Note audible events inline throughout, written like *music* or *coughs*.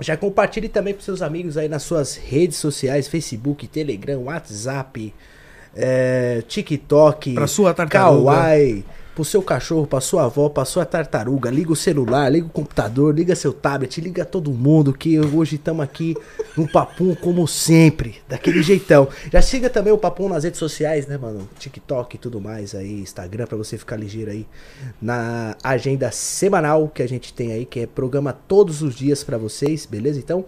Já compartilhe também para seus amigos aí nas suas redes sociais, Facebook, Telegram, WhatsApp, é, TikTok, Pra sua tartaruga. Kawaii, pro seu cachorro, pra sua avó, pra sua tartaruga. Liga o celular, liga o computador, liga seu tablet, liga todo mundo que hoje estamos aqui no Papum como sempre, daquele jeitão. Já siga também o Papum nas redes sociais, né, mano? TikTok e tudo mais aí, Instagram, pra você ficar ligeiro aí na agenda semanal que a gente tem aí, que é programa todos os dias pra vocês, beleza? Então,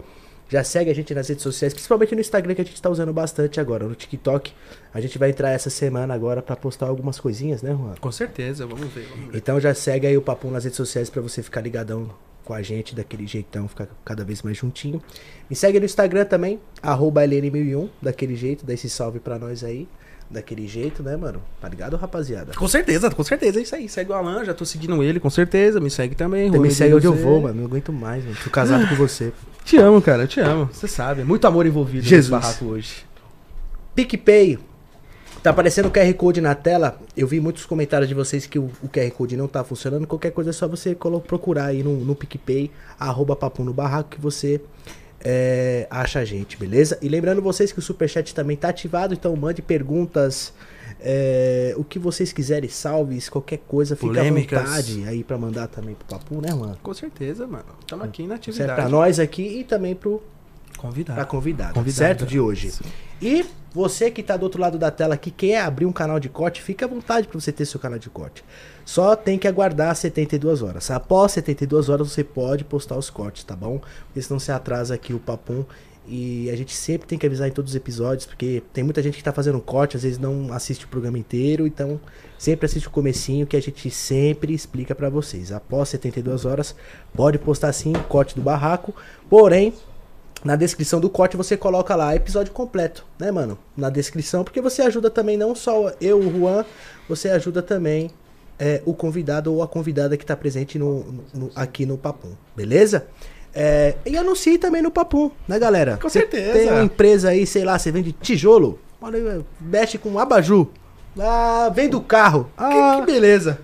já segue a gente nas redes sociais, principalmente no Instagram que a gente tá usando bastante agora, no TikTok. A gente vai entrar essa semana agora pra postar algumas coisinhas, né, Juan? Com certeza, vamos ver. Vamos ver. Então já segue aí o Papum nas redes sociais pra você ficar ligadão com a gente daquele jeitão, ficar cada vez mais juntinho. Me segue no Instagram também, arroba LN1001, daquele jeito, dá esse salve pra nós aí. Daquele jeito, né, mano? Tá ligado, rapaziada? Com certeza, com certeza, é isso aí. Segue o Alan, já tô seguindo ele, com certeza. Me segue também. Rui segue onde eu vou, mano. Não aguento mais, mano. Tô casado com você. *laughs* Te amo, cara, eu te amo. Você sabe. Muito amor envolvido Jesus. nesse barraco hoje. PicPay. Tá aparecendo o QR Code na tela. Eu vi muitos comentários de vocês que o, o QR Code não tá funcionando. Qualquer coisa é só você procurar aí no, no PicPay, arroba papo no barraco, que você é, acha a gente, beleza? E lembrando vocês que o Superchat também tá ativado, então mande perguntas, é, o que vocês quiserem, salves, qualquer coisa, fica à vontade aí pra mandar também pro Papo, né, mano? Com certeza, mano. Tamo aqui na Serve atividade. pra nós aqui e também pro Convidado. Pra convidado, Convidado. certo? De hoje. Isso. E você que tá do outro lado da tela que quer abrir um canal de corte, fica à vontade para você ter seu canal de corte. Só tem que aguardar 72 horas. Após 72 horas você pode postar os cortes, tá bom? Porque senão você atrasa aqui o papum. E a gente sempre tem que avisar em todos os episódios, porque tem muita gente que tá fazendo corte, às vezes não assiste o programa inteiro, então sempre assiste o comecinho que a gente sempre explica pra vocês. Após 72 horas, pode postar sim o corte do barraco, porém, na descrição do corte você coloca lá episódio completo, né, mano? Na descrição, porque você ajuda também não só eu, o Juan, você ajuda também é, o convidado ou a convidada que tá presente no, no- aqui no Papum, beleza? É, e anuncie também no Papum, né, galera? Com Você certeza. Tem uma empresa aí, sei lá, você vende tijolo, mexe com abajur, ah, vende o carro, Que, ah, que beleza.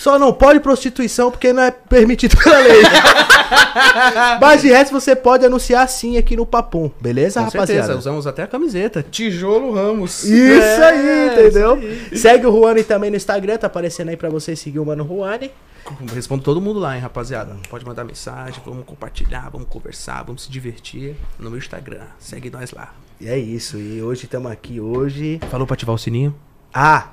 Só não pode prostituição porque não é permitido pela lei. *laughs* Mas de resto você pode anunciar sim aqui no Papum, beleza, Com rapaziada? certeza, usamos até a camiseta. Tijolo Ramos. Isso É, aí, entendeu? isso aí. Segue o Juani também no Instagram, tá aparecendo aí pra você seguir o Mano Juani. Respondo todo mundo lá, hein, rapaziada. Pode mandar mensagem, vamos compartilhar, vamos conversar, vamos se divertir no meu Instagram. Segue nós lá. E é isso, e hoje estamos aqui hoje. Falou pra ativar o sininho? Ah,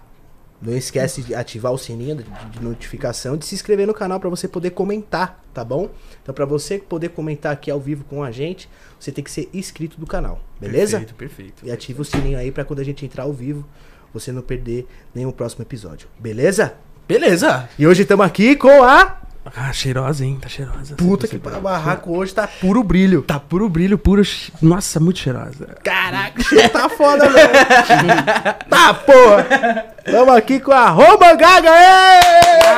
não esquece de ativar o sininho de, notificação, de se inscrever no canal pra você poder comentar, tá bom? Então pra você poder comentar aqui ao vivo com a gente, você tem que ser inscrito do canal, beleza? Perfeito, perfeito. E ativa o sininho aí pra quando a gente entrar ao vivo, você não perder nenhum próximo episódio, beleza? Beleza! E hoje estamos aqui com a Ah, cheirosa, hein? Tá cheirosa. puta que o barraco hoje tá puro brilho. Tá puro brilho, puro. Nossa, muito cheirosa. Caraca, tá foda, velho. *laughs* tá, porra. Tamo aqui com a Roma Gaga, ê!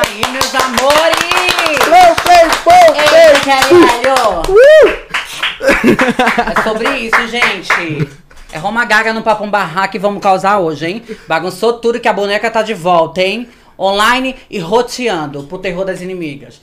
Aí, meus amores! Play, play, Ei, play. caralho! É sobre isso, gente. É Roma Gaga no Papum Barraco e vamos causar hoje, hein? Bagunçou tudo que a boneca tá de volta, hein? Online e roteando pro terror das inimigas.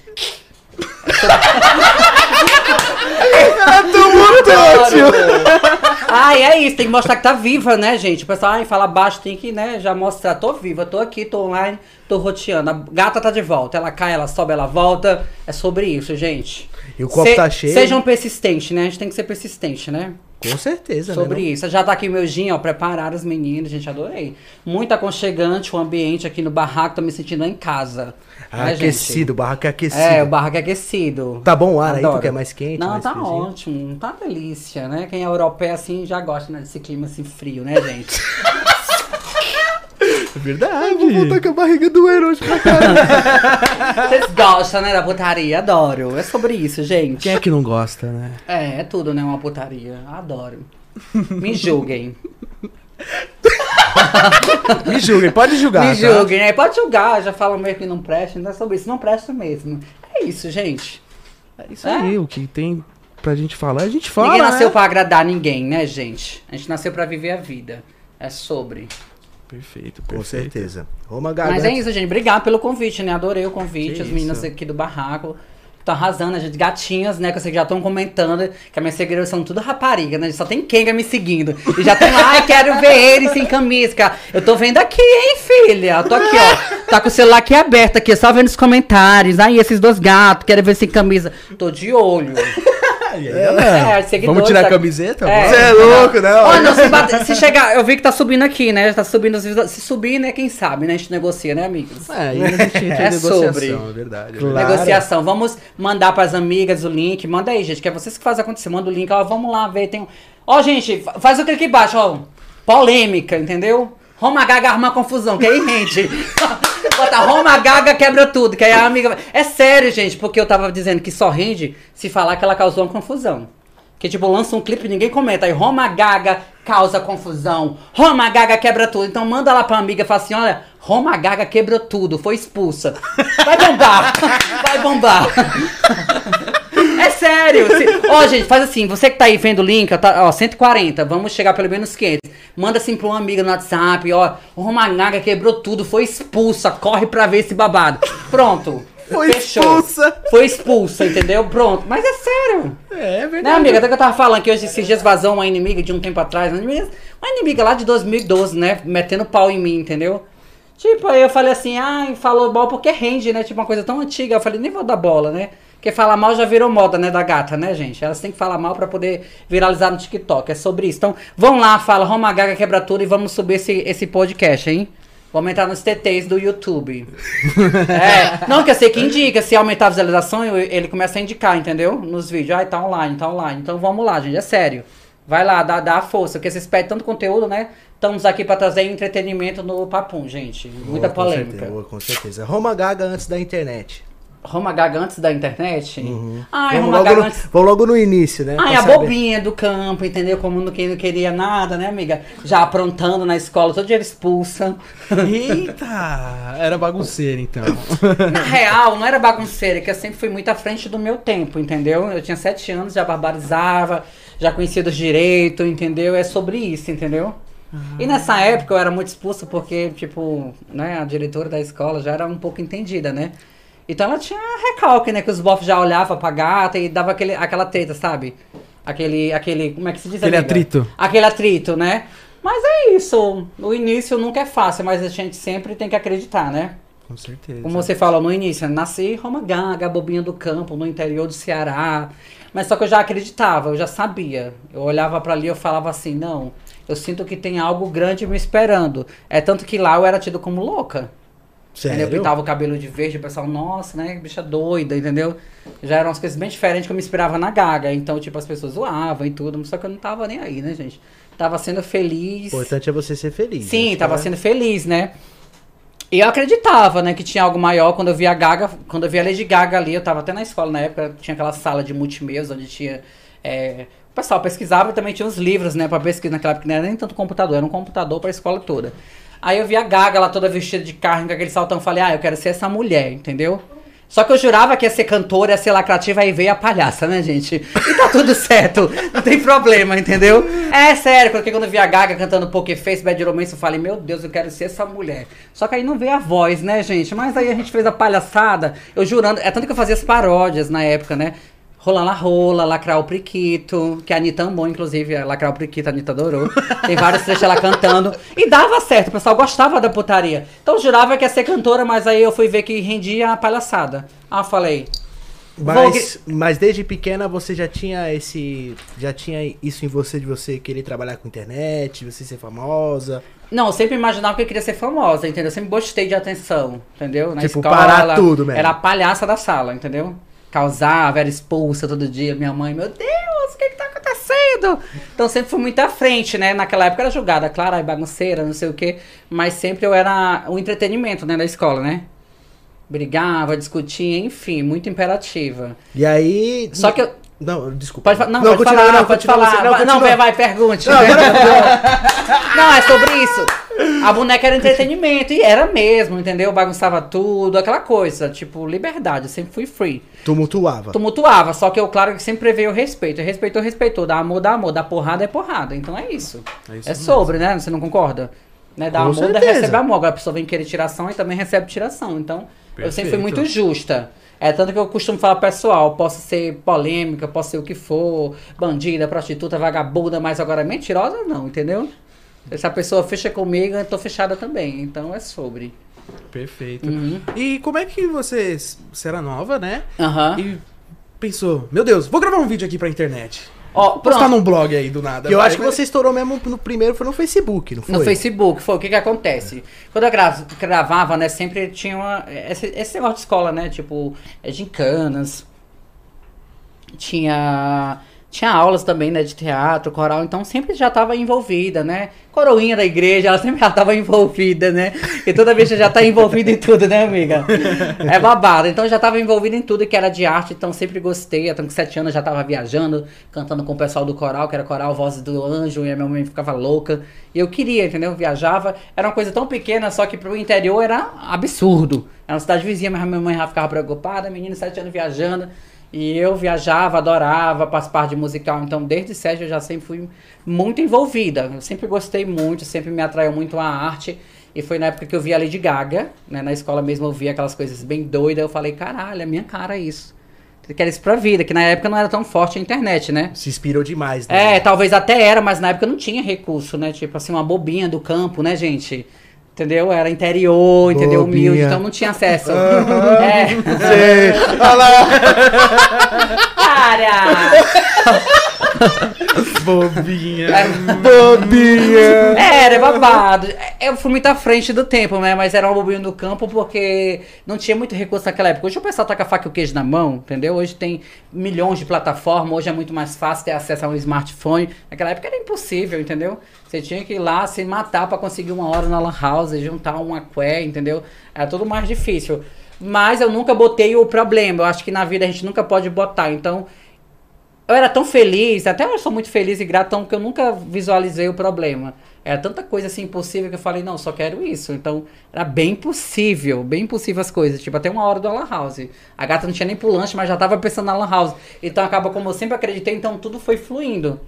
Ai, é isso, tem que mostrar que tá viva, né, gente? O pessoal ai, fala baixo, tem que, né, já mostrar. Tô viva, tô aqui, tô online, tô roteando. A gata tá de volta. Ela cai, ela sobe, ela volta. É sobre isso, gente. E o copo tá cheio. Sejam persistentes, né? A gente tem que ser persistente, né? Com certeza, Sobre né? isso. Já tá aqui o meu gin, ó, prepararam os meninos, gente, adorei. Muito aconchegante o ambiente aqui no barraco, tô me sentindo em casa. não? né, aquecido, o barraco é aquecido. É, o barraco é aquecido. Tá bom o ar aí, Adoro. tu quer mais quente, Não, mais tá ótimo, tá delícia, né? Quem é europeu assim já gosta né, desse clima assim frio, né, gente? *laughs* É verdade. Vou voltar com a barriga doendo hoje pra caralho. *laughs* Vocês gostam, né, da putaria? Adoro. É sobre isso, gente. Quem é que não gosta, né? É, é tudo, né, uma putaria. Adoro. Me julguem. *laughs* Me julguem, pode julgar. Me tá? julguem, né? Pode julgar, já falam meio que não presta, não é sobre isso. Não presta mesmo. É isso, gente. É isso aí, o que tem pra gente falar, a gente fala. Ninguém nasceu né? pra agradar ninguém, né, gente? A gente nasceu pra viver a vida. É sobre. Perfeito, Com perfeito. certeza. Roma Gaga. Mas é isso, gente. Obrigado pelo convite, né? Adorei o convite. Que As meninas isso. aqui do barraco. Tô arrasando, a gente, gatinhas, né? Que eu sei que já estão comentando que as minhas seguidoras são tudo rapariga, né? Só tem Kenga me seguindo. E já estão lá, ai, quero ver ele sem camisa. Eu tô vendo aqui, hein, filha? Eu tô aqui, ó. Tá com o celular aqui aberto aqui, só vendo os comentários. Ai, esses dois gatos, quero ver sem camisa. Tô de olho. É, seguidores, Vamos tirar a tá- camiseta? É. Você é louco, né? Não, se, bater- se chegar, eu vi que tá subindo aqui, né? Tá subindo Se subir, né? Quem sabe, né? A gente negocia, né, amigos? É, e a gente entra *laughs* É sobre. é verdade. é Claro. Negociação. Vamos mandar pras amigas o link. Manda aí, gente, que é vocês que fazem acontecer. Manda o link, ó, vamos lá ver. Tem... um- Ó, gente, fa- faz o clique embaixo, ó. Polêmica, entendeu? Roma Gaga arruma confusão, que aí rende. *laughs* Bota Roma Gaga quebra tudo, que aí a amiga. É sério, gente, porque eu tava dizendo que só rende se falar que ela causou uma confusão. Que tipo, lança um clipe e ninguém comenta. Aí Roma Gaga causa confusão. Roma Gaga quebra tudo. Então manda lá pra amiga e fala assim: olha, Roma Gaga quebrou tudo, foi expulsa. Vai bombar! Vai bombar! É sério! Se- Ó, gente, faz assim, você que tá aí vendo o link, ó, tá, ó, 140, vamos chegar pelo menos 500. Manda assim pra uma amiga no WhatsApp, ó, o Romanaga quebrou tudo, foi expulsa, corre pra ver esse babado. Pronto. Foi Fechou. expulsa. Foi expulsa, entendeu? Pronto. Mas é sério. É, é Né, verdade. amiga? Até que eu tava falando que hoje esses dias vazou uma inimiga de um tempo atrás. Uma inimiga, uma inimiga lá de 2012, né? Metendo pau em mim, entendeu? Tipo, aí eu falei assim, ai, falou mal porque rende, né? Tipo, uma coisa tão antiga. Eu falei, nem vou dar bola, né? Porque falar mal já virou moda, né, da gata, né, gente? Elas têm que falar mal pra poder viralizar no TikTok. É sobre isso. Então, vão lá, fala Roma Gaga quebra tudo e vamos subir esse, esse podcast, hein? Vou entrar nos TTs do YouTube. *laughs* É, não, que eu sei que indica. Se aumentar a visualização, ele começa a indicar, entendeu? Nos vídeos. Ai, tá online, tá online. Então vamos lá, gente. É sério. Vai lá, dá, dá a força, porque vocês pedem tanto conteúdo, né? Estamos aqui pra trazer entretenimento no Papum, gente. Muita Boa, com polêmica. certeza, boa, com certeza. Roma Gaga antes da internet. Roma Gaga antes da internet? Ai, vamos, Roma logo Gaga no, antes. vamos logo no início, né? Ai, pra a saber. bobinha do campo, entendeu? Como não não queria nada, né, amiga? Já aprontando na escola, todo dia era expulsa. Eita! Era bagunceira, então. *laughs* Na real, não era bagunceira, que eu sempre fui muito à frente do meu tempo, entendeu? Eu tinha sete anos, já barbarizava, já conhecia dos direitos, entendeu? É sobre isso, entendeu? E nessa época eu era muito expulsa porque, tipo, né, a diretora da escola já era um pouco entendida, né? Então ela tinha recalque, né? Que os bofs já olhavam pra gata e dava aquele, aquela treta, sabe? Aquele, aquele, como é que se diz? Aquele amiga? atrito. Aquele atrito, né? Mas é isso. O início nunca é fácil, mas a gente sempre tem que acreditar, né? Com certeza. Como você falou no início, nasci em Roma Gaga, bobinha do campo, no interior do Ceará. Mas só que eu já acreditava, eu já sabia. Eu olhava pra ali e eu falava assim, não, eu sinto que tem algo grande me esperando. É tanto que lá eu era tido como louca. Entendeu? Eu Sério? pintava o cabelo de verde, o pessoal, nossa, né, que bicha doida, entendeu? Já eram umas coisas bem diferentes que eu me inspirava na Gaga. Então, tipo, as pessoas zoavam e tudo, só que eu não tava nem aí, né, gente? Tava sendo feliz. O importante é você ser feliz. Sim, né? tava sendo feliz, né? E eu acreditava, né, que tinha algo maior quando eu via a Gaga, quando eu via a Lady Gaga ali, eu tava até na escola na época, tinha aquela sala de multimeios onde tinha. é, o pessoal pesquisava e também tinha os livros, né, pra pesquisar naquela época, não era nem tanto computador, era um computador pra escola toda. Aí eu vi a Gaga lá toda vestida de carne com aquele saltão, falei, ah, eu quero ser essa mulher, entendeu? Só que eu jurava que ia ser cantora, ia ser lacrativa, aí veio a palhaça, né, gente? E tá tudo *laughs* certo, não tem problema, entendeu? É sério, porque quando eu vi a Gaga cantando Poker Face, Bad Romance, eu falei, meu Deus, eu quero ser essa mulher. Só que aí não veio a voz, né, gente? Mas aí a gente fez a palhaçada, eu jurando, é tanto que eu fazia as paródias na época, né? Rolar la rola, lacrar o priquito, que a Anitta amou, inclusive, lacrar o priquito, a Anitta adorou. Tem vários trechos ela cantando. E dava certo, o pessoal gostava da putaria. Então eu jurava que ia ser cantora, mas aí eu fui ver que rendia a palhaçada. Ah, falei. vou Mas, mas desde pequena você já tinha esse. Já tinha isso em você de você querer trabalhar com internet, de você ser famosa. Não, eu sempre imaginava que eu queria ser famosa, entendeu? Eu sempre gostei de atenção, entendeu? Na Tipo, escola. parar tudo mesmo. Era a palhaça da sala, entendeu? Causava, era expulsa todo dia. Minha mãe, meu Deus, o que que tá acontecendo? Então sempre fui muito à frente, né? Naquela época era julgada, claro, aí bagunceira, não sei o quê. Mas sempre eu era o entretenimento, né? Da escola, né? Brigava, discutia, enfim, muito imperativa. E aí. Só que eu. Não, desculpa. Pode, fa- não, pode continua, falar, não, pode falar. você, Vai- Não, continua. vai, vai, pergunte. Não, *laughs* Não, é sobre isso. A boneca era entretenimento, e era mesmo, entendeu? Bagunçava tudo, aquela coisa, tipo, liberdade, eu sempre fui free. Tumultuava. Tumultuava, só que eu, claro, que sempre veio o respeito. Respeitou, respeitou. Dá amor, dá amor. Dá porrada, é porrada. Então é isso. É isso É sobre, né? Você não concorda? Né? Dá Com amor, recebe amor. Agora a pessoa vem querer tiração e também recebe tiração. Então Eu sempre fui Perfeito. muito justa. É tanto que eu costumo falar pessoal, posso ser polêmica, posso ser o que for, bandida, prostituta, vagabunda, mas agora mentirosa não, entendeu? Se a pessoa fecha comigo, eu tô fechada também. Então é sobre. Perfeito. Uhum. E como é que você, você era nova, né? Aham. E pensou, meu Deus, vou gravar um vídeo aqui pra internet. Ó, Postar num blog aí do nada. Eu vai, acho que vai. você estourou mesmo no primeiro, foi no Facebook, não foi? No Facebook, foi o que que acontece? Quando eu gra- gravava, né, sempre tinha uma, esse, esse negócio de escola, né, tipo, é, gincanas, tinha, tinha aulas também, né, de teatro, coral, então sempre já estava envolvida, né, coroinha da igreja, ela sempre já estava envolvida, né, e toda vez já tá envolvida em tudo, né, amiga? É babado, então já estava envolvida em tudo que era de arte, então sempre gostei, até com sete anos já estava viajando, cantando com o pessoal do coral, que era coral Vozes do Anjo, e a minha mãe ficava louca, e eu queria, entendeu? Viajava, era uma coisa tão pequena, só que pro interior era absurdo, era uma cidade vizinha, mas a minha mãe já ficava preocupada, menino, sete anos viajando, e eu viajava, adorava participar de musical, então desde sete eu já sempre fui muito envolvida. Eu sempre gostei muito, sempre me atraiu muito a arte. E foi na época que eu vi a Lady Gaga, né? Na escola mesmo eu via aquelas coisas bem doidas. Eu falei, caralho, é minha cara isso. Eu quero isso pra vida, que na época não era tão forte a internet, né? Se inspirou demais, né? É, talvez até era, mas na época não tinha recurso, né? Tipo assim, uma bobinha do campo, né, gente? Entendeu? Era interior, entendeu? Humilde, então não tinha acesso. É. Sei. Olha lá. *laughs* Cara! *laughs* Bobinha. É, Bobinha. Era, é babado. Eu fui muito à frente do tempo, né? Mas era um bobinho do campo porque não tinha muito recurso naquela época. Hoje o pessoal tá com a faca e o queijo na mão, entendeu? Hoje tem milhões de plataformas, hoje é muito mais fácil ter acesso a um smartphone. Naquela época era impossível, entendeu? Você tinha que ir lá se matar pra conseguir uma hora na Lan House, juntar um aqué, entendeu? Era tudo mais difícil. Mas eu nunca botei o problema. Eu acho que na vida a gente nunca pode botar. Então, eu era tão feliz, até eu sou muito feliz e gratão que eu nunca visualizei o problema. Era tanta coisa assim impossível que eu falei, não, só quero isso. Então, era bem possível, bem possível as coisas. Tipo, até uma hora do Lan House. A gata não tinha nem pro lanche, mas já tava pensando na Lan House. Então, acaba como eu sempre acreditei, então tudo foi fluindo.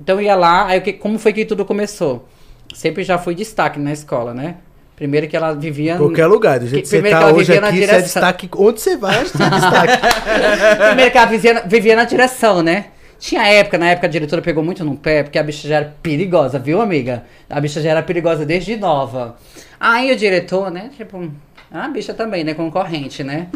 Então, eu ia lá, aí como foi que tudo começou? Sempre já fui destaque na escola, né? Primeiro que ela vivia... Qualquer lugar, do jeito que, Que- você tá que ela hoje aqui, você é direção. destaque. Onde você vai, você é destaque. *laughs* Primeiro que ela vivia, vivia na direção, né? Tinha época, na época a diretora pegou muito no pé, porque a bicha já era perigosa, viu, amiga? A bicha já era perigosa desde nova. Aí o diretor, né, tipo, a bicha também, né, concorrente, né?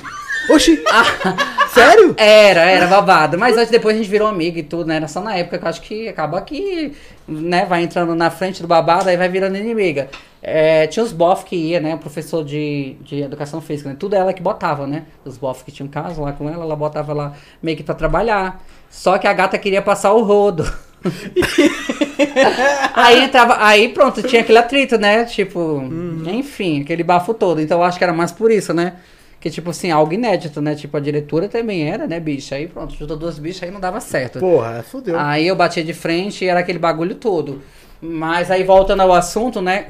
Oxi, Ah, *laughs* sério? Era, era babado. Mas antes, depois a gente virou amigo e tudo, né? Era só na época que eu acho que acaba que, né, vai entrando na frente do babado, aí vai virando inimiga. É, tinha os bof que ia, né? O professor de, de educação física, né? Tudo ela que botava, né? Os bof que tinham um caso lá com ela, ela botava lá meio que pra trabalhar. Só que a gata queria passar o rodo. *laughs* aí entrava, aí pronto, tinha aquele atrito, né? Tipo, enfim, aquele bafo todo. Então eu acho que era mais por isso, né? Que tipo assim, algo inédito, né? Tipo, a diretora também era, né, bicha? Aí pronto, juntou duas bichas aí não dava certo. Porra, fudeu. Aí eu batia de frente e era aquele bagulho todo. Mas aí voltando ao assunto, né?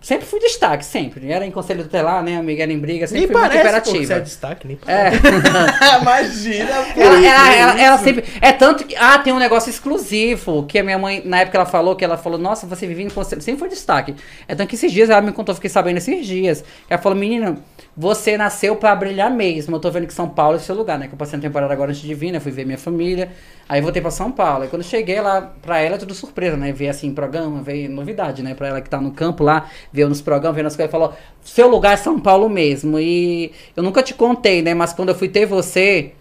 Sempre fui destaque, sempre. Era em conselho tutelar, né, amiga? Era em briga, sempre nem fui muito parece, pô, que você é imperativa. destaque, nem É. parece. *laughs* Imagina, pô. Ela, ela, ela, ela sempre. É tanto que. Ah, tem um negócio exclusivo. Que a minha mãe, na época, ela falou que ela falou, nossa, você vivia em conselho. Sempre foi destaque. É tanto que esses dias ela me contou, eu fiquei sabendo esses dias. Ela falou, menina, você nasceu pra brilhar mesmo. Eu tô vendo que São Paulo é seu lugar, né? Que eu passei uma temporada agora antes de vir, né? Fui ver minha família. Aí voltei pra São Paulo. E quando cheguei lá, pra ela é tudo surpresa, né? Ver assim, programa, ver novidade, né? Pra ela que tá no campo lá, ver nos programas, vendo as coisas, falou, seu lugar é São Paulo mesmo. E eu nunca te contei, né? Mas quando eu fui ter você,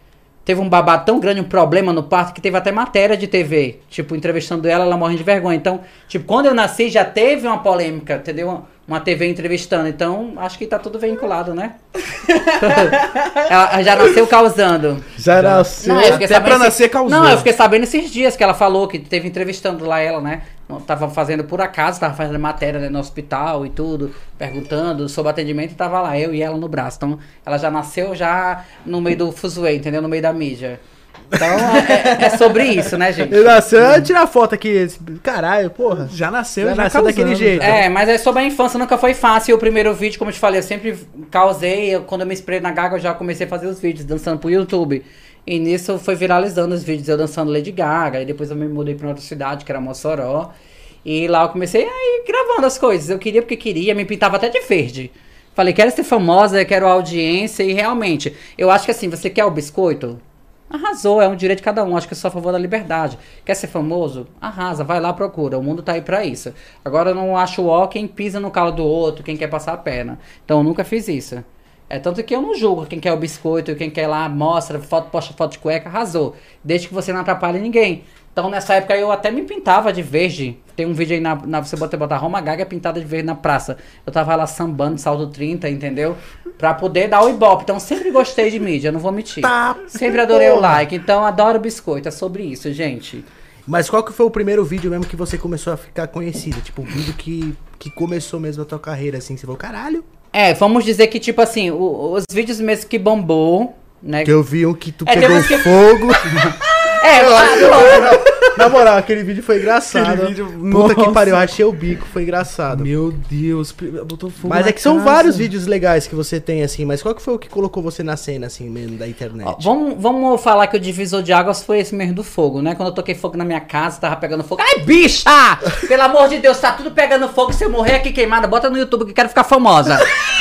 teve um babado tão grande, um problema no parto, que teve até matéria de TV. Tipo, entrevistando ela, ela morrendo de vergonha. Então, tipo, quando eu nasci, já teve uma polêmica, entendeu? Uma, TV entrevistando. Então, acho que tá tudo vinculado, né? *laughs* ela já nasceu causando. Já nasceu. Não, eu fiquei Até sabendo pra esse- nascer causou. Não, eu fiquei sabendo esses dias que ela falou que teve entrevistando lá ela, né? Tava fazendo por acaso, tava fazendo matéria né, no hospital e tudo, perguntando sobre atendimento e tava lá, eu e ela no braço. Então, ela já nasceu já no meio do fuzuê, entendeu? No meio da mídia. Então, é, é sobre isso, né, gente? Ele nasceu, eu tirar foto aqui. Caralho, porra. Já nasceu, Já já, nasceu daquele jeito. já. É, mas é sobre a infância, nunca foi fácil. O primeiro vídeo, como eu te falei, eu sempre causei. eu- quando eu me inspirei na Gaga, eu já comecei a fazer os vídeos, dançando pro YouTube. E nisso foi viralizando os vídeos, eu dançando Lady Gaga. E depois eu me mudei pra outra cidade, que era Mossoró. E lá eu comecei a ir gravando as coisas. Eu queria porque queria, me pintava até de verde. Falei, quero ser famosa, quero audiência e realmente, eu acho que assim, você quer o biscoito? Arrasou, é um direito de cada um. Acho que eu sou a favor da liberdade. Quer ser famoso? Arrasa, vai lá, procura. O mundo tá aí pra isso. Agora eu não acho ó quem pisa no calo do outro, quem quer passar a perna. Então eu nunca fiz isso. É tanto que eu não julgo quem quer o biscoito, quem quer lá, mostra, foto, posta foto de cueca, arrasou. Desde que você não atrapalhe ninguém. Então nessa época eu até me pintava de verde. Tem um vídeo aí na, na você bota, botar Roma Gaga pintada de verde na praça. Eu tava lá sambando, saldo 30, entendeu? Pra poder dar o ibope. Então sempre gostei de mídia, não vou mentir. Tá, sempre adorei o porra. like. Então adoro biscoito. É sobre isso, gente. Mas qual que foi o primeiro vídeo mesmo que você começou a ficar conhecida? Tipo, o vídeo que, que começou mesmo a tua carreira, assim, você falou, caralho. É, vamos dizer que, tipo assim, o- os vídeos mesmo que bombou, né? Que eu vi um que tu É, pegou que- fogo. *laughs* É, ah, Na moral, aquele vídeo foi engraçado. Aquele vídeo- Puta que Nossa. pariu, eu rachei o bico, foi engraçado. Meu Deus, botou fogo Mas na é que são casa. vários vídeos legais que você tem, assim, mas qual que foi o que colocou você na cena, assim, mesmo, da internet? Ó, vamos, vamos falar que o divisor de águas foi esse mesmo do fogo, né? Quando eu toquei fogo na minha casa, tava pegando fogo. Ai, bicha! Pelo amor de Deus, tá tudo pegando fogo. Se eu morrer aqui queimada, bota no YouTube que eu quero ficar famosa.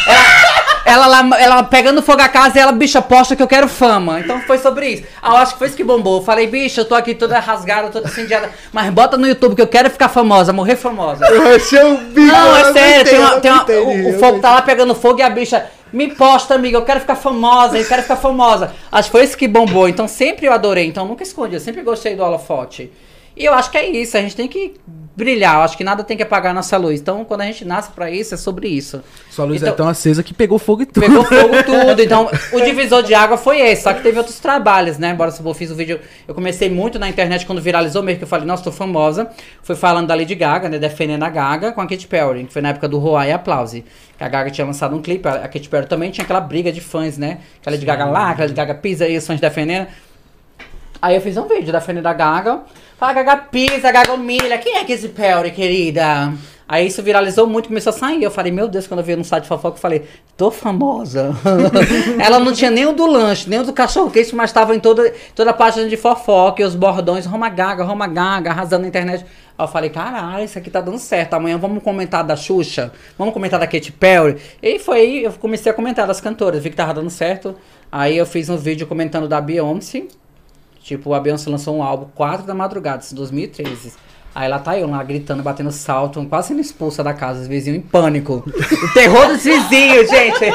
Ela, ela, lá- ela pegando fogo a casa e ela, bicha, posta que eu quero fama. Então foi sobre isso. Ah, eu acho que foi isso que bombou. Eu falei, bicha, eu tô aqui toda rasgada, toda incendiada. Mas bota no YouTube que eu quero ficar famosa, morrer famosa. Eu rachei o bico. Não, é sério, tem uma, tem uma- o, o fogo tá lá pegando fogo e a bicha. Me posta, amiga, eu quero ficar famosa, eu quero ficar famosa. Acho que foi isso que bombou. Então sempre eu adorei, então nunca escondi, eu sempre gostei do holofote. E eu acho que é isso, a gente tem que brilhar, eu acho que nada tem que apagar a nossa luz. Então quando a gente nasce pra isso, é sobre isso. Sua luz Então- é tão acesa que pegou fogo e tudo. Pegou fogo tudo. Então, *laughs* o divisor de água foi esse. Só que teve outros trabalhos, né? Embora eu fiz o vídeo. Eu comecei muito na internet quando viralizou mesmo, que eu falei, nossa, tô famosa. Foi falando da Lady Gaga, né? Defendendo a Gaga com a Katy Perry, que foi na época do Roar e Aplause. Que a Gaga tinha lançado um clipe, a Katy Perry também tinha aquela briga de fãs, né? Que a Lady Gaga lá, que a Lady Gaga pisa e os fãs defendendo. Aí eu fiz um vídeo defendendo a Gaga. Fala, Gaga pisa, Gaga humilha. Quem é Katy Perry, querida? Aí isso viralizou muito, começou a sair. Eu falei, meu Deus, quando eu vi no site de fofoca, eu falei, tô famosa. *laughs* Ela não tinha nem o do lanche, nem o do cachorro quente, mas estava em toda, toda a página de fofoca e os bordões, Roma Gaga, Roma Gaga, arrasando na internet. Aí eu falei, caralho, isso aqui tá dando certo. Amanhã vamos comentar da Xuxa, vamos comentar da Katy Perry. E foi aí, eu comecei a comentar das cantoras, vi que tava dando certo. Aí eu fiz um vídeo comentando da Beyoncé. Tipo, a Beyoncé lançou um álbum 4 da madrugada, isso em 2013. Aí lá tá eu lá gritando, batendo salto, quase sendo expulsa da casa, os vizinhos em pânico. O terror dos vizinhos, *laughs* gente.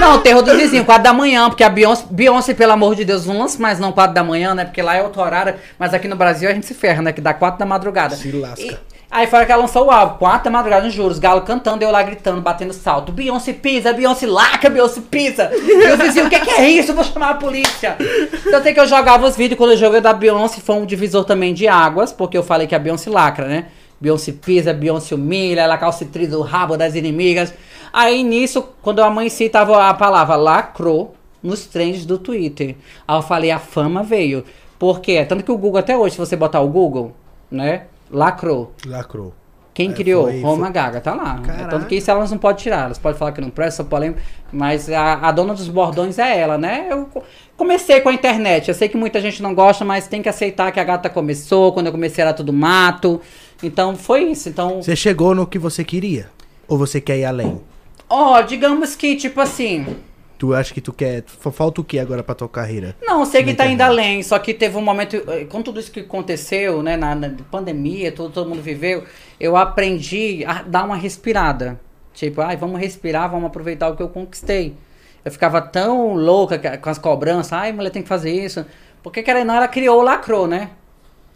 Não, o terror dos vizinhos, 4 da manhã, porque a Beyoncé, Beyoncé, pelo amor de Deus, não lança mais não 4 da manhã, né? Porque lá é outro horário, mas aqui no Brasil a gente se ferra, né? Que dá 4 da madrugada. Se lasca. E- Aí foi que ela lançou o álbum, 4 da madrugada, juro, os galos cantando, eu lá gritando, batendo salto. Beyoncé pisa, Beyoncé laca, Beyoncé pisa. E os vizinhos, o que, que é isso? Eu vou chamar a polícia. Então tem que eu jogava os vídeos, quando eu joguei da Beyoncé, foi um divisor também de águas, porque eu falei que a Beyoncé lacra, né? Beyoncé pisa, Beyoncé humilha, ela calcitriza o rabo das inimigas. Aí nisso, quando eu amanheci, tava a palavra lacrou nos trends do Twitter. Aí eu falei, a fama veio. Por quê? Tanto que o Google, até hoje, se você botar o Google, né? Lacrou. Lacrou. Quem É, criou? foi- Roma foi- Gaga, tá lá. Caraca. tanto que isso elas não podem tirar. Elas podem falar que não presta, polêmica, mas a, a dona dos bordões é ela, né? Eu co- comecei com a internet. Eu sei que muita gente não gosta, mas tem que aceitar que a gata começou. Quando eu comecei era tudo mato. Então foi isso. Então, Você chegou no que você queria? Ou você quer ir além? ó, digamos que, tipo assim. Tu acha que tu quer. fa- Falta o que agora pra tua carreira? Não, eu sei que tá indo além, só que teve um momento, eh, com tudo isso que aconteceu, né, na, na pandemia, todo, todo mundo viveu, eu aprendi a dar uma respirada. Tipo, ai, vamos respirar, vamos aproveitar o que eu conquistei. Eu ficava tão louca ca- com as cobranças, ai, mulher tem que fazer isso. Porque querendo não, ela criou o lacrou, né?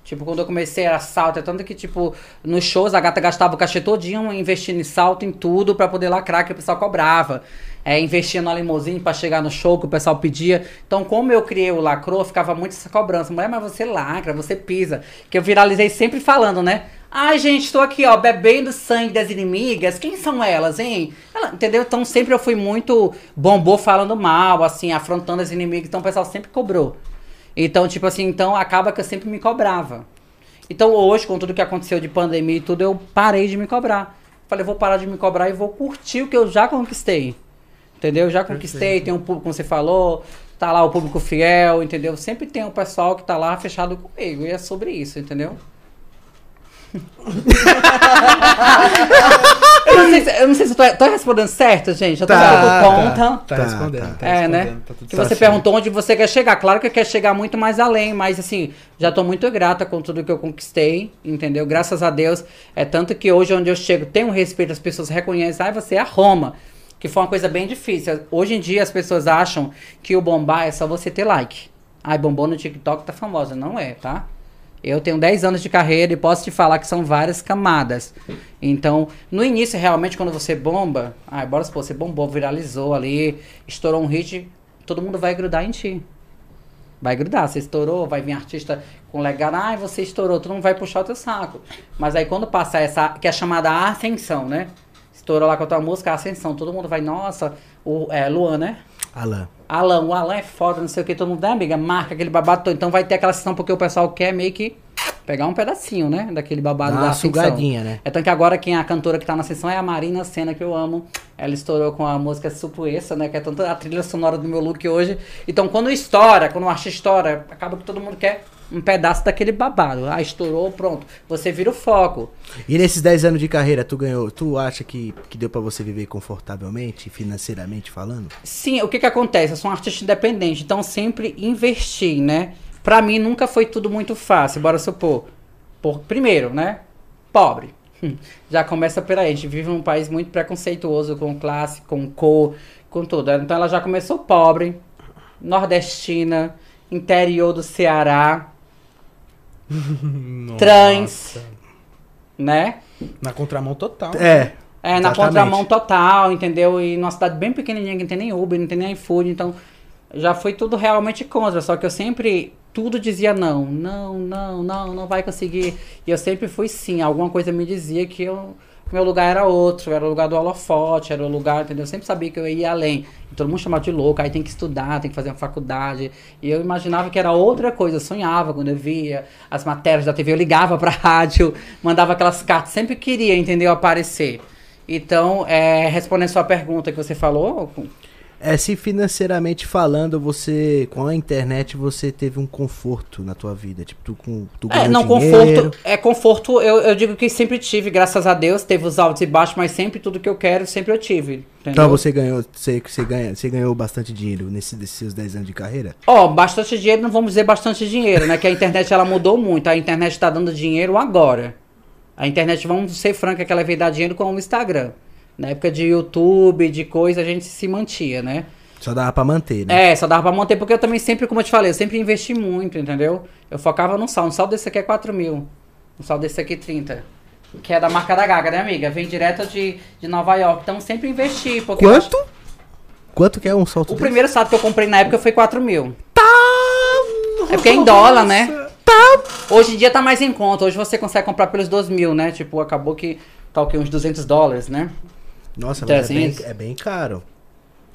Tipo, quando eu comecei era salto, é tanto que, tipo, nos shows a gata gastava o cachê todinho investindo em salto, em tudo, pra poder lacrar, que o pessoal cobrava. É, investia na limousine pra chegar no show que o pessoal pedia. Então, como eu criei o lacrou, ficava muito essa cobrança. Mulher, mas você lacra, você pisa. Que eu viralizei sempre falando, né? Ai, gente, tô aqui, ó, bebendo sangue das inimigas. Quem são elas, hein? Ela- entendeu? Então, sempre eu fui muito bombô falando mal, assim, afrontando as inimigas. Então, o pessoal sempre cobrou. Então, tipo assim, então acaba que eu sempre me cobrava. Então hoje, com tudo que aconteceu de pandemia e tudo, eu parei de me cobrar. Falei, vou parar de me cobrar e vou curtir o que eu já conquistei. Entendeu? Eu já conquistei, tem um público, como você falou, tá lá o público fiel, entendeu? Sempre tem um pessoal que tá lá fechado comigo. E é sobre isso, entendeu? *laughs* eu, não sei se, eu não sei se eu tô, tô respondendo certo, gente. Eu tô Tá, dando ponta. Tá, Tá, respondendo. tá. Tá É, né? respondendo, tá tudo Que certo. você perguntou onde você quer chegar. Claro que eu quero chegar muito mais além, mas assim, já tô muito grata com tudo que eu conquistei, entendeu? Graças a Deus. É tanto que hoje, onde eu chego, tem um respeito, as pessoas reconhecem, ah, você é a Roma. Que foi uma coisa bem difícil. Hoje em dia as pessoas acham que o bombar é só você ter like. Ai, bombou no TikTok, tá famosa. Não é, tá? Eu tenho 10 anos de carreira e posso te falar que são várias camadas. Então, no início, realmente, quando você bomba, ai, bora supor, você bombou, viralizou ali, estourou um hit, todo mundo vai grudar em ti. Vai grudar, você estourou, vai vir artista com legado, ai, você estourou, todo mundo vai puxar o teu saco. Mas aí quando passar essa, que é chamada ascensão, né? Estourou lá com a tua música, a ascensão, todo mundo vai, nossa, o é, Luan, né? Alan. Alan, o Alan é foda, não sei o que, todo mundo, né, amiga? Marca aquele babado todo. Então vai ter aquela sessão porque o pessoal quer meio que pegar um pedacinho, né? Daquele babado Dá da uma ascensão. sugadinha, né? É tanto que agora quem é a cantora que tá na sessão é a Marina Senna, que eu amo. Ela estourou com a música Supuessa, né? Que é tanto a trilha sonora do meu look hoje. Então quando estoura, quando o artista estoura, acaba que todo mundo quer um pedaço daquele babado. Ah, estourou, pronto. Você vira o foco. E nesses 10 anos de carreira, tu ganhou, tu acha que, que deu pra você viver confortavelmente, financeiramente falando? Sim, o que que acontece? Eu sou um artista independente, então sempre investi, né? Pra mim nunca foi tudo muito fácil, bora supor. Por, primeiro, né? Pobre. Hum, Já começa por aí. A gente vive num país muito preconceituoso com classe, com cor, com tudo. Então ela já começou pobre, nordestina, interior do Ceará. Trans, né? Na contramão total. É. É, na Exatamente. contramão total, entendeu? E numa cidade bem pequenininha que não tem nem Uber, não tem nem iFood, então já foi tudo realmente contra. Só que eu sempre, tudo dizia não, não, não, não, não vai conseguir. E eu sempre fui sim. Alguma coisa me dizia que eu, meu lugar era outro, era o lugar do holofote, era o lugar, entendeu? Eu sempre sabia que eu ia além. E todo mundo chamava de louco, aí tem que estudar, tem que fazer uma faculdade. E eu imaginava que era outra coisa. Sonhava quando eu via as matérias da TV, eu ligava pra *laughs* rádio, mandava aquelas cartas, sempre queria, entendeu? Aparecer. Então, é, respondendo sua pergunta que você falou, É se financeiramente falando, você, com a internet, você teve um conforto na tua vida. Tipo, tu, com, tu É, não, dinheiro. conforto. É conforto, eu, eu digo que sempre tive, graças a Deus, teve os altos e baixos, mas sempre tudo que eu quero, sempre eu tive. Entendeu? Então você ganhou, você, você, ganha, você ganhou bastante dinheiro nesse, nesses seus 10 anos de carreira? Ó, bastante dinheiro, não vamos dizer bastante dinheiro, né? Que a internet ela mudou muito. A internet tá dando dinheiro agora. A internet, vamos ser franca, que ela veio dar dinheiro com o Instagram. Na época de YouTube, de coisa, a gente se mantia, né? Só dava pra manter, né? É, só dava pra manter, porque eu também sempre, como eu te falei, eu sempre investi muito, entendeu? Eu focava no saldo. Um saldo desse aqui é 4 mil. Um saldo desse aqui é 30. Que é da marca da Gaga, né, amiga? Vem direto de, de Nova York. Então sempre investi. Porque eu Quanto? Quanto que é um salto O desse? primeiro saldo que eu comprei na época foi 4 mil. Tá! É porque é em dólar, né? Tá! Hoje em dia tá mais em conta. Hoje você consegue comprar pelos 2 mil, né? Tipo, acabou que tá o quê? Uns 200 dólares, né? Nossa, mas é bem, 300. é bem caro.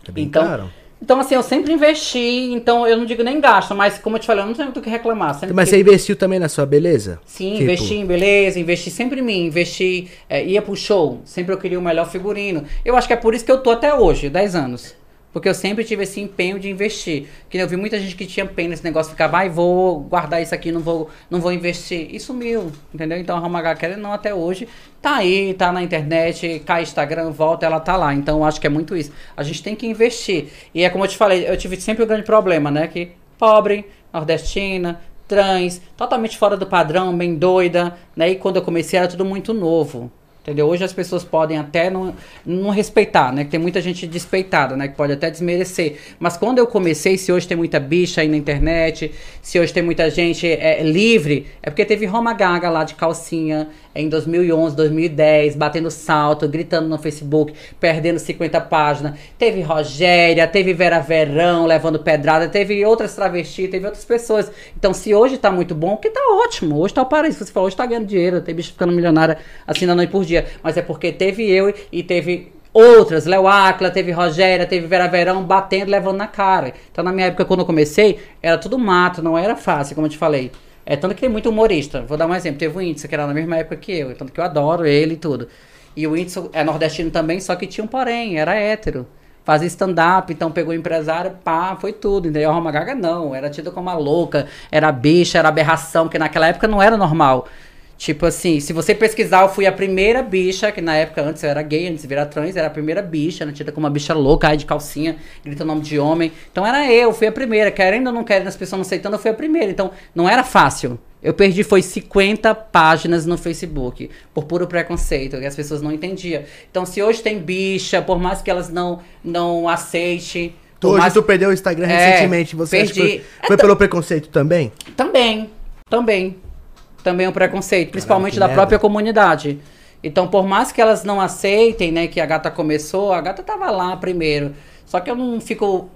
É bem Então, caro. Então, assim, eu sempre investi. Então, eu não digo nem gasto, mas como eu te falei, eu não tenho muito o que reclamar. Mas que- você investiu também na sua beleza? Sim, Tipo, investi em beleza, investi sempre em mim, investi, é, ia pro show, sempre eu queria o melhor figurino. Eu acho que é por isso que eu tô até hoje, 10 anos. Porque eu sempre tive esse empenho de investir. Que eu vi muita gente que tinha pena nesse negócio, ficava, ai, vou guardar isso aqui, não vou, não vou investir. E sumiu, entendeu? Então a Roma ou não, até hoje, tá aí, tá na internet, cai Instagram, volta, ela tá lá. Então eu acho que é muito isso. A gente tem que investir. E é como eu te falei, eu tive sempre um grande problema, né? Que pobre, nordestina, trans, totalmente fora do padrão, bem doida, né? E quando eu comecei era tudo muito novo. Entendeu? Hoje as pessoas podem até não, não respeitar, né? Tem muita gente despeitada, né? Que pode até desmerecer. Mas quando eu comecei, se hoje tem muita bicha aí na internet, se hoje tem muita gente é, livre, é porque teve Roma Gaga lá de calcinha em 2011, 2010, batendo salto, gritando no Facebook, perdendo 50 páginas. Teve Rogéria, teve Vera Verão levando pedrada, teve outras travestis, teve outras pessoas. Então, se hoje tá muito bom, que tá ótimo. Hoje tá o paraíso. Você falou, hoje tá ganhando dinheiro, tem bicho ficando milionária assim da noite por dia. Mas é porque teve eu e teve outras, Léo Acla, teve Rogéria, teve Vera Verão batendo, levando na cara. Então, na minha época, quando eu comecei, era tudo mato, não era fácil, como eu te falei. É tanto que tem muito humorista. Vou dar um exemplo. Teve o Whindersson, que era na mesma época que eu. Tanto que eu adoro ele e tudo. E o Whindersson é nordestino também, só que tinha um porém, era hétero. Fazia stand-up, então pegou empresário, pá, foi tudo. Entendeu? A Roma Gaga não, era tida como uma louca, era bicha, era aberração, porque naquela época não era normal. Tipo assim, se você pesquisar, eu fui a primeira bicha, que na época antes eu era gay, antes de virar trans, era a primeira bicha, né? Tida como uma bicha louca, aí de calcinha, grita o nome de homem. Então era eu, fui a primeira. Querendo ou não querendo, as pessoas não aceitando, eu fui a primeira. Então não era fácil. Eu perdi foi 50 páginas no Facebook por puro preconceito, que as pessoas não entendiam. Então se hoje tem bicha, por mais que elas não não aceitem, Tu, hoje mais- tu perdeu o Instagram É, recentemente. Você acha que perdi. foi, foi pelo preconceito também? Também, também. Também um preconceito, principalmente da merda. própria comunidade. Então, por mais que elas não aceitem, né, que a gata começou, a gata tava lá primeiro. Só que eu não fico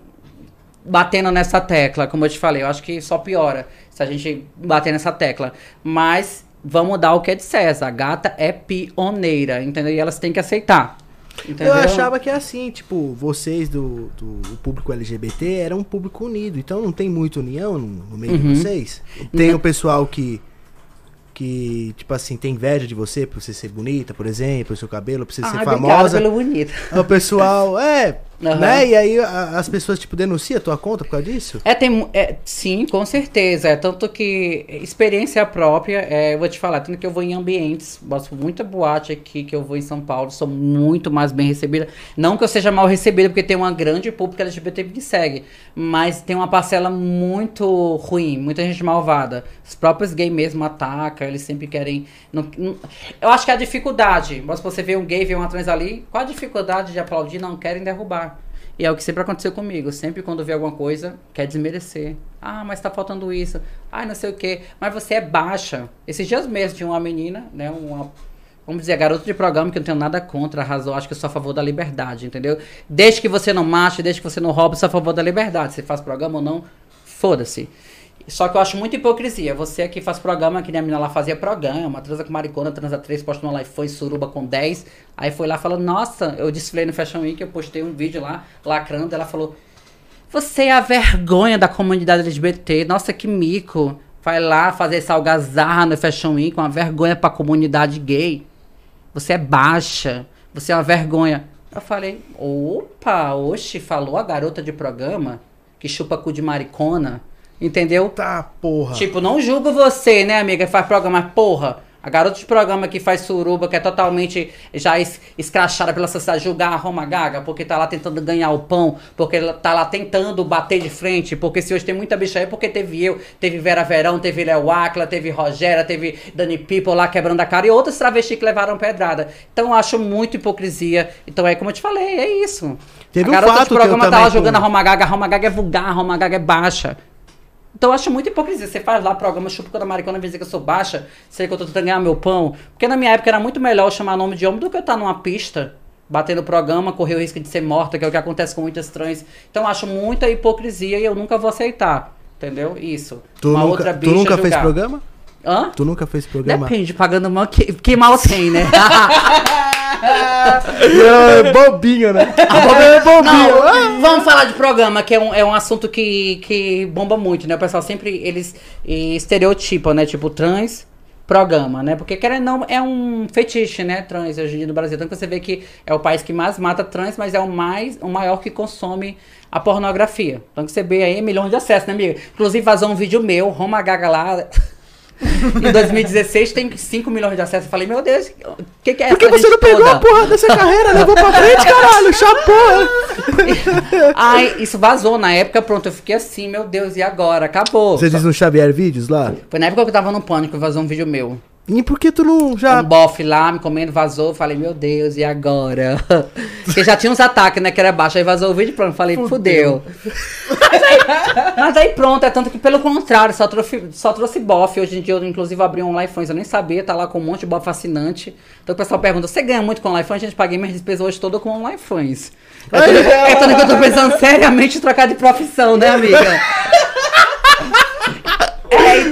batendo nessa tecla, como eu te falei, eu acho que só piora se a gente bater nessa tecla. Mas vamos dar o que é de César. A gata é pioneira, entendeu? E elas têm que aceitar. Entendeu? Eu achava que é assim, tipo, vocês do, do o público LGBT eram um público unido, então não tem muita união no, no meio Uhum. de vocês. Tem o pessoal que, que, tipo assim, tem inveja de você por você ser bonita, por exemplo, o seu cabelo, por você Ai, ser famosa. pelo bonito. O pessoal, é, Aham. né? E aí a- as pessoas, tipo, denunciam a tua conta por causa disso? É, tem, é, sim, com certeza. É tanto que experiência própria, é, eu vou te falar, tanto que eu vou em ambientes, gosto muita boate aqui que eu vou em São Paulo, sou muito mais bem recebida. Não que eu seja mal recebida, porque tem uma grande pública LGBT que me segue, mas tem uma parcela muito ruim, muita gente malvada. Os próprios gays mesmo atacam, eles sempre querem. não- não- eu acho que é a dificuldade, mas você vê um gay, vê uma trans ali, qual a dificuldade de aplaudir? Não querem derrubar. E é o que sempre aconteceu comigo. Sempre quando vê alguma coisa, quer desmerecer. Ah, mas tá faltando isso. Ah, não sei o quê. Mas você é baixa. Esses dias mesmo tinha uma menina, né? Uma, vamos dizer, garota de programa, que eu não tenho nada contra, arrasou. Acho que eu sou a favor da liberdade, entendeu? Desde que você não mate, desde que você não rouba, eu sou a favor da liberdade. Se faz programa ou não, foda-se. Só que eu acho muita hipocrisia. Você aqui faz programa, que nem a menina lá fazia programa, transa com maricona, transa três, posta uma live, foi suruba com 10. Aí foi lá falando, nossa, eu desfilei no Fashion Week, eu postei um vídeo lá, lacrando, ela falou, você é a vergonha da comunidade LGBT, nossa, que mico. Vai lá fazer essa algazarra no Fashion Week, uma vergonha pra comunidade gay. Você é baixa, você é uma vergonha. Eu falei, opa, oxe, falou a garota de programa que chupa cu de maricona, entendeu? Tá, porra. Tipo, não julgo você, né, amiga, que faz programa, porra, a garota de programa que faz suruba, que é totalmente já es- escrachada pela sociedade, julgar a Roma Gaga, porque tá lá tentando ganhar o pão, porque ela tá lá tentando bater de frente, porque se hoje tem muita bicha aí, é porque teve eu, teve Vera Verão, teve Léo Aquila, teve Rogéria, teve Dani People lá quebrando a cara e outros travestis que levaram pedrada. Então eu acho muito hipocrisia. Então é como eu te falei, é isso. Teve a um garota fato de programa tá lá jogando a Roma Gaga, a Roma Gaga é vulgar, a Roma Gaga é baixa. Então eu acho muita hipocrisia. Você faz lá programa chupa da maricona, dizer que eu sou baixa, sei que eu tô tentando ganhar meu pão. Porque na minha época era muito melhor eu chamar nome de homem do que eu estar numa pista, batendo programa, correr o risco de ser morta, que é o que acontece com muitas trans. Então eu acho muita hipocrisia e eu nunca vou aceitar. Entendeu? Isso. Tu Uma nunca, outra tu bicha nunca fez julgar. programa? Hã? Tu nunca fez programa? Depende, pagando mal, que, que mal tem, né? *laughs* É bobinho, né? *laughs* A Bob é bobinho. Ah, Não, vamos falar de programa, que é um, é um assunto que, que bomba muito, né? O pessoal sempre, eles estereotipam, né? Tipo, trans, programa, né? Porque, querendo não, é um fetiche, né? Trans, hoje em dia no Brasil. Então, você vê que é o país que mais mata trans, mas é o mais, o maior que consome a pornografia. Então, que você vê aí milhões de acessos, né, amiga? Inclusive, vazou um vídeo meu, Roma Gaga lá... *laughs* em 2016 tem 5 milhões de acessos. Eu falei, meu Deus, o que, que é Por que você não pegou toda? a porra dessa carreira? Levou pra frente, *laughs* caralho. Chapou. Ai, isso vazou na época, pronto, eu fiquei assim, meu Deus, e agora? Acabou. Você diz no Xavier Vídeos lá? Foi na época que eu tava no pânico, vazou um vídeo meu. E por que tu não já... Um bofe lá, me comendo, vazou. Falei, meu Deus, e agora? *laughs* Porque já tinha uns ataques, né? Que era baixo. Aí vazou o vídeo pronto. Falei, fudeu. Mas aí, mas aí pronto, é tanto que pelo contrário, só trouxe, só trouxe bofe. Hoje em dia eu, inclusive, abri um OnlyFans, eu nem sabia, tá lá com um monte de bofe fascinante. Então o pessoal pergunta, você ganha muito com? A gente paguei minhas despesas hoje todas com OnlyFans. É tanto, é tanto que eu tô pensando seriamente em trocar de profissão, né, amiga? *laughs*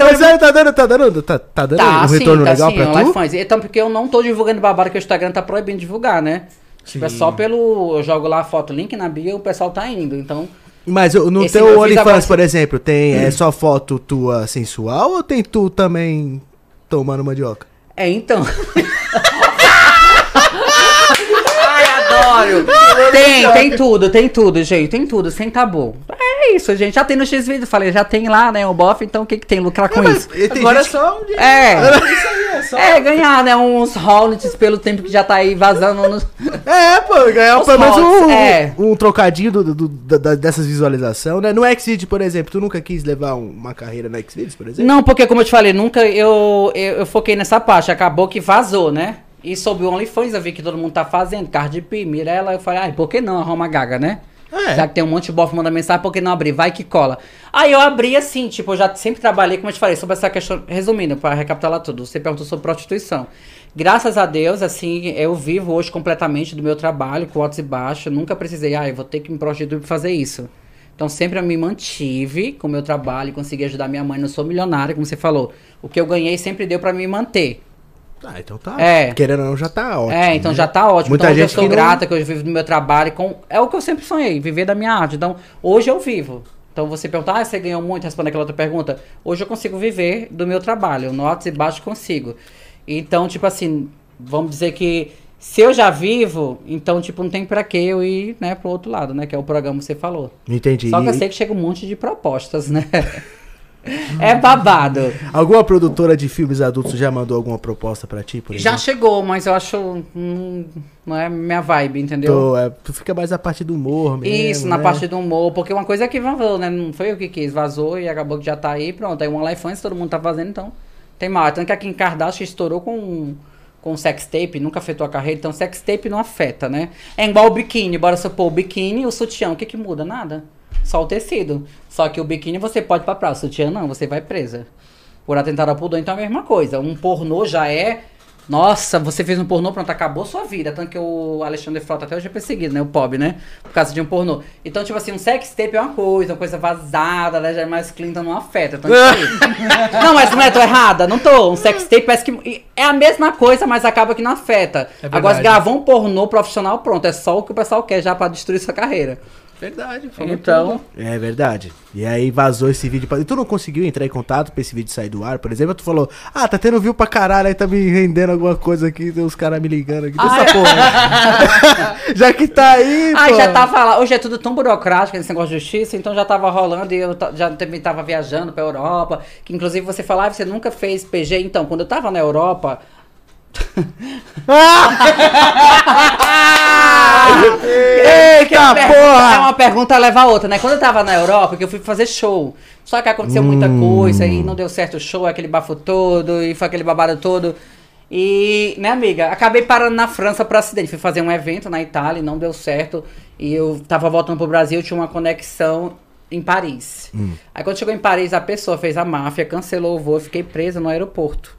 É, Mas aí tá dando, tá dando, tá, tá dando Tá, um sim, retorno tá legal sim, pra tu? Então, porque eu não tô divulgando babado que o Instagram tá proibindo divulgar, né? Tipo, é só pelo. Eu jogo lá a foto, link na bio, o pessoal tá indo. Então. Mas no Esse teu OnlyFans, por exemplo, tem é só foto tua sensual ou tem tu também tomando mandioca? É, então. *laughs* *laughs* Tem, tem tudo, tem tudo, gente. Tem tudo, sem tabu. É isso, gente. Já tem no X-Video. Falei, já tem lá, né, o bofe, então o que, que tem lucrar com isso? Tem Agora é gente só um dia. É. Isso aí, é só. É, ganhar, né, uns royalties pelo tempo que já tá aí vazando nos... É, pô, ganhar pelo menos um, é. um trocadinho do, do- da- dessas visualizações, né? No Xvideo, por exemplo, tu nunca quis levar um- uma carreira no Xvideos, por exemplo? Não, porque como eu te falei, nunca eu, eu, eu foquei nessa parte. Acabou que vazou, né? E sobre o OnlyFans, eu vi que todo mundo tá fazendo. Cardi B, Mirella, eu falei, ai, por que não a Roma Gaga, né? É. Já que tem um monte de bofe mandando mensagem, por que não abrir? Vai que cola. Aí eu abri assim, tipo, eu já sempre trabalhei, como eu te falei, sobre essa questão. Resumindo, para recapitular tudo, você perguntou sobre prostituição. Graças a Deus, assim, eu vivo hoje completamente do meu trabalho, com altos e baixos. Nunca precisei, ah, eu vou ter que me prostituir pra fazer isso. Então sempre eu me mantive com o meu trabalho, consegui ajudar minha mãe. Não sou milionária, como você falou. O que eu ganhei sempre deu pra me manter. Ah, então tá. É. Querendo ou não, já tá ótimo. É, então né? já tá ótimo. Muita então hoje eu gente sou que não- grata que eu vivo do meu trabalho. Com... É o que eu sempre sonhei, viver da minha arte. Então, hoje eu vivo. Então você perguntar, ah, você ganhou muito, responder aquela outra pergunta. Hoje eu consigo viver do meu trabalho. No altos e baixos consigo. Então, tipo assim, vamos dizer que se eu já vivo, então, tipo, não tem pra que eu ir, né, pro outro lado, né? Que é o programa que você falou. Entendi. Só que eu sei que chega um monte de propostas, né? *laughs* é babado. Alguma produtora de filmes adultos já mandou alguma proposta pra ti, por Já chegou, mas eu acho. hum, não é minha vibe, entendeu? Tu, é, tu fica mais a parte do humor mesmo, Isso, na né? parte do humor, porque uma coisa é que vazou, né? Não foi eu que quis, vazou e acabou que já tá aí, pronto. Aí um OnlyFans todo mundo tá fazendo, então tem mal. Tanto que aqui em Kardashian estourou com, com sex tape, nunca afetou a carreira, então sex tape não afeta, né? É igual o biquíni, bora supor, o biquíni e o sutiã, o que que muda? Nada. Só o tecido. Só que o biquíni você pode ir pra praia, o sutiã não, você vai presa. Por atentar ao pudor, então é a mesma coisa. Um pornô já é. Nossa, você fez um pornô, pronto, acabou sua vida. Tanto que o Alexandre Frota até hoje é perseguido, né? O pobre, né? Por causa de um pornô. Então, tipo assim, um sex tape é uma coisa, uma coisa vazada, né? Já é mais Clinton não afeta. Isso aí. *laughs* não, mas não é, tô errada, não tô. Um sex tape parece que. É a mesma coisa, mas acaba que não afeta. É Agora, se um pornô profissional, pronto, é só o que o pessoal quer já pra destruir sua carreira. Verdade, falou Então. É verdade. E aí vazou esse vídeo. Pra... E tu não conseguiu entrar em contato pra esse vídeo sair do ar? Por exemplo, tu falou, ah, tá tendo view pra caralho, aí tá me rendendo alguma coisa aqui, tem uns caras me ligando aqui. Dessa porra. *laughs* Já que tá aí, Ah, já tava lá. Hoje é tudo tão burocrático esse negócio de justiça, então já tava rolando e eu já também tava viajando pra Europa. Que inclusive você falava, ah, você nunca fez PG. Então, quando eu tava na Europa. *laughs* Eita Que a pergunta- É porra! uma pergunta leva a outra, né? Quando eu tava na Europa, que eu fui fazer show. Só que aconteceu muita coisa e não deu certo o show, aquele bafo todo, e foi aquele babado todo. E, né, amiga, acabei parando na França por acidente. Fui fazer um evento na Itália e não deu certo. E eu tava voltando pro Brasil, tinha uma conexão em Paris. Aí quando chegou em Paris, a pessoa fez a máfia, cancelou o voo, eu fiquei presa no aeroporto.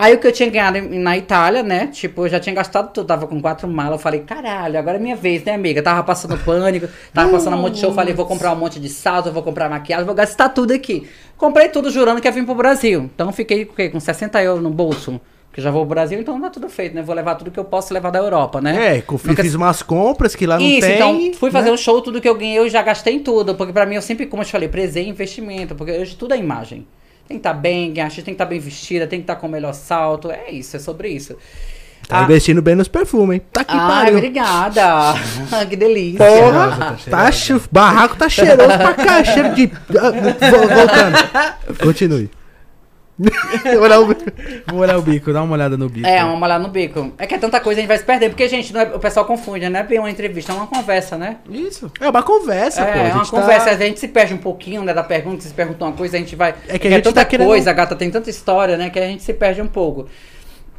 Aí o que eu tinha ganhado na Itália, né? Tipo, eu já tinha gastado tudo, tava com quatro malas. Eu falei, caralho, agora é minha vez, né, amiga? Tava passando pânico, tava passando um monte de show. Falei, vou comprar um monte de salto, vou comprar maquiagem, vou gastar tudo aqui. Comprei tudo jurando que ia vir pro Brasil. Então fiquei com o quê? Com 60 euros no bolso. Que já vou pro Brasil, então tá tudo feito, né? Vou levar tudo que eu posso levar da Europa, né? É, fiz, Nunca- fiz umas compras que lá não Isso, tem. então fui fazer né? um show, tudo que eu ganhei eu já gastei em tudo. Porque pra mim eu sempre, como eu te falei, prezei investimento. Porque hoje tudo é imagem. Tem que estar bem, a artista tem que estar bem vestida, tem que estar com o melhor salto. É isso, é sobre isso. Tá Ah, investindo bem nos perfumes, hein? Tá que Ai, pariu. obrigada. *laughs* que delícia. Porra, tá che... barraco tá cheiroso pra cá, cheiro de... Ah, vo- Voltando. *laughs* Continue. Vou olhar o- Vou olhar o bico, dá uma olhada no bico. É, uma olhada no bico. É que é tanta coisa, a gente vai se perder. Porque, gente, não é- o pessoal confunde, né? não é bem uma entrevista, é uma conversa, né? Isso. É uma conversa, pô. É, a é uma tá- conversa, a gente se perde um pouquinho, né, da pergunta, se pergunta uma coisa, a gente vai... É que a é gente tanta tá querendo- coisa, a gata tem tanta história, né, que a gente se perde um pouco.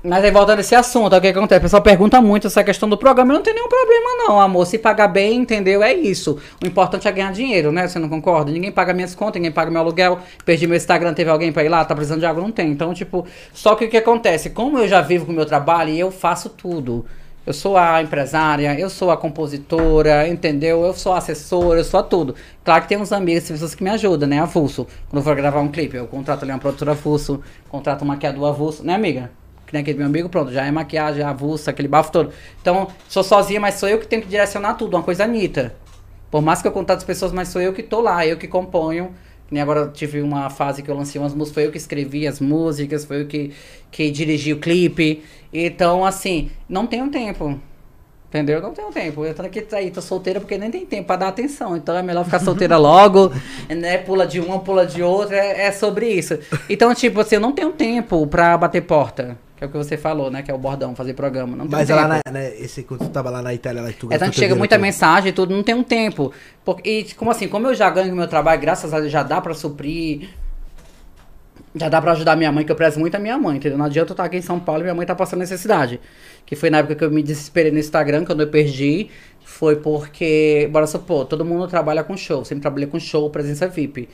Mas aí, voltando a esse assunto, o que acontece? O pessoal pergunta muito essa questão do programa, eu não tem nenhum problema não, amor, se pagar bem, entendeu? É isso. O importante é ganhar dinheiro, né, você não concorda? Ninguém paga minhas contas, ninguém paga meu aluguel, perdi meu Instagram, teve alguém pra ir lá, tá precisando de água, não tem. Então, tipo, só que o que acontece? Como eu já vivo com o meu trabalho e eu faço tudo... Eu sou a empresária, eu sou a compositora, entendeu? Eu sou a assessora, eu sou a tudo. Claro que tem uns amigos, pessoas que me ajudam, né? Avulso. Quando eu for gravar um clipe, eu contrato ali uma produtora avulso, contrato um maquiador avulso, né, amiga? Que nem aquele meu amigo, pronto, já é maquiagem, avulso, aquele bafo todo. Então, sou sozinha, mas sou eu que tenho que direcionar tudo, uma coisa nita. Por mais que eu contate as pessoas, mas sou eu que tô lá, eu que componho. Nem agora tive uma fase que eu lancei umas músicas, foi eu que escrevi as músicas, foi eu que, que dirigi o clipe. Então, assim, não tenho tempo. Entendeu? Não tenho tempo. Eu tô aqui aí, tô solteira porque nem tem tempo pra dar atenção. Então é melhor ficar solteira *laughs* logo, né? Pula de uma, pula de outra. É, é sobre isso. Então, tipo assim, eu não tenho tempo pra bater porta. Que é o que você falou, né? Que é o bordão, fazer programa. Não Mas lá na, né, esse, quando tu tava lá na Itália, lá tu É tanto chega muita todo. mensagem e tudo, não tem um tempo. Porque, e como assim, como eu já ganho o meu trabalho, graças a Deus já dá pra suprir. Já dá pra ajudar minha mãe, que eu prezo muito a minha mãe, entendeu? Não adianta eu estar aqui em São Paulo e minha mãe tá passando necessidade. Que foi na época que eu me desesperei no Instagram, quando eu perdi. Foi porque, bora supor, todo mundo trabalha com show. Sempre trabalhei com show, presença VIP.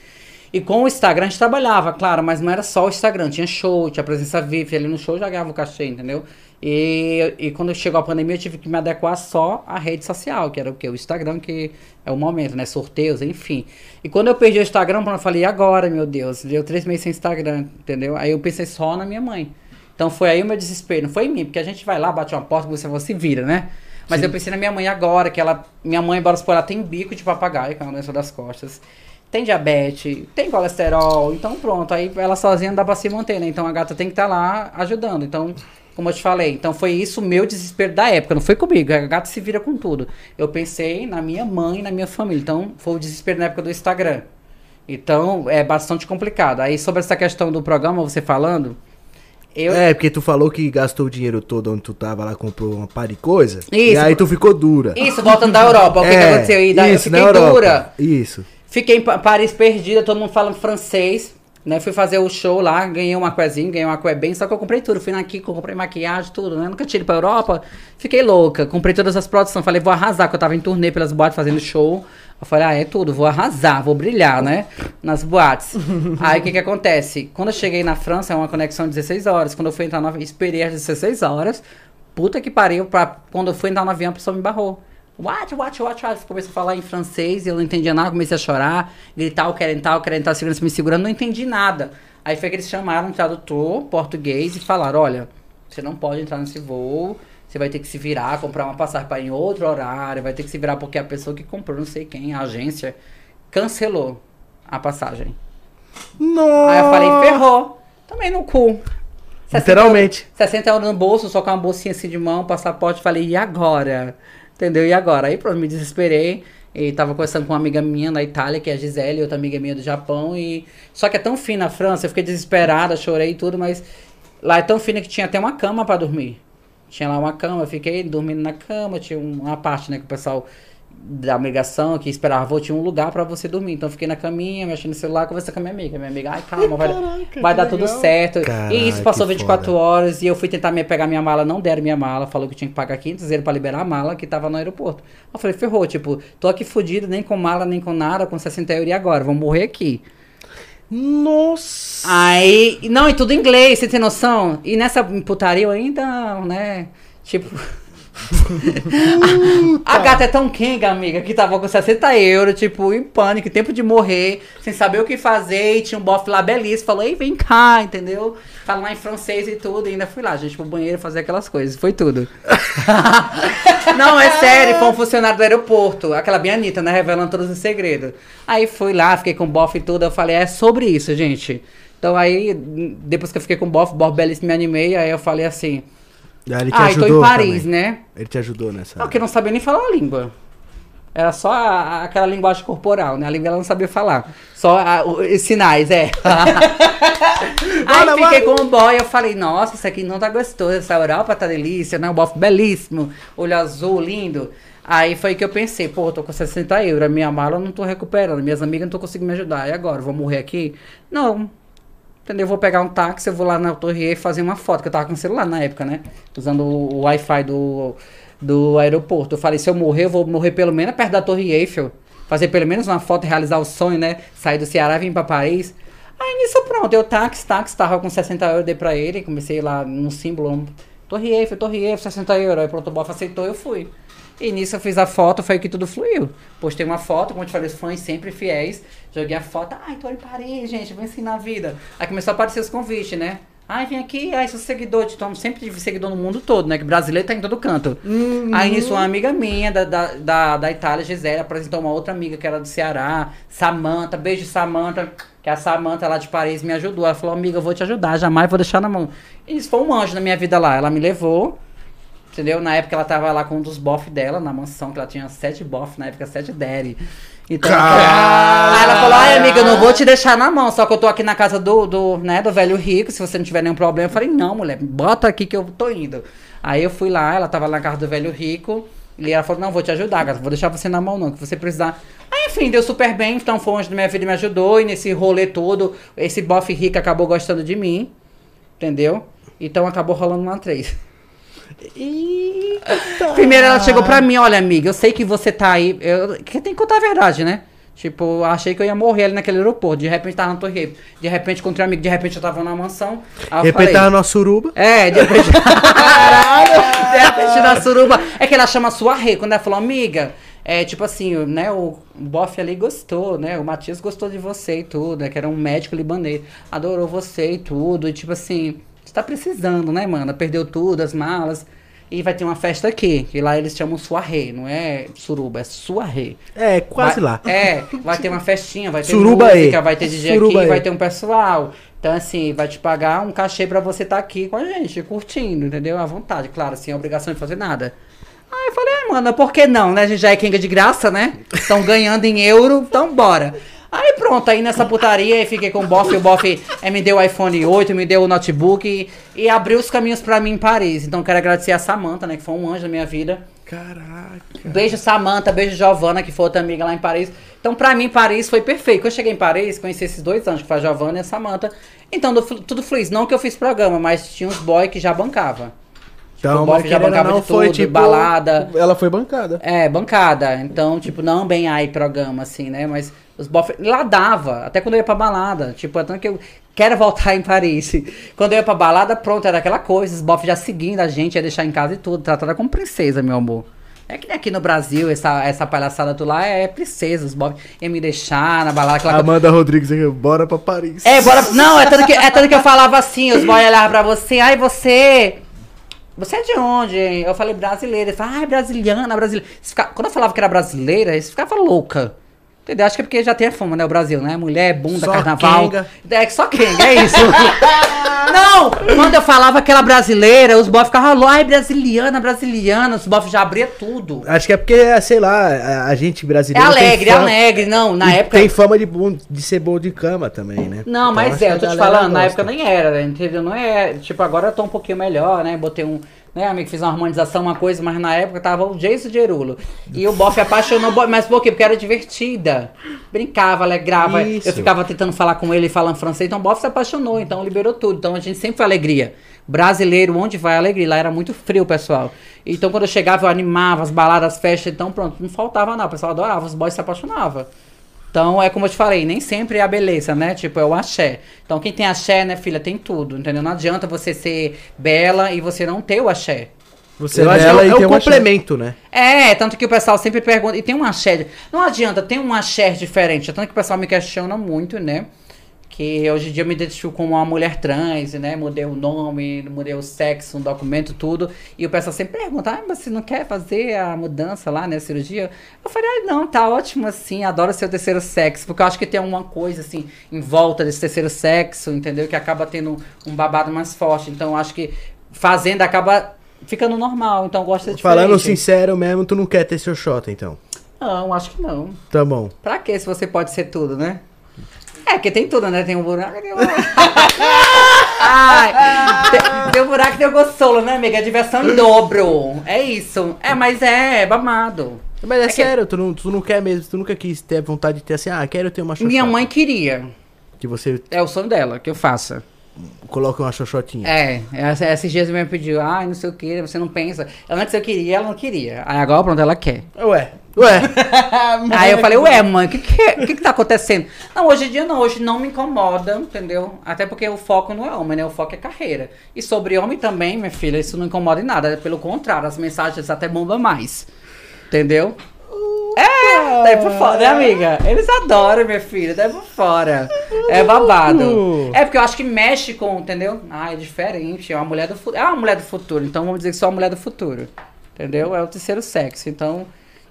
E com o Instagram a gente trabalhava, claro, mas não era só o Instagram. Tinha show, tinha presença VIP. Ali no show já ganhava o cachê, entendeu? E, e quando chegou a pandemia eu tive que me adequar só à rede social, que era o quê? O Instagram, que é o momento, né? Sorteios, enfim. E quando eu perdi o Instagram, eu falei, e agora, meu Deus? Deu três meses sem Instagram, entendeu? Aí eu pensei só na minha mãe. Então foi aí o meu desespero. Não foi em mim, porque a gente vai lá, bate uma porta, você você vira, né? Mas eu pensei na minha mãe agora, que ela. Minha mãe, bora supor, ela tem bico de papagaio, que é uma doença das costas. Tem diabetes, tem colesterol, então pronto, aí ela sozinha não dá pra se manter, né? Então a gata tem que estar lá ajudando. Então, como eu te falei, então foi isso o meu desespero da época, não foi comigo, a gata se vira com tudo. Eu pensei na minha mãe, na minha família, então foi o desespero na época do Instagram. Então é bastante complicado. Aí sobre essa questão do programa, você falando, eu, É, porque tu falou que gastou o dinheiro todo onde tu tava lá, comprou uma par de coisa. E Isso. aí tu ficou dura. Isso, voltando da Europa, o que, que É, aconteceu? E daí eu isso, na fiquei Europa. dura. Isso. Fiquei em Pa- Paris perdida, todo mundo falando francês. Né? Fui fazer o show lá, ganhei uma coisinha, ganhei uma coisa bem, só que eu comprei tudo. Fui na Kiko, comprei maquiagem, tudo, né? Nunca ido pra Europa. Fiquei louca, comprei todas as produções. Falei, vou arrasar, que eu tava em turnê pelas boates fazendo show. Eu falei, ah, é tudo, vou arrasar, vou brilhar, né? Nas boates. *laughs* Aí o que que acontece? Quando eu cheguei na França, é uma conexão de 16 horas. Quando eu fui entrar no avião, esperei as 16 horas. Puta que pariu, pra, quando eu fui entrar no avião, a pessoa me barrou. What, what, what, what? Começou a falar em francês e eu não entendia nada, comecei a chorar, gritar, eu quero entrar, eu quero entrar, a segurança me segurando, não entendi nada. Aí foi que eles chamaram um tradutor português e falaram, olha, você não pode entrar nesse voo, você vai ter que se virar, comprar uma passagem para em outro horário, vai ter que se virar porque a pessoa que comprou, não sei quem, a agência, cancelou a passagem. Nossa. Aí eu falei, ferrou. Também no cu. 60 Literalmente. euros- 60 euros no bolso, só com uma bolsinha assim de mão, passaporte. Falei, e agora? Entendeu? E agora? Aí pronto, me desesperei. E tava conversando com uma amiga minha na Itália, que é a Gisele, outra amiga minha do Japão. E... Só que é tão fina a França, eu fiquei desesperada, chorei e tudo, mas lá é tão fina que tinha até uma cama pra dormir. Tinha lá uma cama, eu fiquei dormindo na cama, tinha um- uma parte, né, que o pessoal da migração que esperava voo, tinha um lugar pra você dormir. Então eu fiquei na caminha, mexendo no celular, conversando com a minha amiga. Minha amiga, ai, calma, vai, Caraca, vai que dar tudo legal. certo. Caralho, e isso passou que 24 foda. horas e eu fui tentar me pegar minha mala, não deram minha mala, falou que tinha que pagar 500 euros pra liberar a mala que tava no aeroporto. Eu falei, ferrou, tipo, tô aqui fudido, nem com mala, nem com nada, com 60 euros e agora? Vou morrer aqui. Nossa. Aí, não, e tudo em inglês, você tem noção? E nessa putaria eu ainda, né, tipo... a gata é tão quenga, amiga, que tava com 60 euros, tipo, em pânico, tempo de morrer, sem saber o que fazer, e tinha um bofe lá belíssimo, falou, ei, vem cá, entendeu? Falar em francês e tudo, e ainda fui lá, gente, pro banheiro fazer aquelas coisas, foi tudo. *laughs* Não, é sério, foi um funcionário do aeroporto, aquela bem Anitta, né, revelando todos os segredos. Aí fui lá, fiquei com o bofe e tudo, eu falei, é sobre isso, gente. Então aí, depois que eu fiquei com o bofe, o bofe belíssimo, me animei, aí eu falei assim, Ah, ele te ah, ajudou em Paris, também. né? Ele te ajudou nessa. Não, porque não sabia nem falar a língua. Era só a- aquela linguagem corporal, né? A língua ela não sabia falar. Só a- o- os sinais, é. *laughs* Aí Bora, fiquei bora. com o boy, eu falei, nossa, isso aqui não tá gostoso, essa Europa tá delícia, né? O bofe belíssimo, olho azul, lindo. Aí foi que eu pensei, pô, eu tô com 60 euros, a minha mala eu não tô recuperando, minhas amigas não tô conseguindo me ajudar. E agora, vou morrer aqui? Não. Entendeu? Eu vou pegar um táxi, eu vou lá na Torre Eiffel fazer uma foto, que eu tava com celular na época, né? Usando o, o Wi-Fi do, do aeroporto. Eu falei, se eu morrer, eu vou morrer pelo menos perto da Torre Eiffel. Fazer pelo menos uma foto e realizar o sonho, né? Sair do Ceará e vir pra Paris. Aí nisso pronto, eu táxi, táxi, tava com 60 euros, dei pra ele, comecei lá no símbolo, Torre Eiffel, Torre Eiffel, 60 euros. Aí pronto, o bofe aceitou, eu fui. E nisso eu fiz a foto, foi que tudo fluiu. Postei uma foto, como eu te falei, os fãs sempre fiéis. Joguei a foto, ai, tô em Paris, gente, venci na vida. Aí começou a aparecer os convites, né? Ai, vem aqui, ai, sou seguidor, te tomo sempre tive seguidor no mundo todo, né? Que brasileiro tá em todo canto. Aí nisso, uma amiga minha da, da, da, da Itália, Gisele, apresentou uma outra amiga que era do Ceará, Samanta, beijo Samanta, que a Samanta lá de Paris me ajudou. Ela falou, amiga, eu vou te ajudar, jamais vou deixar na mão. E isso foi um anjo na minha vida lá. Ela me levou, Entendeu? Na época ela tava lá com um dos bof dela, na mansão, que ela tinha sete bof, na época sete daddy. Então, aí ela falou, ai amiga, eu não vou te deixar na mão, só que eu tô aqui na casa do, do, né, do velho rico, se você não tiver nenhum problema. Eu falei, não, mulher, bota aqui que eu tô indo. Aí eu fui lá, ela tava lá na casa do velho rico, e ela falou, não, vou te ajudar, gata, vou deixar você na mão não, que você precisar. Aí, enfim, deu super bem, então foi onde minha vida me ajudou, e nesse rolê todo, esse bofe rico acabou gostando de mim, entendeu? Então acabou rolando uma três. Eita. Primeiro ela chegou pra mim, olha, amiga, eu sei que você tá aí. Eu, que tem que contar a verdade, né? Tipo, achei que eu ia morrer ali naquele aeroporto. De repente tava na Torre. De repente encontrei um amigo, de repente eu tava na mansão. De repente falei, tava na suruba. É, de repente. *laughs* de repente na suruba. É que ela chama sua rei. Quando ela falou, amiga, é tipo assim, né? O bofe ali gostou, né? O Matias gostou de você e tudo. É que era um médico libanês. Adorou você e tudo. E tipo assim, tá precisando, né, mano? Perdeu tudo, as malas. E vai ter uma festa aqui, que lá eles chamam suaré, não é suruba, é suaré. É, quase Vai- lá. *laughs* É, vai ter uma festinha, vai ter Suruba música, aí. vai ter DJ Suruba aqui, aí. vai ter um pessoal. Então, assim, vai te pagar um cachê pra você estar aqui com a gente, curtindo, entendeu? À vontade, claro, sem obrigação de fazer nada. Aí eu falei, ah, mano, por que não, né? A gente já é Kinga de graça, né? Estão ganhando em euro, então bora. Aí pronto, aí nessa putaria eu fiquei com o Boff, o Boff eh, me deu o iPhone 8, me deu o notebook e, e abriu os caminhos pra mim em Paris. Então quero agradecer a Samantha, né, que foi um anjo na minha vida. Caraca. Beijo Samantha, beijo Giovana, que foi outra amiga lá em Paris. Então, pra mim, Paris foi perfeito. Quando eu cheguei em Paris, conheci esses dois anjos, que foi a Giovana e a Samantha. Então, do- tudo fluiu. Não que eu fiz programa, mas tinha uns boy que já bancava. Então, o mas já bancava não, de tudo, tipo, balada. Ela foi bancada. É, bancada. Então, tipo, não bem aí programa, assim, né? Mas os bof... Lá dava, até quando eu ia pra balada. Tipo, é tanto que eu quero voltar em Paris. *laughs* Quando eu ia pra balada, pronto, era aquela coisa. Os bof já seguindo a gente, ia deixar em casa e tudo. Tratada como princesa, meu amor. É que nem aqui no Brasil, essa, essa palhaçada do lá é princesa. Os bof iam me deixar na balada, aquela. Amanda Rodrigues aqui, bora pra Paris. É, bora. Não, é tanto que, é tanto que eu falava assim, os boys olhavam pra você, ai, você. Você é de onde? Eu falei brasileira. Ele falou, ai, brasiliana, brasileira. Fica- Quando eu falava que era brasileira, eles ficavam louca. Entendeu? Acho que é porque já tem a fama, né? O Brasil, né? Mulher, bunda, Só carnaval. É que só quem, é isso. *laughs* Não! Quando eu falava que era brasileira, os bofs ficavam, ai, brasiliana, brasiliana. Os bofs já abriam tudo. Acho que é porque, sei lá, a, gente É brasileiro. tem alegre, é fama- alegre. Não, na época. Tem fama de, de ser bom de cama também, né? Não, Então, mas é, eu tô te falando, na gosta. época nem era, né, entendeu? Não é, tipo, agora eu tô um pouquinho melhor, né? Botei um, né, amigo, fiz uma harmonização, uma coisa, mas na época tava o Jason Derulo. E o Boff apaixonou, mas por quê? Porque era divertida. Brincava, alegrava. Isso. Eu ficava tentando falar com ele falando francês, então o Boff se apaixonou, então liberou tudo. Então a gente sempre foi alegria. Brasileiro, onde vai alegria? Lá era muito frio, pessoal. Então quando eu chegava, eu animava as baladas, as festas, então pronto, não faltava não. O pessoal adorava, os boys se apaixonavam. Então, é como eu te falei, nem sempre é a beleza, né? Tipo, é o axé. Então, quem tem axé, né, filha, tem tudo, entendeu? Não adianta você ser bela e você não ter o axé. Você Eu é é, um- um é um complemento, né? É, tanto que o pessoal sempre pergunta. E tem um axé. Não adianta, tem um axé diferente. Tanto que o pessoal me questiona muito, né? Que hoje em dia eu me identifico como uma mulher trans, né? Mudei o nome, mudei o sexo, um documento, tudo. E o pessoal sempre pergunta: ah, mas você não quer fazer a mudança lá, né? A cirurgia? Eu falei: ah, não, tá ótimo assim, adoro ser o terceiro sexo. Porque eu acho que tem uma coisa, assim, em volta desse terceiro sexo, entendeu? Que acaba tendo um babado mais forte. Então eu acho que fazendo acaba ficando normal. Então eu gosto de Falando sincero mesmo, tu não quer ter seu shot, então. Não, acho que não. Tá bom. Pra que se você pode ser tudo, né? É, porque tem tudo, né? Tem um buraco e tem um... *laughs* Ai, tem, tem um buraco e tem um gostolo, né, amiga? É diversão em dobro. É isso. É, mas é, é babado. Mas é, É que- sério, tu, não, tu não quer mesmo, tu nunca quis ter vontade de ter assim, ah, quero ter uma xoxota. Minha mãe queria. Que você É o sonho dela, que eu faça. Coloca uma xoxotinha. É, esses dias minha pediu, ai, não sei o que, você não pensa. Antes eu queria, ela não queria. Aí agora, pronto, ela quer. Ué, ué. *laughs* *laughs* Aí eu falei, ué, mãe, o que, que, é- o que que tá acontecendo? Não, hoje em dia não, hoje não me incomoda, entendeu? Até porque o foco não é homem, né? O foco é carreira. E sobre homem também, minha filha, isso não incomoda em nada. Pelo contrário, as mensagens até bombam mais. Entendeu? É, daí por fora, né, amiga? Eles adoram, minha filha, daí por fora. É babado. É porque eu acho que mexe com, entendeu? Ah, é diferente. É uma mulher do futuro. É uma mulher do futuro, então vamos dizer que só uma mulher do futuro. Entendeu? É o terceiro sexo. Então.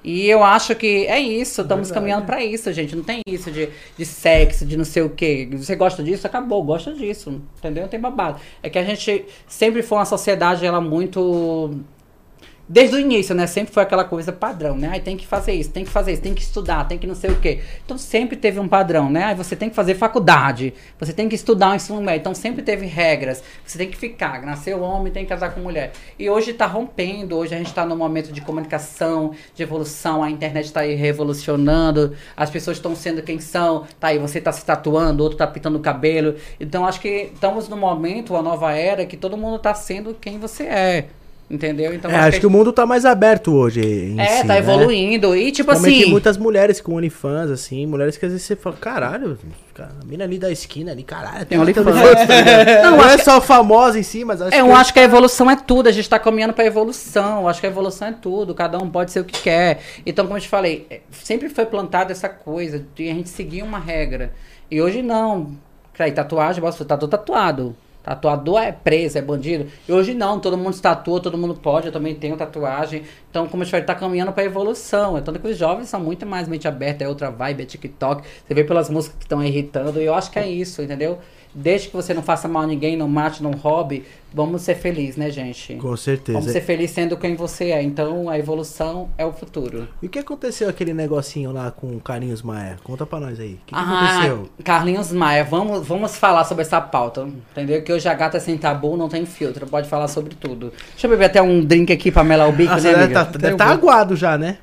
E eu acho que é isso, estamos caminhando pra isso, gente. Não tem isso de, de sexo, de não sei o quê. Você gosta disso? Acabou, gosta disso. Entendeu? Não tem babado. É que a gente sempre foi uma sociedade, ela muito Desde o início, né? Sempre foi aquela coisa padrão, né? Aí tem que fazer isso, tem que fazer isso, tem que estudar, tem que não sei o quê. Então sempre teve um padrão, né? Aí você tem que fazer faculdade, você tem que estudar o ensino médio. Então sempre teve regras. Você tem que ficar, nasceu homem, tem que casar com mulher. E hoje tá rompendo, hoje a gente tá num momento de comunicação, de evolução, a internet tá aí revolucionando, as pessoas estão sendo quem são, tá aí, você tá se tatuando, outro tá pintando o cabelo. Então acho que estamos num momento, uma nova era, que todo mundo tá sendo quem você é. Entendeu? Então É, acho que o mundo tá mais aberto hoje. É, si, tá né? evoluindo. E tipo Principalmente assim. muitas mulheres com OnlyFans, assim, mulheres que às vezes você fala, caralho, cara, a mina ali da esquina ali, caralho, Tem muita OnlyFans. Tá ligado? *laughs* Não, é que- só famosa em si, mas acho É, que eu acho que a evolução é tudo, a gente tá caminhando pra evolução. Eu acho que a evolução é tudo, cada um pode ser o que quer. Então, como eu te falei, é, sempre foi plantada essa coisa de a gente seguir uma regra. E hoje não. Aí, tatuagem, você tá todo tatuado. Tatuador é preso, é bandido. E hoje não, todo mundo se tatua, todo mundo pode, eu também tenho tatuagem. Então, como eu te falei, tá caminhando pra evolução. É tanto que os jovens são muito mais mente aberta, é outra vibe, é TikTok. Você vê pelas músicas que estão irritando, e eu acho que é isso, entendeu? Desde que você não faça mal a ninguém, não mate, não roube, vamos ser felizes, né, gente? Com certeza. Vamos ser felizes sendo quem você é. Então, a evolução é o futuro. E o que aconteceu aquele negocinho lá com o Carlinhos Maia? Conta pra nós aí. O que, que ah, aconteceu? Carlinhos Maia, vamos, vamos falar sobre essa pauta, entendeu? Que hoje a gata sem tabu não tem filtro, pode falar sobre tudo. Deixa eu beber até um drink aqui pra melar o bico, Nossa, né, deve amiga? tá, deve tá aguado já, né?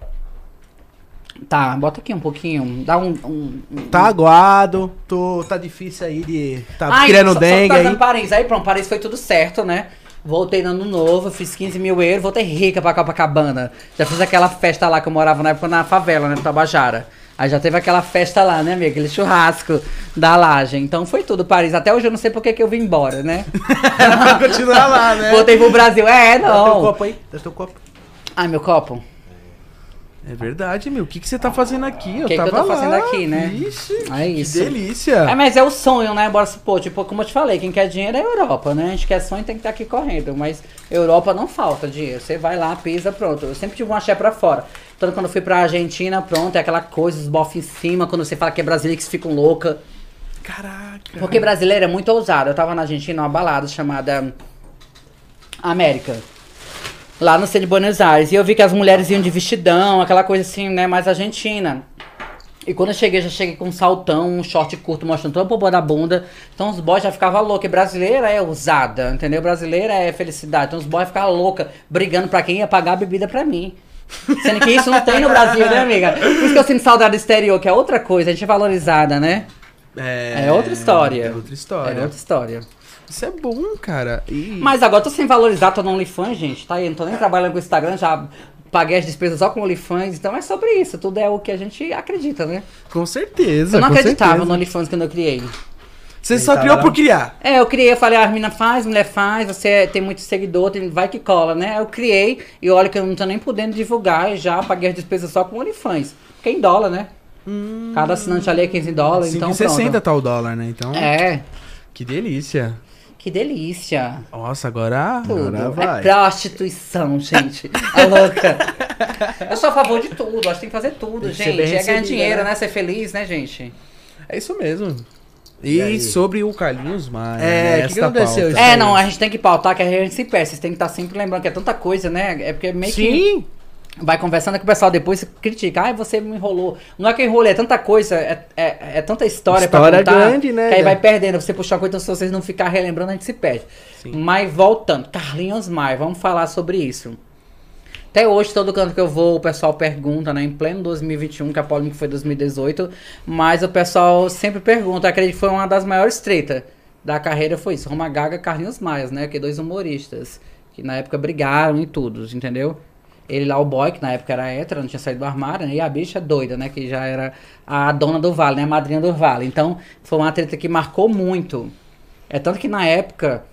Tá, bota aqui um pouquinho, dá um... um, um- Tá aguado, tô, tá difícil aí de... Tá Ai, criando só- só dengue por causa aí. Paris. Aí pronto, Paris foi tudo certo, né? Voltei no ano novo, fiz 15 mil euros, voltei rica pra Copacabana. Já fiz aquela festa lá que eu morava na época na favela, né, Tabajara. Aí já teve aquela festa lá, né, amigo? Aquele churrasco da laje. Então foi tudo, Paris. Até hoje eu não sei por que que eu vim embora, né? *laughs* Vai continuar lá, né? Voltei pro Brasil. É, Dá teu não. copo aí, dá teu copo. Ai, meu copo. É verdade, meu. O que, que você tá fazendo aqui? que que eu tô fazendo aqui, né? Ixi, É isso. que delícia. É, mas é o sonho, né? Bora supor, tipo, como eu te falei, quem quer dinheiro é a Europa, né? A gente quer sonho tem que estar aqui correndo. Mas Europa não falta dinheiro. Você vai lá, pisa, pronto. Eu sempre tive um axé pra fora. Tanto quando eu fui pra Argentina, pronto, é aquela coisa, os bofs em cima, quando você fala que é brasileiro, que ficam louca. Caraca. Porque brasileiro é muito ousado. Eu tava na Argentina, numa balada chamada América. Lá no centro de Buenos Aires. E eu vi que as mulheres iam de vestidão, aquela coisa assim, né, mais argentina. E quando eu cheguei, já cheguei com um saltão, um short curto, mostrando toda a boba da bunda. Então os boys já ficavam loucos. E brasileira é ousada, entendeu? Brasileira é felicidade. Então os boys ficavam loucos, brigando pra quem ia pagar a bebida pra mim. Sendo que isso não tem no Brasil, né, amiga? Por isso que eu sinto saudade do exterior, que é outra coisa, a gente é valorizada, né? É outra história. É outra história. É outra história. Isso é bom, cara. E... Mas agora eu tô sem valorizar, tô no OnlyFans, gente, tá aí, não tô nem trabalhando com o Instagram, já paguei as despesas só com o OnlyFans, então é sobre isso, tudo é o que a gente acredita, né? Com certeza. Eu não com acreditava certeza. no OnlyFans quando eu criei. Você só criou por criar. É, eu criei, eu falei, ah, a menina faz, mulher faz, você tem muito seguidor, tem, vai que cola, né? Eu criei e olha que eu não tô nem podendo divulgar e já paguei as despesas só com o OnlyFans. Porque é em dólar, né? Cada assinante ali é 15 dólares, então 5,60 pronto. tá o dólar, né? Então, É, que delícia. Que delícia. Nossa, agora... Tudo. Agora vai. É prostituição, gente. A louca. Eu sou a favor de tudo. Acho que tem que fazer tudo, que gente. É ganhar dinheiro, né? né? Ser feliz, né, gente? É isso mesmo. E E, sobre o Carlinhos Maia, É, né, que que aconteceu? pauta. Isso É, não, a gente tem que pautar que a gente se perde. Vocês têm que estar sempre lembrando que é tanta coisa, né? É porque meio que Sim, vai conversando que o pessoal depois critica. Ai, você me enrolou. Não é que eu enrolei, é tanta coisa, é, é, é tanta história, História pra contar. grande, né, Que aí né? vai perdendo. Você puxar uma coisa, então, se vocês não ficar relembrando, a gente se perde. Sim. Mas voltando, Carlinhos Maia, vamos falar sobre isso. Até hoje, todo canto que eu vou, o pessoal pergunta, né? Em pleno 2021, que a polêmica foi 2018. Mas o pessoal sempre pergunta. Acredito que foi uma das maiores tretas da carreira, foi isso. Roma Gaga e Carlinhos Maia, né? Que dois humoristas. Que na época brigaram e tudo, entendeu? Ele lá, o boy, que na época era hétero, não tinha saído do armário, né? E a bicha doida, né? Que já era a dona do vale, né? A madrinha do vale. Então, foi uma treta que marcou muito. É tanto que na época,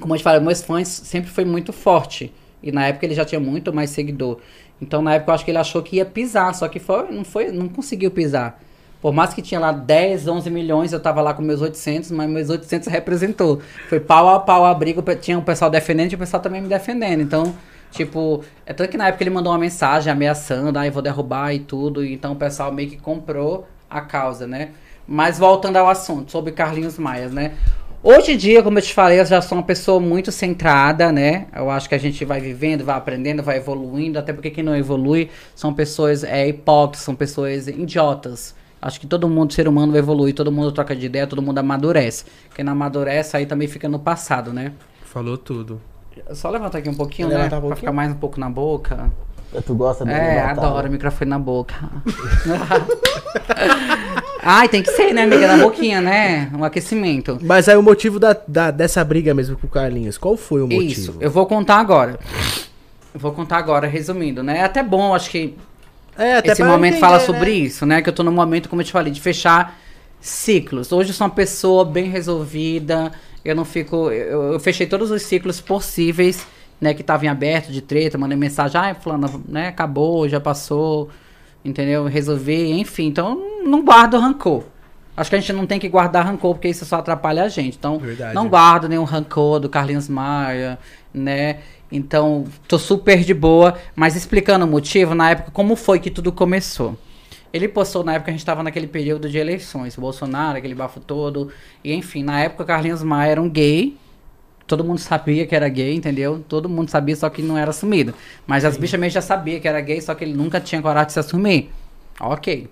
como eu te falei, meus fãs sempre foi muito forte. E na época ele já tinha muito mais seguidor. Então na época eu acho que ele achou que ia pisar, só que foi, não foi, não conseguiu pisar. Por mais que tinha lá 10, 11 milhões, eu tava lá com meus 800, mas meus 800 representou. Foi pau a pau a briga, tinha o pessoal defendendo e o pessoal também me defendendo. Então, tipo, é tanto que na época ele mandou uma mensagem ameaçando, ah, eu vou derrubar e tudo. Então o pessoal meio que comprou a causa, né? Mas voltando ao assunto, sobre Carlinhos Maia, né? Hoje em dia, como eu te falei, eu já sou uma pessoa muito centrada, né? Eu acho que a gente vai vivendo, vai aprendendo, vai evoluindo, até porque quem não evolui são pessoas é, hipócritas, são pessoas idiotas. Acho que todo mundo, ser humano, vai evoluir, todo mundo troca de ideia, todo mundo amadurece. Quem não amadurece aí também fica no passado, né? Falou tudo. Só levantar aqui um pouquinho, né? um Pra pouquinho. ficar mais um pouco na boca. Tu gosta de É, adoro né? o microfone na boca. *laughs* Ai, tem que ser, né, amiga? Na boquinha, né? Um aquecimento. Mas aí o motivo da, da- dessa briga mesmo com o Carlinhos, qual foi o motivo? Isso, eu vou contar agora. Eu vou contar agora, resumindo, né? É até bom, acho que É, até esse pra momento entender, fala né? sobre isso, né? Que eu tô no momento, como eu te falei, de fechar ciclos. Hoje eu sou uma pessoa bem resolvida. Eu não fico. Eu, eu fechei todos os ciclos possíveis, né? Que estavam em aberto de treta, mandei mensagem, ah, fulano, né? Acabou, já passou. Entendeu? Resolvi, enfim. Então não guardo rancor. Acho que a gente não tem que guardar rancor, porque isso só atrapalha a gente. Então, Verdade. não guardo nenhum rancor do Carlinhos Maia, né? Então, tô super de boa. Mas explicando o motivo, na época, como foi que tudo começou. Ele postou na época que a gente estava naquele período de eleições, Bolsonaro, aquele bafo todo. E enfim, na época o Carlinhos Maia era um gay. Todo mundo sabia que era gay, entendeu? Todo mundo sabia, só que não era assumido. Mas as bichas mesmo já sabiam que era gay, só que ele nunca tinha coragem de se assumir. Ok.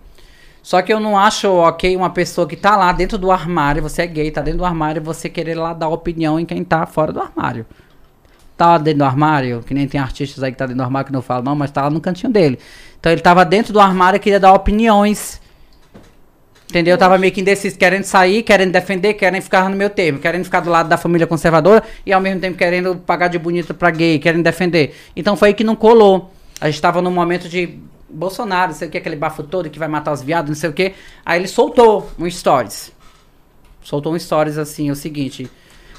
Só que eu não acho ok uma pessoa que tá lá dentro do armário, você é gay, tá dentro do armário, você querer lá dar opinião em quem tá fora do armário. Tá lá dentro do armário, que nem tem artistas aí que tá dentro do armário que não falam não, mas tá lá no cantinho dele. Então ele tava dentro do armário e queria dar opiniões. Entendeu? Eu tava meio que indeciso, querendo sair, querendo defender, querendo ficar no meu termo, querendo ficar do lado da família conservadora e ao mesmo tempo querendo pagar de bonita pra gay, querendo defender. Então foi aí que não colou. A gente tava num momento de Bolsonaro, não sei o que, aquele bafo todo que vai matar os viados, não sei o que. Aí ele soltou um stories. Soltou um stories assim, o seguinte.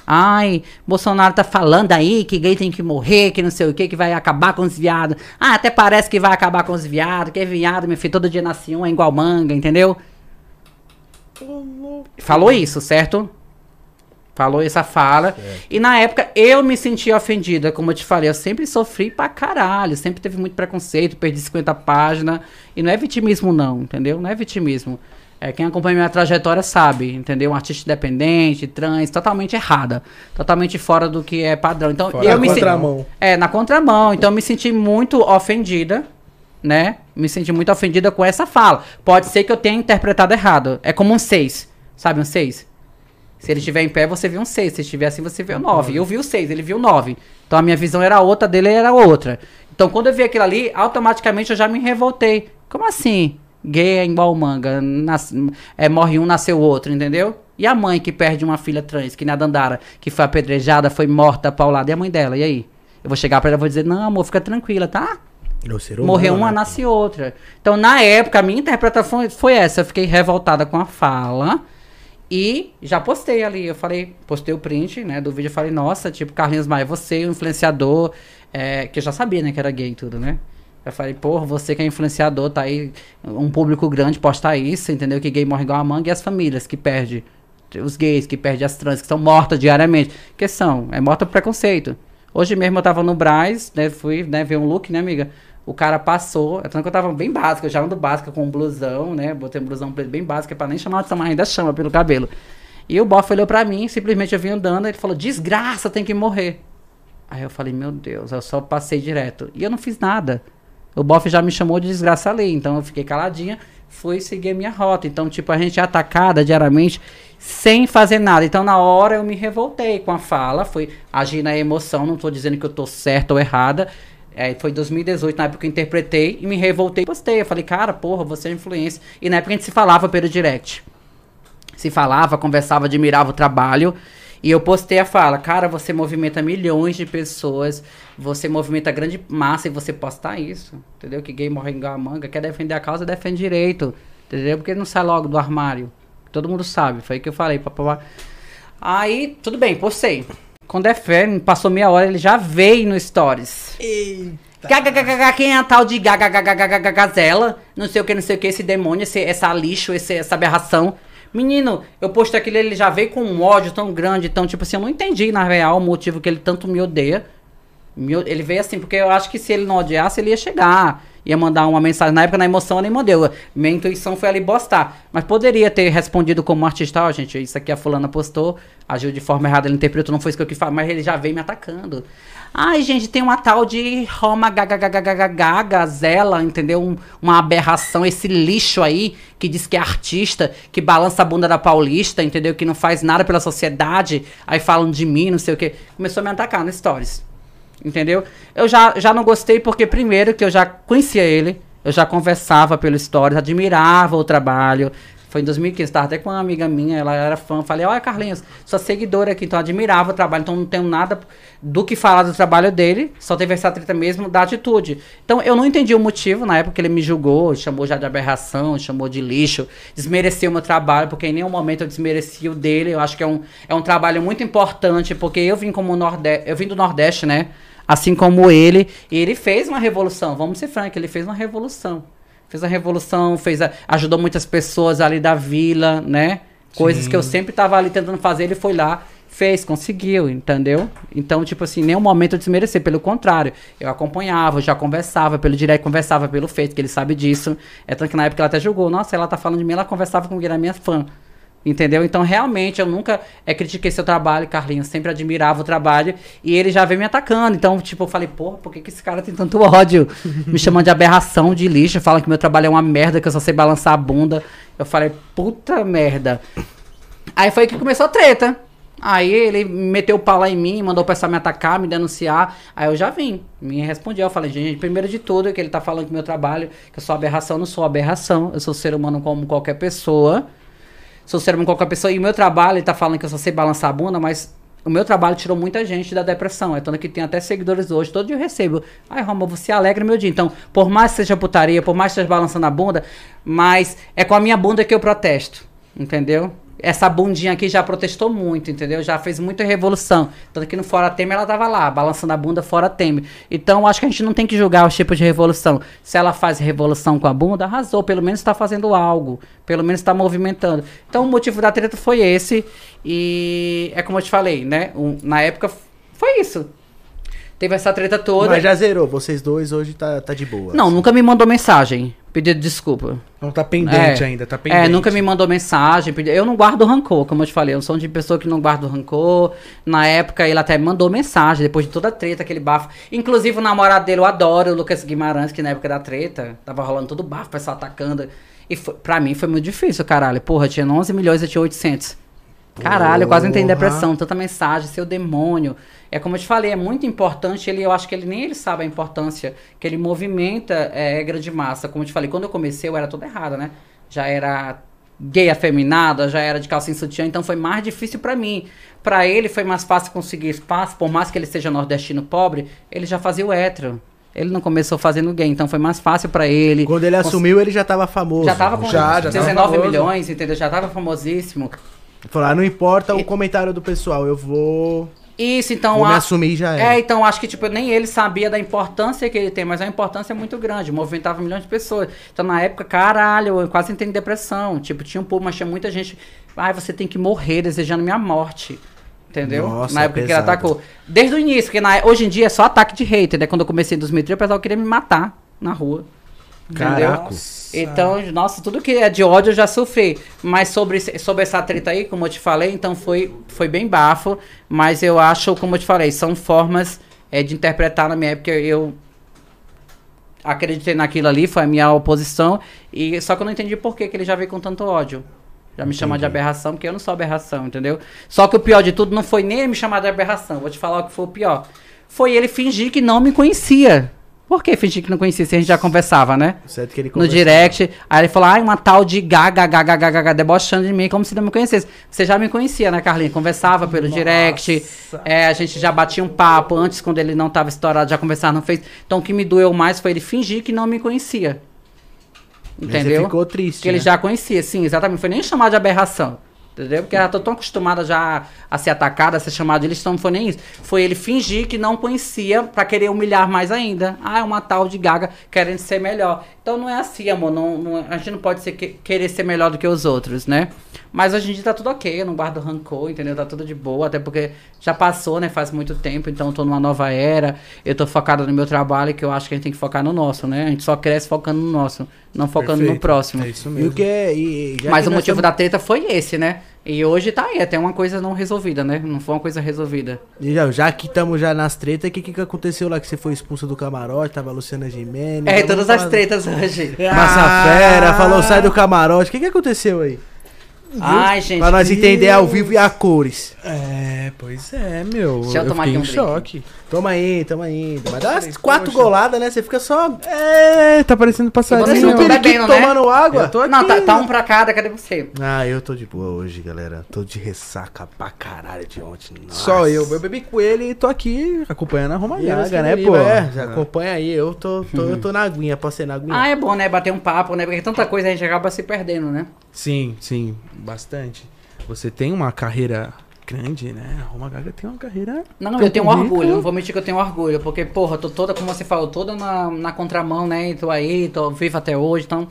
Ai, Bolsonaro tá falando aí que gay tem que morrer, que não sei o que, que vai acabar com os viados. Ah, até parece que vai acabar com os viados, que é viado, meu filho, todo dia nasce um, é igual manga, entendeu? Falou isso, certo? Falou essa fala. E na época eu me sentia ofendida, como eu te falei. Eu sempre sofri pra caralho. Sempre teve muito preconceito, perdi 50 páginas. E não é vitimismo, não, entendeu? Não é vitimismo. É, quem acompanha minha trajetória sabe, entendeu? Um artista independente, trans, totalmente errada. Totalmente fora do que é padrão. Então, Fora eu da me contramão. É, na contramão. Então, eu me senti muito ofendida, né? Me senti muito ofendida com essa fala. Pode ser que eu tenha interpretado errado. É como um 6. Sabe um 6? Se ele estiver em pé, você vê um 6. Se estiver assim, você vê o 9. Eu vi o 6, ele viu o 9. Então a minha visão era outra, dele era outra. Então quando eu vi aquilo ali, automaticamente eu já me revoltei. Como assim? Gay é igual manga. Nas- é, morre um, nasceu outro, entendeu? E a mãe que perde uma filha trans, que na Dandara, que foi apedrejada, foi morta, paulada. E a mãe dela? E aí? Eu vou chegar pra ela e vou dizer, não, amor, fica tranquila, tá? É humano, Morreu uma, né? nasce outra. Então, na época, a minha interpretação foi, foi essa. Eu fiquei revoltada com a fala. E já postei ali. Eu falei, postei o print, né, do vídeo. Eu falei, nossa, tipo, Carlinhos Maia, você, o influenciador, é, que eu já sabia, né, que era gay e tudo, né? Eu falei, porra, você que é influenciador, tá aí, um público grande postar isso, entendeu? Que gay morre igual a manga e as famílias que perde os gays, que perde as trans, que são mortas diariamente. Que são? É morta por preconceito. Hoje mesmo eu tava no Braz, né? Fui né, ver um look, né, amiga? O cara passou, é tanto que eu tava bem básica, eu já ando básica com um blusão, né? Botei um blusão bem básico, é pra nem chamar de samar, ainda chama pelo cabelo. E o bofe olhou pra mim, simplesmente eu vim andando, ele falou, desgraça, tem que morrer. Aí eu falei, meu Deus, eu só passei direto. E eu não fiz nada. O bofe já me chamou de desgraça ali, então eu fiquei caladinha, fui seguir a minha rota. Então, tipo, a gente é atacada diariamente sem fazer nada. Então, na hora eu me revoltei com a fala, fui agir na emoção, não tô dizendo que eu tô certa ou errada. É, foi em 2018, na época que eu interpretei e me revoltei postei. Eu falei, cara, porra, você é influência. E na época a gente se falava pelo direct. Se falava, conversava, admirava o trabalho. E eu postei a fala, cara, você movimenta milhões de pessoas, você movimenta grande massa e você postar isso, entendeu? Que gay morre igual a manga, quer defender a causa, defende direito, entendeu? Porque não sai logo do armário. Todo mundo sabe, foi o que eu falei. Papá. Aí, tudo bem, postei. Quando é fé, passou meia hora, ele já veio no Stories. Gagagagaga, quem é a tal de gagagagagazela? Não sei o que, não sei o que, esse demônio, esse, essa lixo, esse, essa aberração. Menino, eu postei aquilo, ele já veio com um ódio tão grande, tão tipo assim, eu não entendi na real o motivo que ele tanto me odeia. Ele veio assim, porque eu acho que se ele não odiasse, ele ia chegar. ia mandar uma mensagem. Na época, na emoção, eu nem mandei. Minha intuição foi ali postar. Mas poderia ter respondido como artista, ó, gente, isso aqui a fulana postou, agiu de forma errada, ele interpretou, não foi isso que eu quis falar, mas ele já veio me atacando. Ai, gente, tem uma tal de Roma gaga, Zela, entendeu? Um- uma aberração, esse lixo aí que diz que é artista, que balança a bunda da paulista, entendeu? Que não faz nada pela sociedade, aí falam de mim, não sei o quê. Começou a me atacar no Stories. Entendeu? Eu já, já não gostei porque, primeiro, que eu já conhecia ele, eu já conversava pelo Stories, admirava o trabalho. Foi em 2015, estava até com uma amiga minha, ela era fã. Falei, olha, Carlinhos, sua seguidora aqui, então admirava o trabalho, então não tenho nada do que falar do trabalho dele, só teve essa treta mesmo da atitude. Então eu não entendi o motivo, na época que ele me julgou, chamou já de aberração, chamou de lixo, desmereceu o meu trabalho, porque em nenhum momento eu desmereci o dele. Eu acho que é um, é um trabalho muito importante, porque eu vim como Nordeste, eu vim do Nordeste, né? Assim como ele, e ele fez uma revolução, vamos ser francos, ele fez uma revolução. Fez a revolução, fez a- ajudou muitas pessoas ali da vila, né? Coisas que eu sempre tava ali tentando fazer, ele foi lá, fez, conseguiu, entendeu? Então, tipo assim, nenhum momento eu desmerecer, pelo contrário, eu acompanhava, eu já conversava pelo direct, conversava pelo feito, que ele sabe disso. É tanto que na época ela até julgou, nossa, ela tá falando de mim, ela conversava comigo, era minha fã. Entendeu? Então, realmente, eu nunca é, critiquei seu trabalho, Carlinhos. Sempre admirava o trabalho. E ele já veio me atacando. Então, tipo, eu falei, porra, por que, que esse cara tem tanto ódio? *laughs* me chamando de aberração, de lixo. Falam que meu trabalho é uma merda, que eu só sei balançar a bunda. Eu falei, puta merda. Aí foi que começou a treta. Aí ele meteu o pau lá em mim, mandou o pessoal me atacar, me denunciar. Aí eu já vim, me respondi. Eu falei, gente, primeiro de tudo, é que ele tá falando que meu trabalho, que eu sou aberração, eu não sou aberração. Eu sou ser humano como qualquer pessoa. Sou humano como qualquer pessoa. E o meu trabalho, ele tá falando que eu só sei balançar a bunda, mas o meu trabalho tirou muita gente da depressão. É tanto que tem até seguidores hoje. Todo dia eu recebo. Ai, Roma, você alegra meu dia. Então, por mais que seja putaria, por mais que esteja balançando a bunda, mas é com a minha bunda que eu protesto. Entendeu? Essa bundinha aqui já protestou muito, entendeu? Já fez muita revolução. Tanto que no Fora Temer ela tava lá, balançando a bunda fora Temer. Então, acho que a gente não tem que julgar os tipos de revolução. Se ela faz revolução com a bunda, arrasou. Pelo menos está fazendo algo. Pelo menos está movimentando. Então, o motivo da treta foi esse. E é como eu te falei, né? Um- na época, foi isso. Teve essa treta toda. Mas já zerou, vocês dois hoje tá, tá de boa. Não, nunca me mandou mensagem pedindo desculpa. Não tá pendente É. ainda, tá pendente. É, nunca me mandou mensagem. Eu não guardo rancor, como eu te falei. Eu sou de pessoa que não guardo rancor. Na época, ele até me mandou mensagem, depois de toda a treta, aquele bafo. Inclusive, o namorado dele, eu adoro, o Lucas Guimarães, que na época da treta, tava rolando todo bafo, o pessoal atacando. E foi, pra mim foi muito difícil, caralho. Porra, tinha 11 milhões, eu tinha 800. Caralho, eu quase entrei em depressão, tanta mensagem, seu demônio. É como eu te falei, é muito importante, ele, eu acho que ele nem ele sabe a importância que ele movimenta é, grande massa. Como eu te falei, quando eu comecei eu era toda errada, né? Já era gay afeminada, já era de calça em sutiã, então foi mais difícil pra mim. Pra ele foi mais fácil conseguir espaço, por mais que ele seja nordestino pobre, ele já fazia o hétero. Ele não começou fazendo gay, então foi mais fácil pra ele. Quando ele Cons- assumiu, ele já tava famoso. Já tava com Já, já tava 19 famoso. milhões, entendeu? Já tava famosíssimo. Falou, ah, não importa o comentário do pessoal, eu vou, Isso, então. vou me a- assumir e já É, é. então acho que tipo, nem ele sabia da importância que ele tem, mas a importância é muito grande, movimentava milhões de pessoas. Então na época, caralho, eu quase entrei em depressão. Tipo, tinha um pouco, mas tinha muita gente. Ai, você tem que morrer desejando minha morte. Entendeu? Nossa, na época que ele atacou. Desde o início, porque na- hoje em dia é só ataque de hater, né? Quando eu comecei em 2003, o pessoal queria me matar na rua. Entendeu? Caraca. Então, nossa, tudo que é de ódio eu já sofri. Mas sobre, sobre essa treta aí, como eu te falei, então foi, foi bem bafo. Mas eu acho, como eu te falei, são formas é, de interpretar na minha época. Eu acreditei naquilo ali, foi a minha oposição. E, só que eu não entendi por que, que ele já veio com tanto ódio. Já me chamar de aberração, porque eu não sou aberração, entendeu? Só que o pior de tudo não foi nem ele me chamar de aberração. Vou te falar o que foi o pior. Foi ele fingir que não me conhecia. Por que fingir que não conhecia se a gente já conversava, né? Certo que ele no direct. Aí ele falou, ai, uma tal de gaga, gaga, gaga, gaga, debochando de mim, como se não me conhecesse. Você já me conhecia, né, Carlinhos? Conversava pelo direct. É, a gente já batia um papo antes, quando ele não tava estourado, já conversava no Face. Então o que me doeu mais foi ele fingir que não me conhecia. Entendeu? Você ficou triste. Que ele né? já conhecia, sim, exatamente. Foi nem chamar de aberração. Entendeu? Porque ela tá tão acostumada já a ser atacada, a ser chamada de lixo, não foi nem isso. Foi ele fingir que não conhecia pra querer humilhar mais ainda. Ah, é uma tal de gaga querendo ser melhor. Então não é assim, amor. Não, não- a gente não pode ser que- querer ser melhor do que os outros, né? Mas hoje em dia tá tudo ok, eu não guardo rancor, entendeu? Tá tudo de boa, até porque já passou, né? Faz muito tempo, então eu tô numa nova era. Eu tô focada no meu trabalho, que eu acho que a gente tem que focar no nosso, né? A gente só cresce focando no nosso, não focando no Perfeito. próximo. É isso E mesmo. o que é. E, Mas que o motivo tamo- da treta foi esse, né? E hoje tá aí, até uma coisa não resolvida, né? Não foi uma coisa resolvida. E Já, já que estamos já nas tretas, o que, que aconteceu lá que você foi expulsa do camarote? Tava a Luciana Gimenez. É, todas falar- as tretas hoje. Massa Ah! Fera, falou sai do camarote. O que, que aconteceu aí? Ai, gente. pra nós entender ao vivo e a cores. É, pois é, meu. Deixa eu eu tomar fiquei aqui um drink. choque. Toma aí, toma aí. Mas dá umas quatro poxa. goladas, né? Você fica só. É, tá parecendo passarinho. Um não bebendo, né? tomando água. Eu tô aqui. Não, tá, tá um pra cada, cadê você? Ah, eu tô de boa hoje, galera. Tô de ressaca pra caralho de ontem. Nossa. Só eu. Eu bebi com ele e tô aqui acompanhando a Roma Deus Gaga, que né, pô? É, já acompanha aí. Eu tô, tô, eu *laughs* tô na aguinha, posso ser na aguinha? Ah, é bom, né? Bater um papo, né? Porque tanta coisa a gente acaba se perdendo, né? Sim, sim, bastante. Você tem uma carreira grande, né? A Roma Gaga tem uma carreira. Não, Tem eu tenho orgulho, não vou mentir que eu tenho orgulho, porque, porra, tô toda, como você falou, toda na, na contramão, né? E tô aí, tô vivo até hoje, então,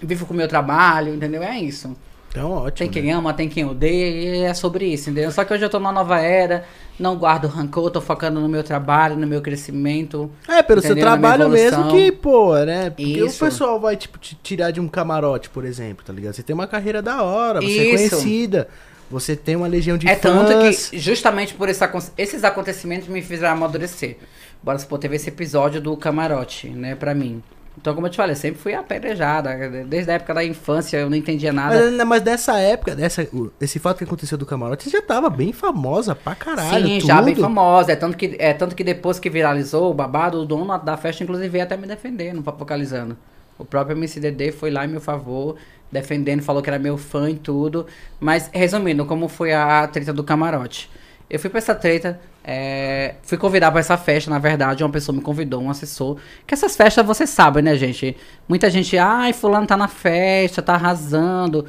vivo com o meu trabalho, entendeu? É isso. Então, ótimo. Tem quem né? ama, tem quem odeia, e é sobre isso, entendeu? Só que hoje eu tô numa nova era, não guardo rancor, tô focando no meu trabalho, no meu crescimento. É, pelo seu Entendeu? Minha trabalho mesmo que, pô, né? Porque Isso. o pessoal vai, tipo, te tirar de um camarote, por exemplo, tá ligado? Você tem uma carreira da hora, você é Isso. conhecida, você tem uma legião de é fãs. tanto que, justamente por esse esses acontecimentos me fizeram amadurecer. Bora supor, teve esse episódio do camarote, né, pra mim. Então, como eu te falei, eu sempre fui apedrejada. Desde a época da infância eu não entendia nada. Mas, mas dessa época, dessa, esse fato que aconteceu do camarote, você já tava bem famosa pra caralho. Sim, tudo. já bem famosa. É tanto, que, é tanto que depois que viralizou o babado, o dono da festa, inclusive, veio até me defender Papo Focalizando. O próprio MCDD foi lá em meu favor, defendendo, falou que era meu fã e tudo. Mas, resumindo, como foi a treta do camarote? Eu fui pra essa treta, é, fui convidar pra essa festa, na verdade, uma pessoa me convidou, um assessor. Que essas festas, você sabe, né, gente? Muita gente, ai, fulano tá na festa, tá arrasando.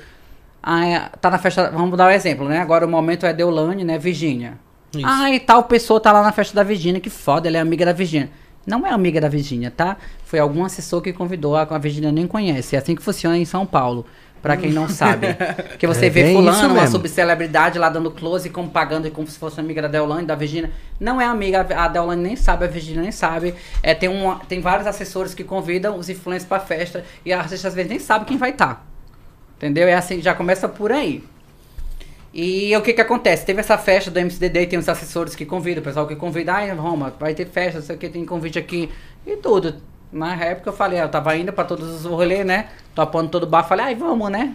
Ai, tá na festa, vamos dar um exemplo, né? Agora o momento é Deolane, né, Virgínia. Ai, tal pessoa tá lá na festa da Virgínia, que foda, ela é amiga da Virgínia. Não é amiga da Virgínia, tá? Foi algum assessor que convidou, a a Virgínia nem conhece. É assim que funciona em São Paulo, pra quem não sabe. *laughs* Que você É vê fulano, uma subcelebridade lá dando close, como pagando como se fosse amiga da Deolane, da Virgínia. Não é amiga, a Deolane nem sabe, a Virgínia nem sabe. É, tem, um, tem vários assessores que convidam os influencers pra festa e a artista às vezes nem sabe quem vai estar. Entendeu? É assim, já começa por aí. E o que que acontece? Teve essa festa do MCDD, tem os assessores que convidam, o pessoal que convida, ai, Roma, vai ter festa, não sei o que, tem convite aqui e tudo. Na época eu falei, eu tava indo pra todos os rolês, né? Topando todo bar, falei, ai, vamos, né?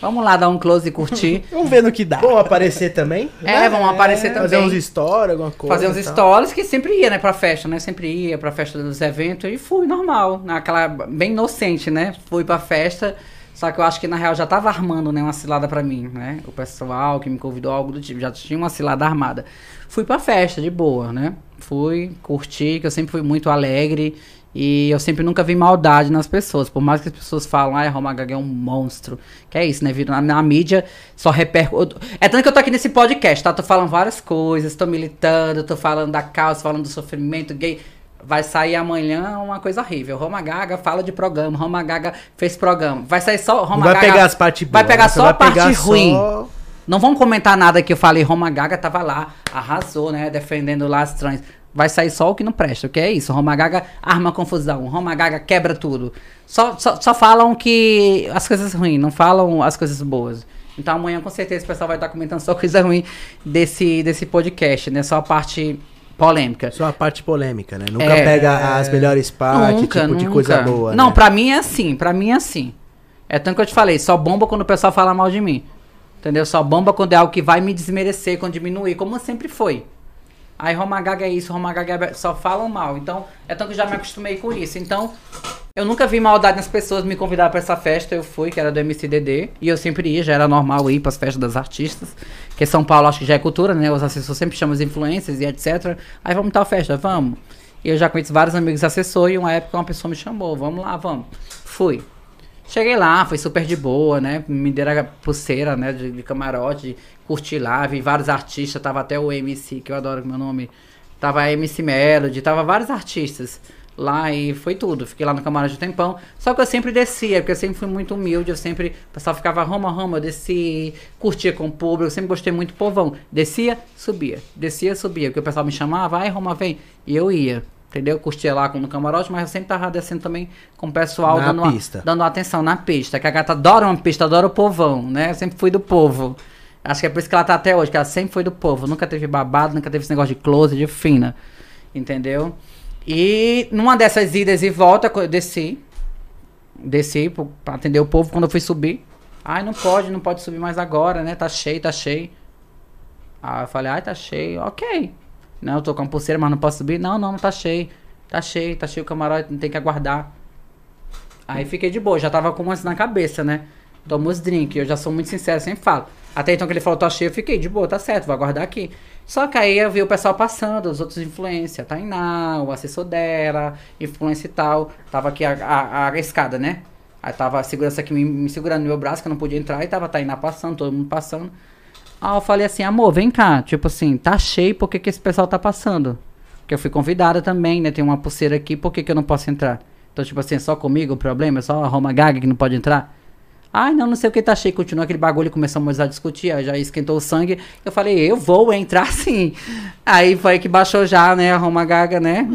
Vamos lá dar um close e curtir. *laughs* Vamos ver no que dá. Vamos aparecer também? É, vamos aparecer Fazer também. uns stories, alguma coisa. Fazer uns stories que sempre ia, né, pra festa, né? Sempre ia pra festa dos eventos e fui normal, naquela bem inocente, né? Fui pra festa, só que eu acho que na real já tava armando, né, uma cilada pra mim, né? O pessoal que me convidou algo do tipo, já tinha uma cilada armada. Fui pra festa de boa, né? Fui, curti, que eu sempre fui muito alegre e eu sempre nunca vi maldade nas pessoas, por mais que as pessoas falam, ai, Roma Gaga é um monstro. Que é isso, né? Vira na, na mídia, só repercute. É tanto que eu tô aqui nesse podcast, tá? Tô falando várias coisas, tô militando, tô falando da causa, falando do sofrimento gay. Vai sair amanhã uma coisa horrível. Roma Gaga fala de programa, Roma Gaga fez programa. Vai sair só Roma vai Gaga. pegar as partes Vai boas, pegar você só vai a parte pegar ruim. só- Não vão comentar nada que eu falei, Roma Gaga tava lá, arrasou, né? Defendendo lá as trans. Vai sair só o que não presta, o que é isso? Roma Gaga arma confusão, Roma Gaga quebra tudo. Só, só, só falam que as coisas ruins, não falam as coisas boas. Então amanhã com certeza o pessoal vai estar comentando só coisa ruim desse, desse podcast, né? Só a parte polêmica. Só a parte polêmica, né? Nunca É. pega as melhores partes, nunca, tipo de nunca. coisa boa, Não, né? pra mim é assim, pra mim é assim. É tanto que eu te falei, só bomba quando o pessoal fala mal de mim. Entendeu? Só bomba quando é algo que vai me desmerecer, quando diminuir, como sempre foi. Aí Roma Gaga é isso, Roma Gaga é... só falam mal. Então, é tanto que eu já me acostumei com isso. Então, eu nunca vi maldade nas pessoas me convidar pra essa festa. Eu fui, que era do MCDD. E eu sempre ia, já era normal ir pras festas das artistas. Porque São Paulo acho que já é cultura, né? Os assessores sempre chamam os influencers e etc. Aí vamos tal festa, vamos. Eu já conheço vários amigos assessores e uma época uma pessoa me chamou, vamos lá, vamos. Fui. Cheguei lá, foi super de boa, né? Me deram a pulseira, né? De, de camarote, curti lá, vi vários artistas, tava até o MC, que eu adoro o meu nome. Tava a MC Melody, tava vários artistas lá e foi tudo. Fiquei lá no camarote um tempão. Só que eu sempre descia, porque eu sempre fui muito humilde. Eu sempre. O pessoal ficava Roma, Roma, eu descia, curtia com o público. Eu sempre gostei muito do povão. Descia, subia. Descia, subia. Porque o pessoal me chamava, vai, Roma, vem. E eu ia. Entendeu? Eu curtia lá no camarote, mas eu sempre tava descendo também com o pessoal Na dando, pista. dando atenção na pista. Que a gata adora uma pista, adora o povão, né? Eu sempre fui do povo. Acho que é por isso que ela tá até hoje, que ela sempre foi do povo. Nunca teve babado, nunca teve esse negócio de close, de fina. Entendeu? E numa dessas idas e volta, eu desci. Desci pra atender o povo quando eu fui subir. Ai, não pode, não pode subir mais agora, né? Tá cheio, tá cheio. Aí eu falei, ai, tá cheio, ok. Não, eu tô com a pulseira, mas não posso subir. Não, não, não tá cheio. Tá cheio, tá cheio o camarote, não tem que aguardar. Aí fiquei de boa, já tava com umas na cabeça, né? Tomo os drinks, eu já sou muito sincero, sempre falo. Até então que ele falou, tá cheio, eu fiquei de boa, tá certo, vou aguardar aqui. Só que aí eu vi o pessoal passando, os outros influência, a Tainá, o assessor dela, influência e tal. Tava aqui a, a, a escada, né? Aí tava a segurança aqui me, me segurando no meu braço, que eu não podia entrar, e tava a Tainá passando, todo mundo passando. Aí eu falei assim, amor, vem cá, tipo assim, tá cheio, por que, que esse pessoal tá passando? Porque eu fui convidada também, né? Tem uma pulseira aqui, por que, que eu não posso entrar? Então, tipo assim, é só comigo o problema? É só a Roma Gaga que não pode entrar? Ai, não, não sei o que tá cheio. Continua aquele bagulho, começamos a discutir, aí já esquentou o sangue. Eu falei, eu vou entrar sim. Aí foi que baixou já, né, a Roma Gaga, né?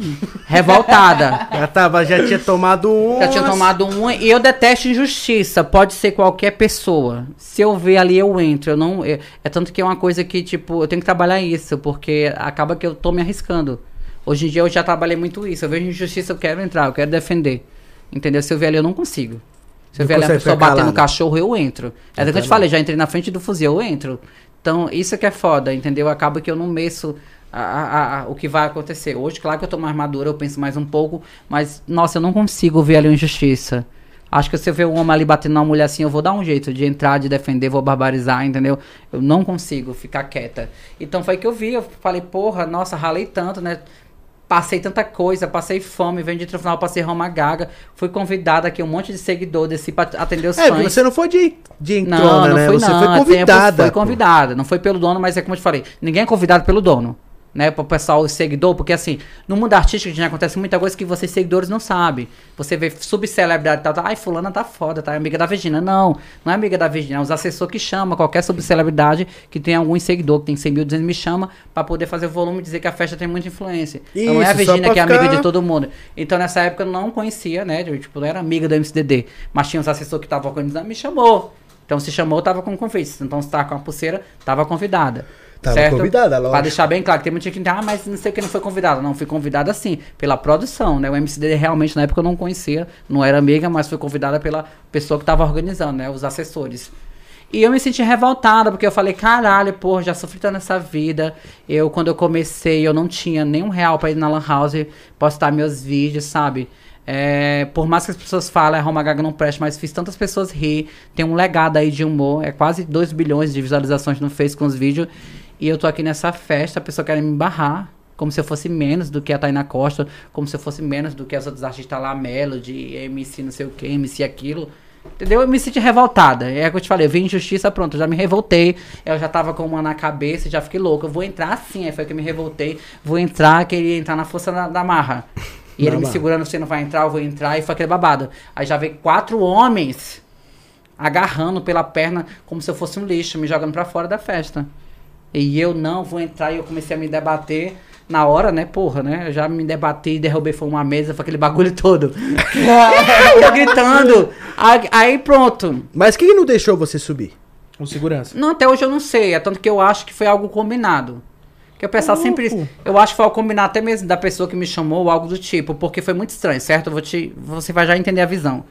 Revoltada. *laughs* Já tava, já tinha tomado um. Já tinha tomado uma e eu detesto injustiça. Pode ser qualquer pessoa. Se eu ver ali, eu entro. Eu não, é, é tanto que é uma coisa que, tipo, eu tenho que trabalhar isso, porque acaba que eu tô me arriscando. Hoje em dia eu já trabalhei muito isso. Eu vejo injustiça, eu quero entrar, eu quero defender. Entendeu? Se eu ver ali, eu não consigo. Se eu Não ver ali a pessoa batendo no cachorro, eu entro. É o que eu te falei, já entrei na frente do fuzil, eu entro. Então, isso que é foda, entendeu? Acaba que eu não meço a- a- a- o que vai acontecer. Hoje, claro que eu tô mais madura, eu penso mais um pouco, mas, nossa, eu não consigo ver ali uma injustiça. Acho que se eu ver um homem ali batendo numa mulher assim, eu vou dar um jeito de entrar, de defender, vou barbarizar, entendeu? Eu não consigo ficar quieta. Então foi que eu vi, eu falei, porra, nossa, ralei tanto, né? Passei tanta coisa, passei fome, vendi final, passei Roma Gaga, fui convidada aqui, um monte de seguidor desse pra atender os É, fãs. você não foi de, de Não, entrona, não né? foi você não. foi convidada. Foi convidada. Não foi pelo dono, mas é como eu te falei. Ninguém é convidado pelo dono. Né, para o pessoal, seguidor, porque assim, no mundo artístico já acontece muita coisa que vocês seguidores não sabem. Você vê subcelebridade e tal, tá, ai, fulana tá foda, tá? É amiga da Virgínia. Não, não é amiga da Virgínia, é os assessores que chamam qualquer subcelebridade que tem algum seguidor, que tem 100 mil, 200 me chama para poder fazer o volume e dizer que a festa tem muita influência. então não é a Isso, pra que é amiga ficar- de todo mundo. Então nessa época eu não conhecia, né? Eu, tipo, não era amiga do MCDD, mas tinha os assessores que estavam organizando, me chamou. Então se chamou, tava com convite. Então se tava com a pulseira, tava convidada. Tava certo? convidada, lógico. Pra deixar bem claro, que tem muita gente que ah, mas não sei o que não foi convidada. Não, fui convidada sim, pela produção, né? O MCD realmente na época eu não conhecia, não era amiga, mas fui convidada pela pessoa que tava organizando, né? Os assessores. E eu me senti revoltada, porque eu falei, caralho, porra, já sofri tanto nessa vida. Eu, quando eu comecei, eu não tinha nenhum real pra ir na Lan House postar meus vídeos, sabe? É, por mais que as pessoas falem, a Roma Gaga não presta, mas fiz tantas pessoas rir. Tem um legado aí de humor. É quase 2 bilhões de visualizações no Face com os vídeos. E eu tô aqui nessa festa, a pessoa quer me barrar. Como se eu fosse menos do que a Taina Costa, como se eu fosse menos do que as outras artistas lá, Melody, MC não sei o que, MC aquilo. Entendeu? Eu me senti revoltada. É o que eu te falei, eu vi injustiça, pronto, eu já me revoltei. Eu já tava com uma na cabeça, já fiquei louco. Eu vou entrar sim, aí foi que eu me revoltei. Vou entrar, queria entrar na força da, da marra. E Na ele me segurando, você não vai entrar, eu vou entrar, e foi aquele babado. Aí já veio quatro homens agarrando pela perna como se eu fosse um lixo, me jogando pra fora da festa. E eu não vou entrar e eu comecei a me debater. Na hora, né, porra, né? Eu já me debati, derrubei foi uma mesa, foi aquele bagulho todo. *laughs* eu gritando. Aí, aí pronto. Mas quem não deixou você subir? Com segurança. Não, até hoje eu não sei. É tanto que eu acho que foi algo combinado. Que o pessoal sempre. Eu acho que foi algo combinado até mesmo da pessoa que me chamou, ou algo do tipo. Porque foi muito estranho, certo? Eu vou te, você vai já entender a visão.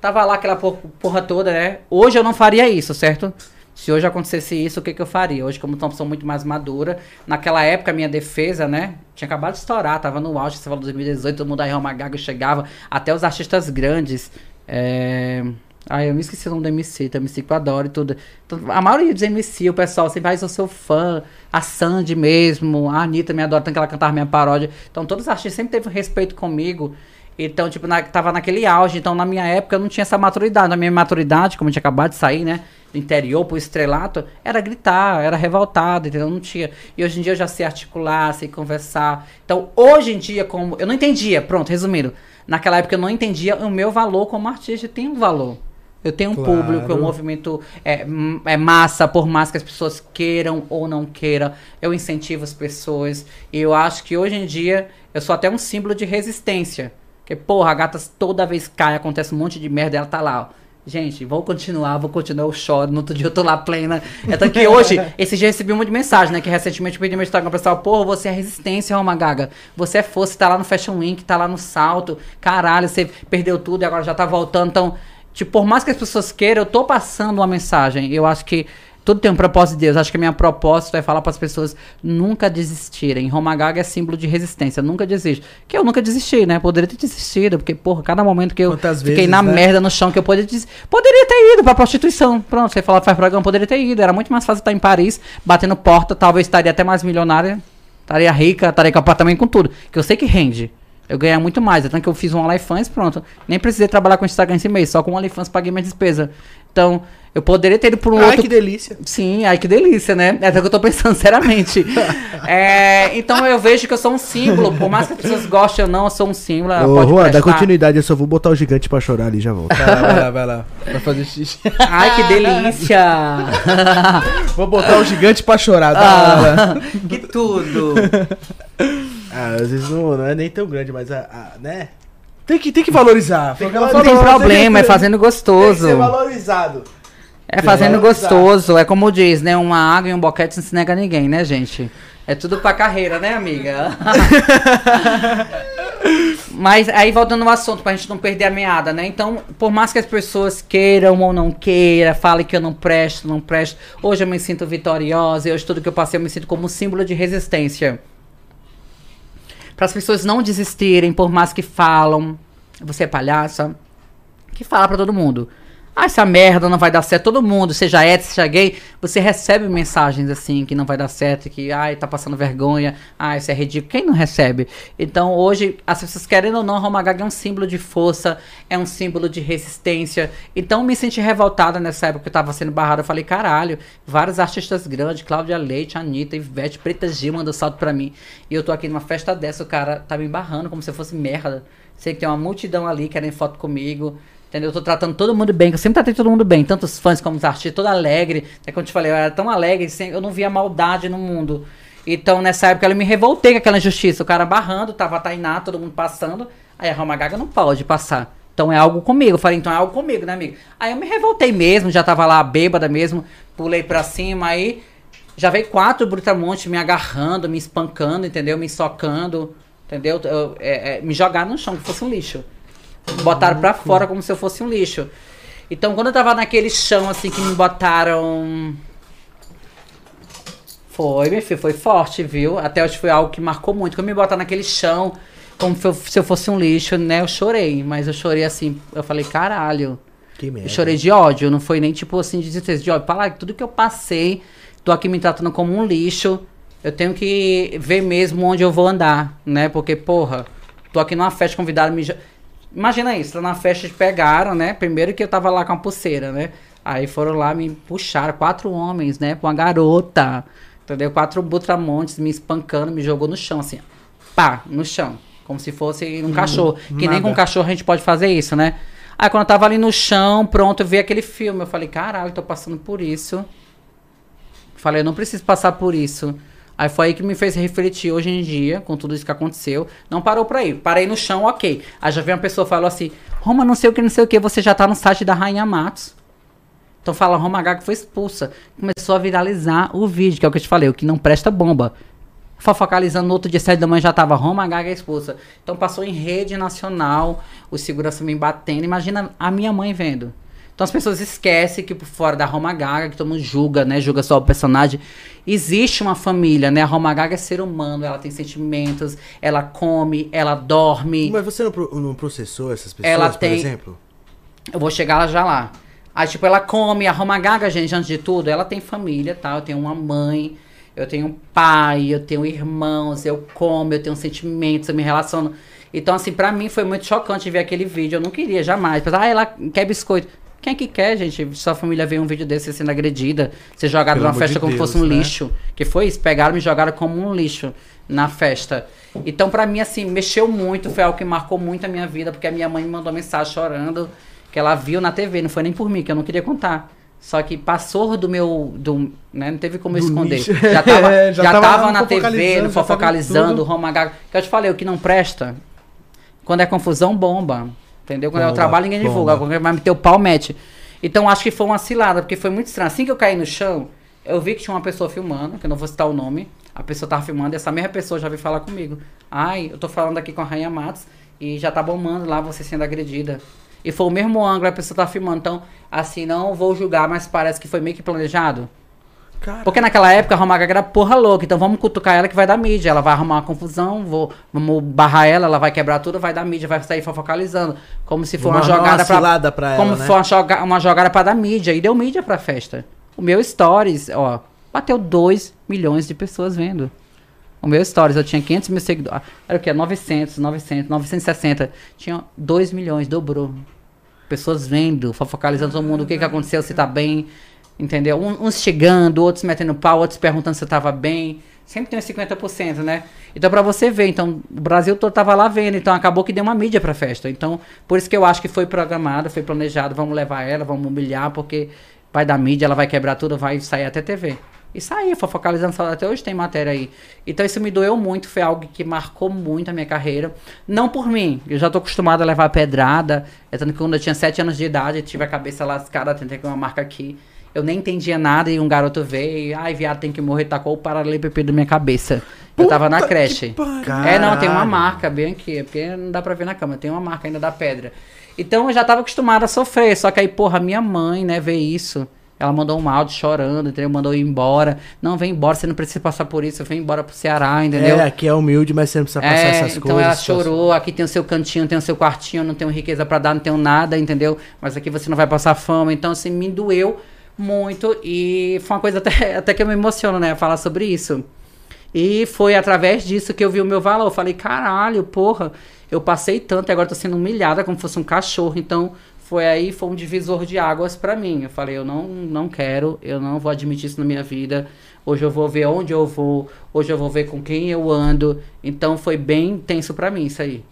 Tava lá aquela por- porra toda, né? Hoje eu não faria isso, certo? Se hoje acontecesse isso, o que, que eu faria? Hoje, como sou muito mais madura, naquela época minha defesa, né? Tinha acabado de estourar, tava no auge, você falou 2018, todo mundo da Real Magaga chegava, até os artistas grandes. É... Ai, eu me esqueci o nome do MC, tem MC que eu adoro e tudo. Então, a maioria dos MC, o pessoal sempre, ah, eu sou fã, a Sandy mesmo, a Anitta me adora, tanto que ela cantava minha paródia. Então todos os artistas sempre teve respeito comigo. Então, tipo, na, tava naquele auge. Então, na minha época, eu não tinha essa maturidade. Na minha maturidade, como eu tinha acabado de sair, né? Interior pro estrelato, era gritar, era revoltado, entendeu? Não tinha. E hoje em dia eu já sei articular, sei conversar. Então, hoje em dia, como. Eu não entendia, pronto, resumindo. Naquela época eu não entendia o meu valor como artista. Tem um valor. Eu tenho um Claro. público, o movimento é, é massa, por mais que as pessoas queiram ou não queiram, eu incentivo as pessoas. E eu acho que hoje em dia eu sou até um símbolo de resistência. Porque, porra, a gata toda vez cai, acontece um monte de merda, ela tá lá, ó. Gente, vou continuar, vou continuar, eu choro. No outro dia eu tô lá plena. É tanto que hoje, *laughs* esse dia eu recebi um monte de mensagem, né? Que recentemente eu pedi no meu Instagram pessoal, porra, você é resistência, Roma Gaga. Você é força, tá lá no Fashion Week, tá lá no salto. Caralho, você perdeu tudo e agora já tá voltando. Então, tipo, por mais que as pessoas queiram, eu tô passando uma mensagem. Eu acho que tudo tem um propósito de Deus. Acho que a minha propósito é falar para as pessoas nunca desistirem. Roma Gaga é símbolo de resistência. Nunca desiste. Que eu nunca desisti, né? Poderia ter desistido, porque, porra, cada momento que eu Quantas fiquei vezes, na né? merda no chão, que eu poderia, des- poderia ter ido pra prostituição. Pronto, você fala faz programa, poderia ter ido. Era muito mais fácil estar em Paris, batendo porta, talvez estaria até mais milionária, estaria rica, estaria com apartamento com tudo. Que eu sei que rende. Eu ganhar muito mais. Tanto que eu fiz um OnlyFans, pronto. Nem precisei trabalhar com Instagram esse mês, só com o OnlyFans paguei minha despesa. Então, eu poderia ter ido por um Ai, outro que delícia. Sim, ai que delícia, né? É até o que eu tô pensando, *laughs* seriamente. É, então eu vejo que eu sou um símbolo, por mais que as pessoas gostem ou não, eu sou um símbolo. Ô, pode Juan, dá continuidade, eu só vou botar o gigante pra chorar ali e já volto. Vai lá, vai lá, vai lá. Vai fazer xixi. Ai, que delícia! *laughs* Vou botar o gigante pra chorar. Da Ah, hora. que tudo! Ah, às vezes não, não é nem tão grande, mas a, a- né? Tem que, tem que valorizar. O que ela Não tem problema, é fazendo gostoso. valorizado. É fazendo valorizar. gostoso. É como diz, né? Uma água e um boquete não se nega a ninguém, né, gente? É tudo pra carreira, né, amiga? *laughs* Mas aí voltando ao assunto, pra gente não perder a meada, né? Então, por mais que as pessoas queiram ou não queiram, falem que eu não presto, não presto, hoje eu me sinto vitoriosa, e hoje tudo que eu passei eu me sinto como um símbolo de resistência. Para as pessoas não desistirem, por mais que falam, você é palhaça, que fala pra todo mundo. Ah, essa merda não vai dar certo. Todo mundo, seja hétero, seja gay, você recebe mensagens assim que não vai dar certo, que ai, tá passando vergonha, ah, isso é ridículo. Quem não recebe? Então hoje, as pessoas querendo ou não, Roma Gaga é um símbolo de força, é um símbolo de resistência. Então me senti revoltada nessa época que eu tava sendo barrada. Eu falei, caralho, vários artistas grandes, Cláudia Leite, Anitta, Ivete, Preta Gil mandou salto pra mim. E eu tô aqui numa festa dessa, o cara tá me barrando como se fosse merda. Sei que tem uma multidão ali querendo foto comigo. Entendeu? Eu tô tratando todo mundo bem, eu sempre tratei todo mundo bem, tanto os fãs como os artistas, todo alegre. É como eu te falei, eu era tão alegre, eu não via maldade no mundo. Então, nessa época, eu me revoltei com aquela injustiça. O cara barrando, tava a Tainá, todo mundo passando. Aí a Roma Gaga não pode passar. Então é algo comigo. Eu falei, então é algo comigo, né, amigo? Aí eu me revoltei mesmo, já tava lá bêbada mesmo, pulei pra cima, aí já veio quatro brutamontes me agarrando, me espancando, entendeu? Me socando, entendeu? Eu- é- é, me jogaram no chão, que fosse um lixo. Botaram pra fora como se eu fosse um lixo. Então, quando eu tava naquele chão, assim, que me botaram. Foi, meu filho, foi forte, viu? Até hoje foi algo que marcou muito. Quando me botaram naquele chão, como se eu, se eu fosse um lixo, né? Eu chorei, mas eu chorei assim. Eu falei, caralho. Que Eu merda. chorei de ódio, não foi nem tipo assim de tristeza, de ódio. Falar tudo que eu passei, tô aqui me tratando como um lixo. Eu tenho que ver mesmo onde eu vou andar, né? Porque, porra, tô aqui numa festa convidado me. Imagina isso, tá na festa pegaram, né? Primeiro que eu tava lá com a pulseira, né? Aí foram lá, me puxaram, quatro homens, né? Com uma garota. Entendeu? Quatro butramontes me espancando, me jogou no chão, assim, pá, no chão. Como se fosse um cachorro. Que nem com um nada. cachorro a gente pode fazer isso, né? Aí quando eu tava ali no chão, pronto, eu vi aquele filme. Eu falei, caralho, tô passando por isso. Falei, eu não preciso passar por isso. Aí foi aí que me fez refletir hoje em dia, com tudo isso que aconteceu. Não parou pra ir. Parei no chão, ok. Aí já veio uma pessoa e falou assim: Roma, não sei o que, não sei o que, você já tá no site da Rainha Matos. Então fala, Roma Gaga foi expulsa. Começou a viralizar o vídeo, que é o que eu te falei, o que não presta bomba. Fofocalizando no outro dia, sete da manhã já tava Roma Gaga expulsa. Então passou em rede nacional, o segurança me batendo. Imagina a minha mãe vendo. Então as pessoas esquecem que por fora da Roma Gaga, que todo mundo julga, né? Julga só o personagem. Existe uma família, né? A Roma Gaga é ser humano, ela tem sentimentos, ela come, ela dorme. Mas você não, pro- não processou essas pessoas, Ela por tem- exemplo? Eu vou chegar lá já lá. Aí, tipo, ela come, a Roma Gaga, gente, antes de tudo, ela tem família, tá? Eu tenho uma mãe, eu tenho um pai, eu tenho irmãos, eu como, eu tenho sentimentos, eu me relaciono. Então, assim, pra mim foi muito chocante ver aquele vídeo. Eu não queria jamais. Pensar, ah, ela quer biscoito. Quem é que quer, gente? Sua família vê um vídeo desse sendo agredida, ser jogado Pelo numa festa de como Deus, fosse um né? lixo. Que foi isso, pegaram e me jogaram como um lixo na festa. Então, pra mim, assim, mexeu muito, foi algo que marcou muito a minha vida, porque a minha mãe me mandou mensagem chorando, que ela viu na TV, não foi nem por mim, que eu não queria contar. Só que passou do meu. Do, né, não teve como eu esconder. nicho. Já *laughs* tava, É, já já tava tava na TV, no fofocalizando, tudo. Roma Gaga. Que eu te falei, o que não presta, quando é confusão, bomba. Entendeu? Quando é o trabalho, ninguém divulga. Quando vai meter o pau, mete. Então acho que foi uma cilada, porque foi muito estranho. Assim que eu caí no chão, eu vi que tinha uma pessoa filmando, que eu não vou citar o nome. A pessoa tava filmando, e essa mesma pessoa já veio falar comigo. Ai, eu tô falando aqui com a Rainha Matos e já tá bombando lá você sendo agredida. E foi o mesmo ângulo, a pessoa tá filmando. Então, assim, não vou julgar, mas parece que foi meio que planejado. Cara, Porque naquela época a Roma Gaga era porra louca, então vamos cutucar ela que vai dar mídia. Ela vai arrumar uma confusão, vou, vamos barrar ela, ela vai quebrar tudo, vai dar mídia, vai sair fofocalizando. Como se for uma armar jogada uma pra. pra ela, como né? se for uma, joga, uma jogada pra dar mídia. E deu mídia pra festa. O meu Stories, ó, bateu 2 milhões de pessoas vendo. O meu Stories, eu tinha 500 mil seguidores. Era o quê? 900, 900, 960. Tinha 2 milhões, dobrou. Pessoas vendo, fofocalizando todo mundo, o que, que aconteceu, se tá bem, entendeu? Uns chegando, outros metendo pau, outros perguntando se eu tava bem. Sempre tem uns 50%, né? Então, pra você ver, então, o Brasil todo tava lá vendo, então acabou que deu uma mídia pra festa. Então, por isso que eu acho que foi programado, foi planejado, vamos levar ela, vamos humilhar, porque vai dar mídia, ela vai quebrar tudo, vai sair até TV. E saiu, foi focalizando só até hoje tem matéria aí. Então isso me doeu muito, foi algo que marcou muito a minha carreira. Não por mim, eu já tô acostumado a levar pedrada. É tanto que quando eu tinha 7 anos de idade, eu tive a cabeça lascada, tentei com uma marca aqui. Eu nem entendia nada e um garoto veio e, ai, viado, tem que morrer, tacou o paralelepípedo na minha cabeça. eu tava na creche. É, não, tem uma marca bem aqui, é porque não dá pra ver na cama, tem uma marca ainda da pedra. Então eu já tava acostumado a sofrer, só que aí, porra, minha mãe, né, vê isso. Ela mandou um áudio chorando, entendeu? Mandou eu ir embora. Não, vem embora, você não precisa passar por isso, vem embora pro Ceará, entendeu? É, aqui é humilde, mas você não precisa passar É, essas então coisas. ela só- chorou, aqui tem o seu cantinho, tem o seu quartinho, não tenho riqueza pra dar, não tenho nada, entendeu? Mas aqui você não vai passar fama. Então, assim, me doeu muito e foi uma coisa até, *laughs* até que eu me emociono, né? Falar sobre isso. E foi através disso que eu vi o meu valor. Eu falei, caralho, porra, eu passei tanto e agora tô sendo humilhada como se fosse um cachorro. Então, foi aí, foi um divisor de águas pra mim. Eu falei, eu não, não quero, eu não vou admitir isso na minha vida. Hoje eu vou ver onde eu vou, hoje eu vou ver com quem eu ando. Então, foi bem tenso pra mim isso aí.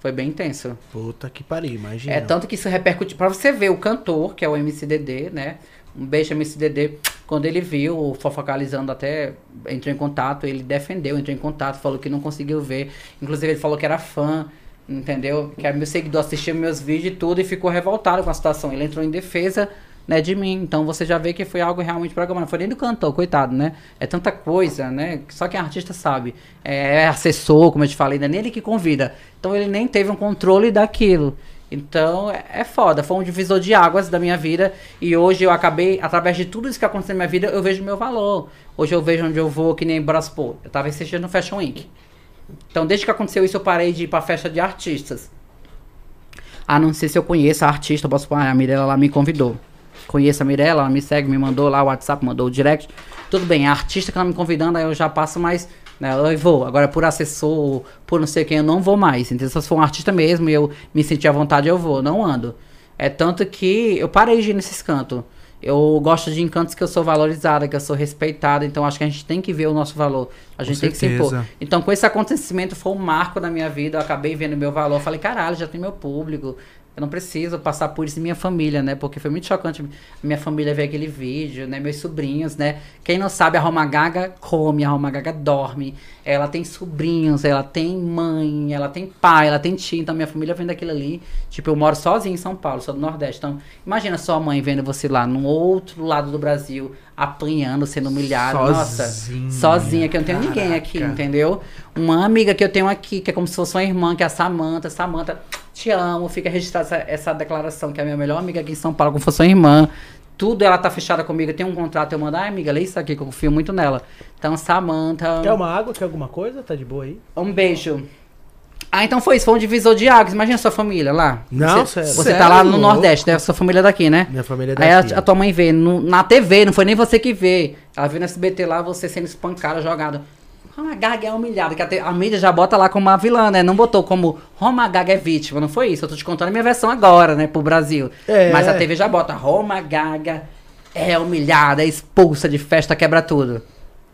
Foi bem tenso. Puta que pariu, imagina. É tanto que isso repercute. Pra você ver o cantor, que é o MCDD, né? Um beijo, MCDD. Quando ele viu o Fofocalizando, até entrou em contato, ele defendeu, entrou em contato, falou que não conseguiu ver. Inclusive, ele falou que era fã, entendeu? Que era meu seguidor, assistia meus vídeos e tudo e ficou revoltado com a situação. Ele entrou em defesa. Né, de mim, então você já vê que foi algo realmente programado. Foi nem do cantor, coitado, né? É tanta coisa, né? Só quem é artista sabe. É assessor, como eu te falei, não é nem ele que convida. Então ele nem teve um controle daquilo. Então é, é foda, foi um divisor de águas da minha vida e hoje eu acabei, através de tudo isso que aconteceu na minha vida, eu vejo meu valor. Hoje eu vejo onde eu vou, que nem Braspo. Eu tava esses no Fashion Week. Então desde que aconteceu isso eu parei de ir pra festa de artistas. Ah, não sei se eu conheço a artista, eu posso falar, a Mirella lá me convidou. Conheço a Mirella, ela me segue, me mandou lá o WhatsApp, mandou o direct. Tudo bem, a artista que ela me convidando, aí eu já passo mais, né, eu vou. Agora por assessor, por não sei quem, eu não vou mais. Entendeu? Se for um artista mesmo e eu me sentir à vontade, eu vou, não ando. É tanto que eu parei de ir nesses cantos. Eu gosto de encantos que eu sou valorizada, que eu sou respeitada, então acho que a gente tem que ver o nosso valor. A gente tem que se impor. certeza. Então, com esse acontecimento, foi um marco na minha vida. Eu acabei vendo meu valor. Falei, caralho, já tem meu público. Eu não preciso passar por isso em minha família, né? Porque foi muito chocante minha família ver aquele vídeo, né? Meus sobrinhos, né? Quem não sabe, a Roma Gaga come, a Roma Gaga dorme. Ela tem sobrinhos, ela tem mãe, ela tem pai, ela tem tia. Então, minha família vendo aquilo ali. Tipo, eu moro sozinho em São Paulo, sou do Nordeste. Então, imagina sua mãe vendo você lá no outro lado do Brasil, apanhando, sendo humilhada. Nossa, Sozinha, sozinha, que eu não tenho ninguém aqui, caraca. entendeu? Uma amiga que eu tenho aqui, que é como se fosse uma irmã, que é a Samanta. Samanta, te amo. Fica registrada essa, essa declaração, que é a minha melhor amiga aqui em São Paulo, como se fosse uma irmã. Tudo ela tá fechada comigo. Tem um contrato, eu mando, ai amiga, lê isso aqui, que eu confio muito nela. Então, Samanta. Quer uma água? Quer alguma coisa? Tá de boa aí? Um beijo. Ah, então foi isso, foi um divisor de águas. Imagina a sua família lá. Não, você, sério. você tá lá no. Nordeste, né? Sua família é daqui, né? Minha família é Aí daqui. a, a tua mãe vê no- na TV, não foi nem você que vê. Ela vê no SBT lá você sendo espancada, jogada. Roma Gaga é humilhada, que a, a mídia já bota lá como uma vilã, né? Não botou como Roma Gaga é vítima, não foi isso. Eu tô te contando a minha versão agora, né, pro Brasil. É. Mas a TV já bota Roma Gaga é humilhada, é expulsa de festa, quebra tudo.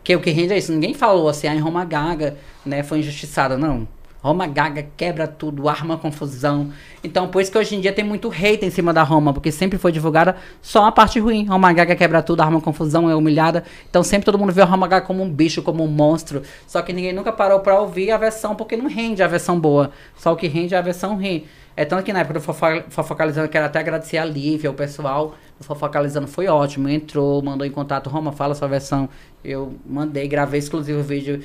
Que o que rende é isso. Ninguém falou assim, ah, Roma Gaga, né, foi injustiçada, não. Roma Gaga quebra tudo, arma confusão. Então, por isso que hoje em dia tem muito hate em cima da Roma, porque sempre foi divulgada só a parte ruim. Roma Gaga quebra tudo, arma confusão, é humilhada. Então, sempre todo mundo vê a Roma Gaga como um bicho, como um monstro. Só que ninguém nunca parou pra ouvir a versão, porque não rende a versão boa. Só o que rende é a versão ruim. É tanto que na época do Fofocalizando, eu quero até agradecer a Lívia, o pessoal do Fofocalizando foi ótimo. Entrou, mandou em contato, Roma, fala sua versão. Eu mandei, gravei exclusivo o vídeo.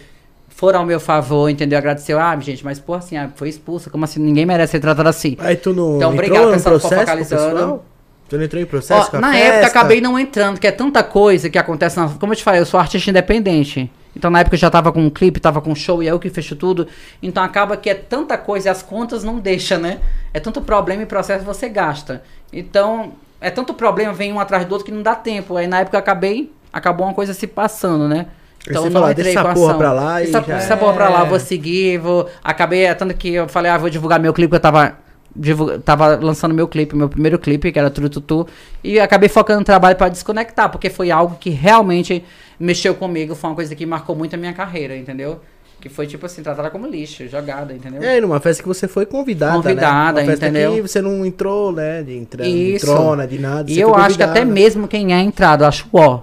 Foram ao meu favor, entendeu? Agradeceu. Ah, gente, mas pô, assim, ah, foi expulsa. Como assim? Ninguém merece ser tratado assim. Aí tu não Então, entrou obrigado, pessoal, processo focalizando. Tu não entrou em processo Ó, com a na festa? época acabei não entrando, que é tanta coisa que acontece na. Como eu te falei, eu sou artista independente. Então na época eu já tava com um clipe, tava com um show e é eu que fecho tudo. Então acaba que é tanta coisa e as contas não deixam, né? É tanto problema e processo que você gasta. Então, é tanto problema, vem um atrás do outro que não dá tempo. Aí na época eu acabei, acabou uma coisa se passando, né? Aí você fala, deixa essa porra pra lá e Essa, já essa porra pra lá, vou seguir, vou. Acabei, é tanto que eu falei, ah, vou divulgar meu clipe, eu tava. divulga- Tava lançando meu clipe, meu primeiro clipe, que era Turu Tutu, e acabei focando no trabalho pra desconectar, porque foi algo que realmente mexeu comigo, foi uma coisa que marcou muito a minha carreira, entendeu? Que foi tipo assim, tratada como lixo, jogada, entendeu? É, numa festa que você foi convidada, Convidada, né? Festa entendeu? que você não entrou, né? De, entra, de trona, de nada. E eu acho que até mesmo quem é entrado, eu acho ó.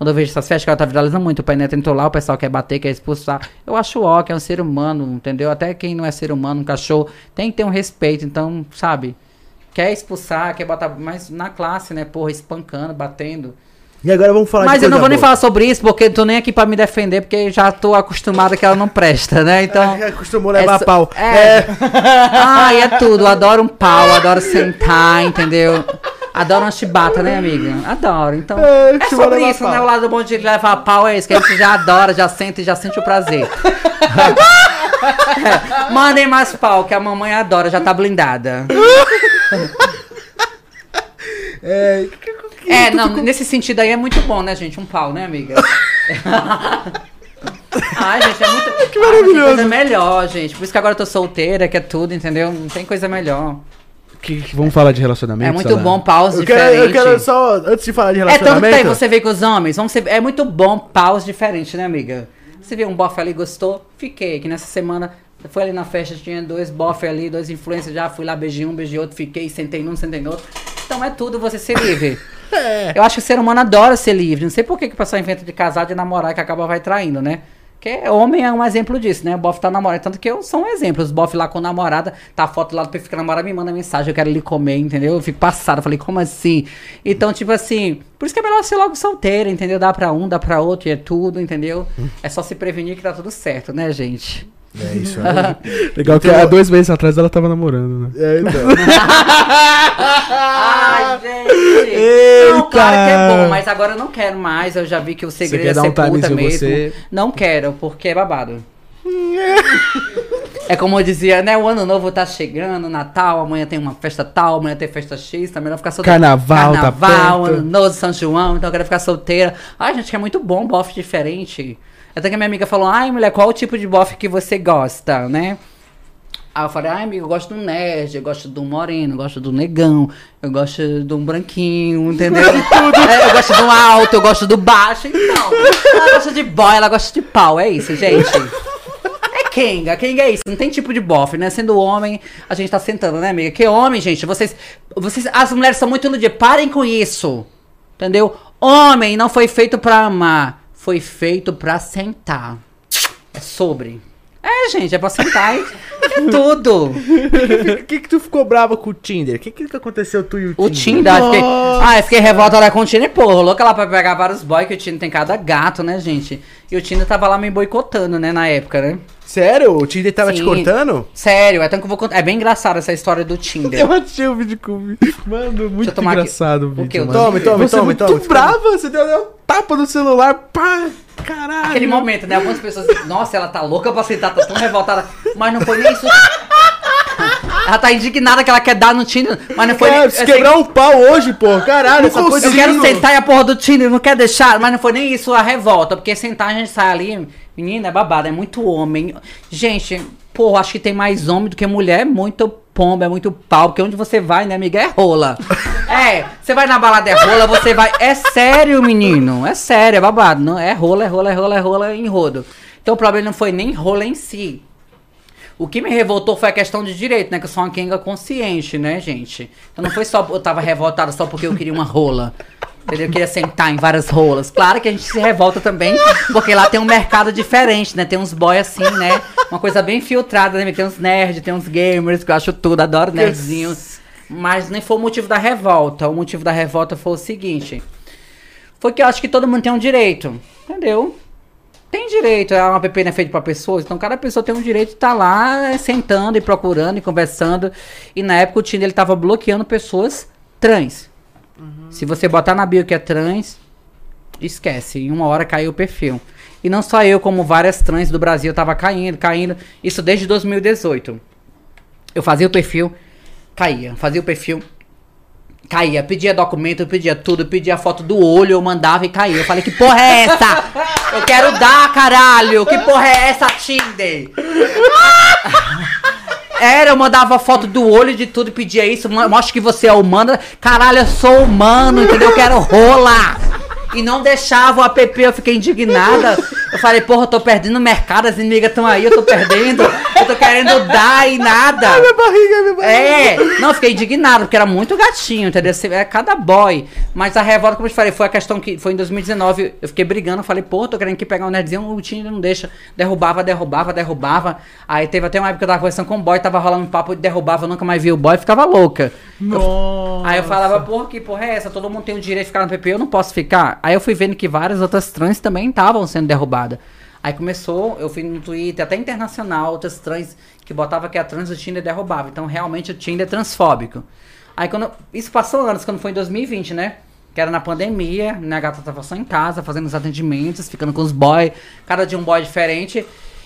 Quando eu vejo essas festas, que ela tá viralizando muito, o Penetra entrou lá, o pessoal quer bater, quer expulsar. Eu acho ó, que é um ser humano, entendeu? Até quem não é ser humano, um cachorro, tem que ter um respeito, então, sabe? Quer expulsar, quer botar, mas na classe, né, porra, espancando, batendo. E agora vamos falar Mas eu não vou nem boa. falar sobre isso, porque eu tô nem aqui pra me defender, porque já tô acostumada que ela não presta, né? *laughs* Então. É, Acostumou levar Essa- pau. É. Ai, é tudo. Adoro um pau, adoro sentar, entendeu? Adoro uma chibata, né, amiga? Adoro. Então, É, é, chibata sobre isso, né? O lado bom de levar pau é isso, que a gente já adora, já sente e já sente o prazer. É, Mandem mais pau, que a mamãe adora, já tá blindada. É, É, não, nesse sentido aí é muito bom, né, gente? Um pau, né, amiga? Ai, gente, é muito. Que maravilhoso. tem coisa melhor, gente. Por isso que agora eu tô solteira, que é tudo, entendeu? Não tem coisa melhor. Que- que- vamos falar de relacionamento? É muito bom paus eu, quero, diferentes. eu quero só, antes de falar de É tanto que relacionamento... você vê com os homens, vamos ser, é muito bom paus diferentes, né, amiga? Você vê um bofe ali, gostou? Fiquei. Que nessa semana, foi ali na festa, tinha dois bofe ali, dois influencers, já fui lá, beijei um, beijei outro, fiquei, sentei num, sentei no outro. Então é tudo você ser livre. *laughs* É. Eu acho que o ser humano adora ser livre. Não sei por que, que o pessoal inventa de casar, de namorar, que acaba vai traindo, né? Porque homem é um exemplo disso, né? O bofe tá namorando. Tanto que eu sou um exemplo. Os bofe lá com namorada, tá a foto lá do perfil que namorada me manda mensagem, eu quero ele comer, entendeu? Eu fico passada. Eu Falei, como assim? Então, tipo assim, por isso que é melhor ser logo solteira, entendeu? Dá pra um, dá pra outro, e é tudo, entendeu? É só se prevenir que tá tudo certo, né, gente? É isso *laughs* aí. Legal que Então- há dois meses atrás ela tava namorando, né? É, então. *laughs* Ai, gente! Eita! Não, claro que é bom, mas agora eu não quero mais. Eu já vi que o segredo quer é dar ser um puta mesmo. você? Não quero, porque é babado. *laughs* é como eu dizia, né? O ano novo tá chegando, Natal, amanhã tem uma festa tal, amanhã tem festa X, tá melhor ficar solteira. Carnaval, tá Carnaval, perto. ano novo, São João, então eu quero ficar solteira. Ai, gente, que é muito bom, bofe diferente. Até que a minha amiga falou, ai, mulher, qual o tipo de bofe que você gosta, né? Aí eu falei, ai, amigo, eu gosto do nerd, eu gosto do moreno, eu gosto do negão, eu gosto um branquinho, entendeu? *laughs* É, eu gosto do alto, eu gosto do baixo, então. Ela gosta de boy, ela gosta de pau, é isso, gente. É Kenga, Kenga é isso, não tem tipo de bofe, né? Sendo homem, a gente tá sentando, né, amiga? Que homem, gente, vocês, vocês, as mulheres são muito iludidas, parem com isso, entendeu? Homem não foi feito pra amar, foi feito pra sentar. É sobre. É, gente, é pra sentar e é tudo. *laughs* Por que, que tu ficou brava com o Tinder? O que, que aconteceu tu e o Tinder? O Tinder, eu fiquei, ah, eu fiquei revoltada com o Tinder, pô, louca lá pra pegar vários boys, que o Tinder tem cada gato, né, gente? E o Tinder tava lá me boicotando, né, na época, né? Sério? O Tinder tava te Sim. cortando? Sério, é tanto que eu vou contar. É bem engraçado essa história do *laughs* Tinder. Eu achei o vídeo com Mano, muito tomar aqui. engraçado o O vídeo. O mano. Tome, tome, Você tome, é muito tome. brava, você deu um tapa no celular, pá, caralho. Aquele momento, né? Algumas pessoas dizem, nossa, ela tá louca pra sentar, tá tão revoltada. Mas não foi nem isso. Ela tá indignada que ela quer dar no Tinder, mas não foi nem Cara, se quebrar um pau hoje, pô. Caralho, essa coisa Eu quero sentar e a porra do Tinder não quer deixar, mas não foi nem isso a revolta, porque sentar a gente sai ali Menina, é babado, é muito homem. Gente, pô, acho que tem mais homem do que mulher, é muito pomba, é muito pau, porque onde você vai, né, amiga, é rola. *laughs* é, você vai na balada, é rola, você vai. É sério, menino, é sério, é babado. Não, é rola, é rola, é rola, é rola em rodo. Então o problema não foi nem rola em si. O que me revoltou foi a questão de direito, né? Que eu sou uma Kenga consciente, né, gente? Então não foi só eu tava revoltada só porque eu queria uma rola. Entendeu? Eu queria sentar em várias rolas. Claro que a gente se revolta também, porque lá tem um mercado diferente, né? Tem uns boy assim, né? Uma coisa bem filtrada, né? Tem uns nerds, tem uns gamers, que eu acho tudo, adoro nerdzinhos. Mas nem foi o motivo da revolta. O motivo da revolta foi o seguinte. Foi que eu acho que todo mundo tem um direito. Entendeu? Tem direito, é uma app não é feita para pessoas, então cada pessoa tem um direito de estar tá lá é, sentando e procurando e conversando. E na época o Tinder ele tava bloqueando pessoas trans. Uhum. Se você botar na bio que é trans, esquece, em uma hora caiu o perfil. E não só eu, como várias trans do Brasil tava caindo, caindo, isso desde 2018. Eu fazia o perfil, caía, fazia o perfil, caía. Pedia documento, pedia tudo, pedia foto do olho, eu mandava e caía. Eu falei, que porra é essa? Eu quero dar, caralho! Que porra é essa, Tinder? *laughs* Era, eu mandava foto do olho de tudo, pedia isso, mostra que você é humano. Caralho, eu sou humano, entendeu? Eu quero rola! E não deixava o app, eu fiquei indignada. Eu falei, porra, eu tô perdendo o mercado, as inimigas estão aí, eu tô perdendo. Eu tô querendo dar e nada. Ai, minha barriga, minha barriga. É, não, eu fiquei indignado, porque era muito gatinho, entendeu? É cada boy. Mas a revolta, como eu te falei, foi a questão que foi em 2019. Eu fiquei brigando, falei, porra, tô querendo que pegar um nerdzinho, o Tinder não deixa. Derrubava, derrubava, derrubava. Aí teve até uma época que eu tava conversando com o boy, tava rolando um papo, derrubava, eu nunca mais vi o boy, ficava louca. Nossa. Eu, aí eu falava, porra, que porra é essa? Todo mundo tem o direito de ficar no PP, eu não posso ficar. Aí eu fui vendo que várias outras trans também estavam sendo derrubadas. Aí começou, eu fui no Twitter, até internacional, outras trans que botava que a trans o Tinder derrubava. Então realmente o Tinder é transfóbico. Aí quando. Isso passou anos, quando foi em 2020, né? Que era na pandemia, né? A gata tava só em casa, fazendo os atendimentos, ficando com os boys, cada dia um boy diferente.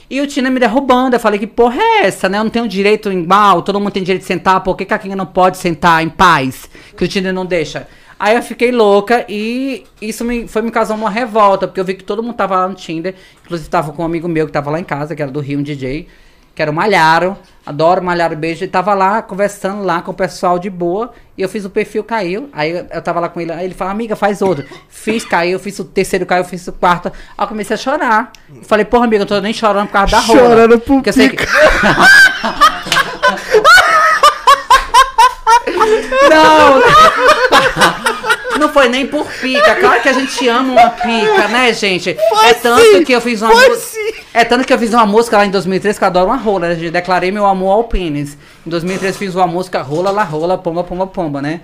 E o Tinder me derrubando. Eu falei, que porra é essa, né? Eu não tenho direito em mal, todo mundo tem direito de sentar, por que, que a Kinga não pode sentar em paz? Que o Tinder não deixa. Aí eu fiquei louca e isso me, foi me causando uma revolta, porque eu vi que todo mundo tava lá no Tinder. Inclusive tava com um amigo meu que tava lá em casa, que era do Rio, um DJ, que era o Malharo. Adoro Malharo Beijo. Ele tava lá conversando lá com o pessoal de boa. E eu fiz o perfil, caiu. Aí eu, eu tava lá com ele. Aí ele falou, amiga, faz outro. Fiz, caiu. Fiz o terceiro, caiu. Fiz o quarto. Aí eu comecei a chorar. falei, porra, amiga, eu tô nem chorando por causa da rola. Chorando por porque eu sei que... *laughs* Não! Não foi nem por pica. Claro que a gente ama uma pica, né, gente? Foi é tanto sim, que eu fiz uma música. É tanto que eu fiz uma música lá em 2003 que eu adoro uma rola, né? Declarei meu amor ao pênis. Em 2003 fiz uma música rola, la rola, pomba, pomba, pomba, né?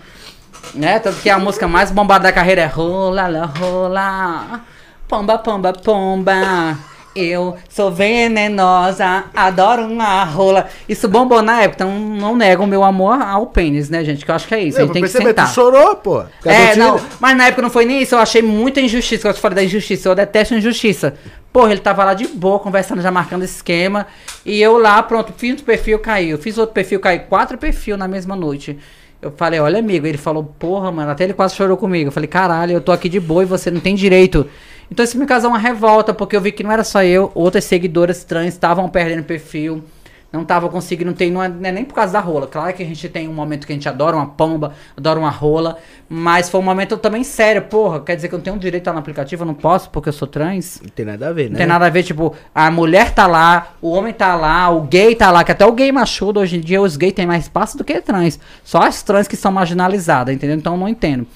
né? Tanto que a música mais bombada da carreira é rola, la rola, pomba, pomba, pomba. Eu sou venenosa, adoro uma rola. Isso bombou na época, então não nego o meu amor ao pênis, né, gente? Que eu acho que é isso. Eu a gente tem que sentar. Tu chorou, pô. É, não, mas na época não foi nem isso. Eu achei muita injustiça. Eu te falei da injustiça. Eu detesto injustiça. Porra, ele tava lá de boa, conversando, já marcando esquema. E eu lá, pronto, fiz o perfil, caiu. Fiz outro perfil, caiu. Quatro perfil na mesma noite. Eu falei, olha, amigo. Ele falou, porra, mano, até ele quase chorou comigo. Eu falei, caralho, eu tô aqui de boa e você não tem direito então isso me causou uma revolta, porque eu vi que não era só eu, outras seguidoras trans estavam perdendo perfil, não estavam conseguindo ter, não é, não é, nem por causa da rola. Claro que a gente tem um momento que a gente adora uma pomba, adora uma rola, mas foi um momento também sério. Porra, quer dizer que eu não tenho direito a estar no aplicativo, eu não posso porque eu sou trans? Não tem nada a ver, né? Não tem nada a ver, tipo, a mulher tá lá, o homem tá lá, o gay tá lá, que até o gay machudo, hoje em dia os gays têm mais espaço do que trans. Só as trans que são marginalizadas, entendeu? Então eu não entendo.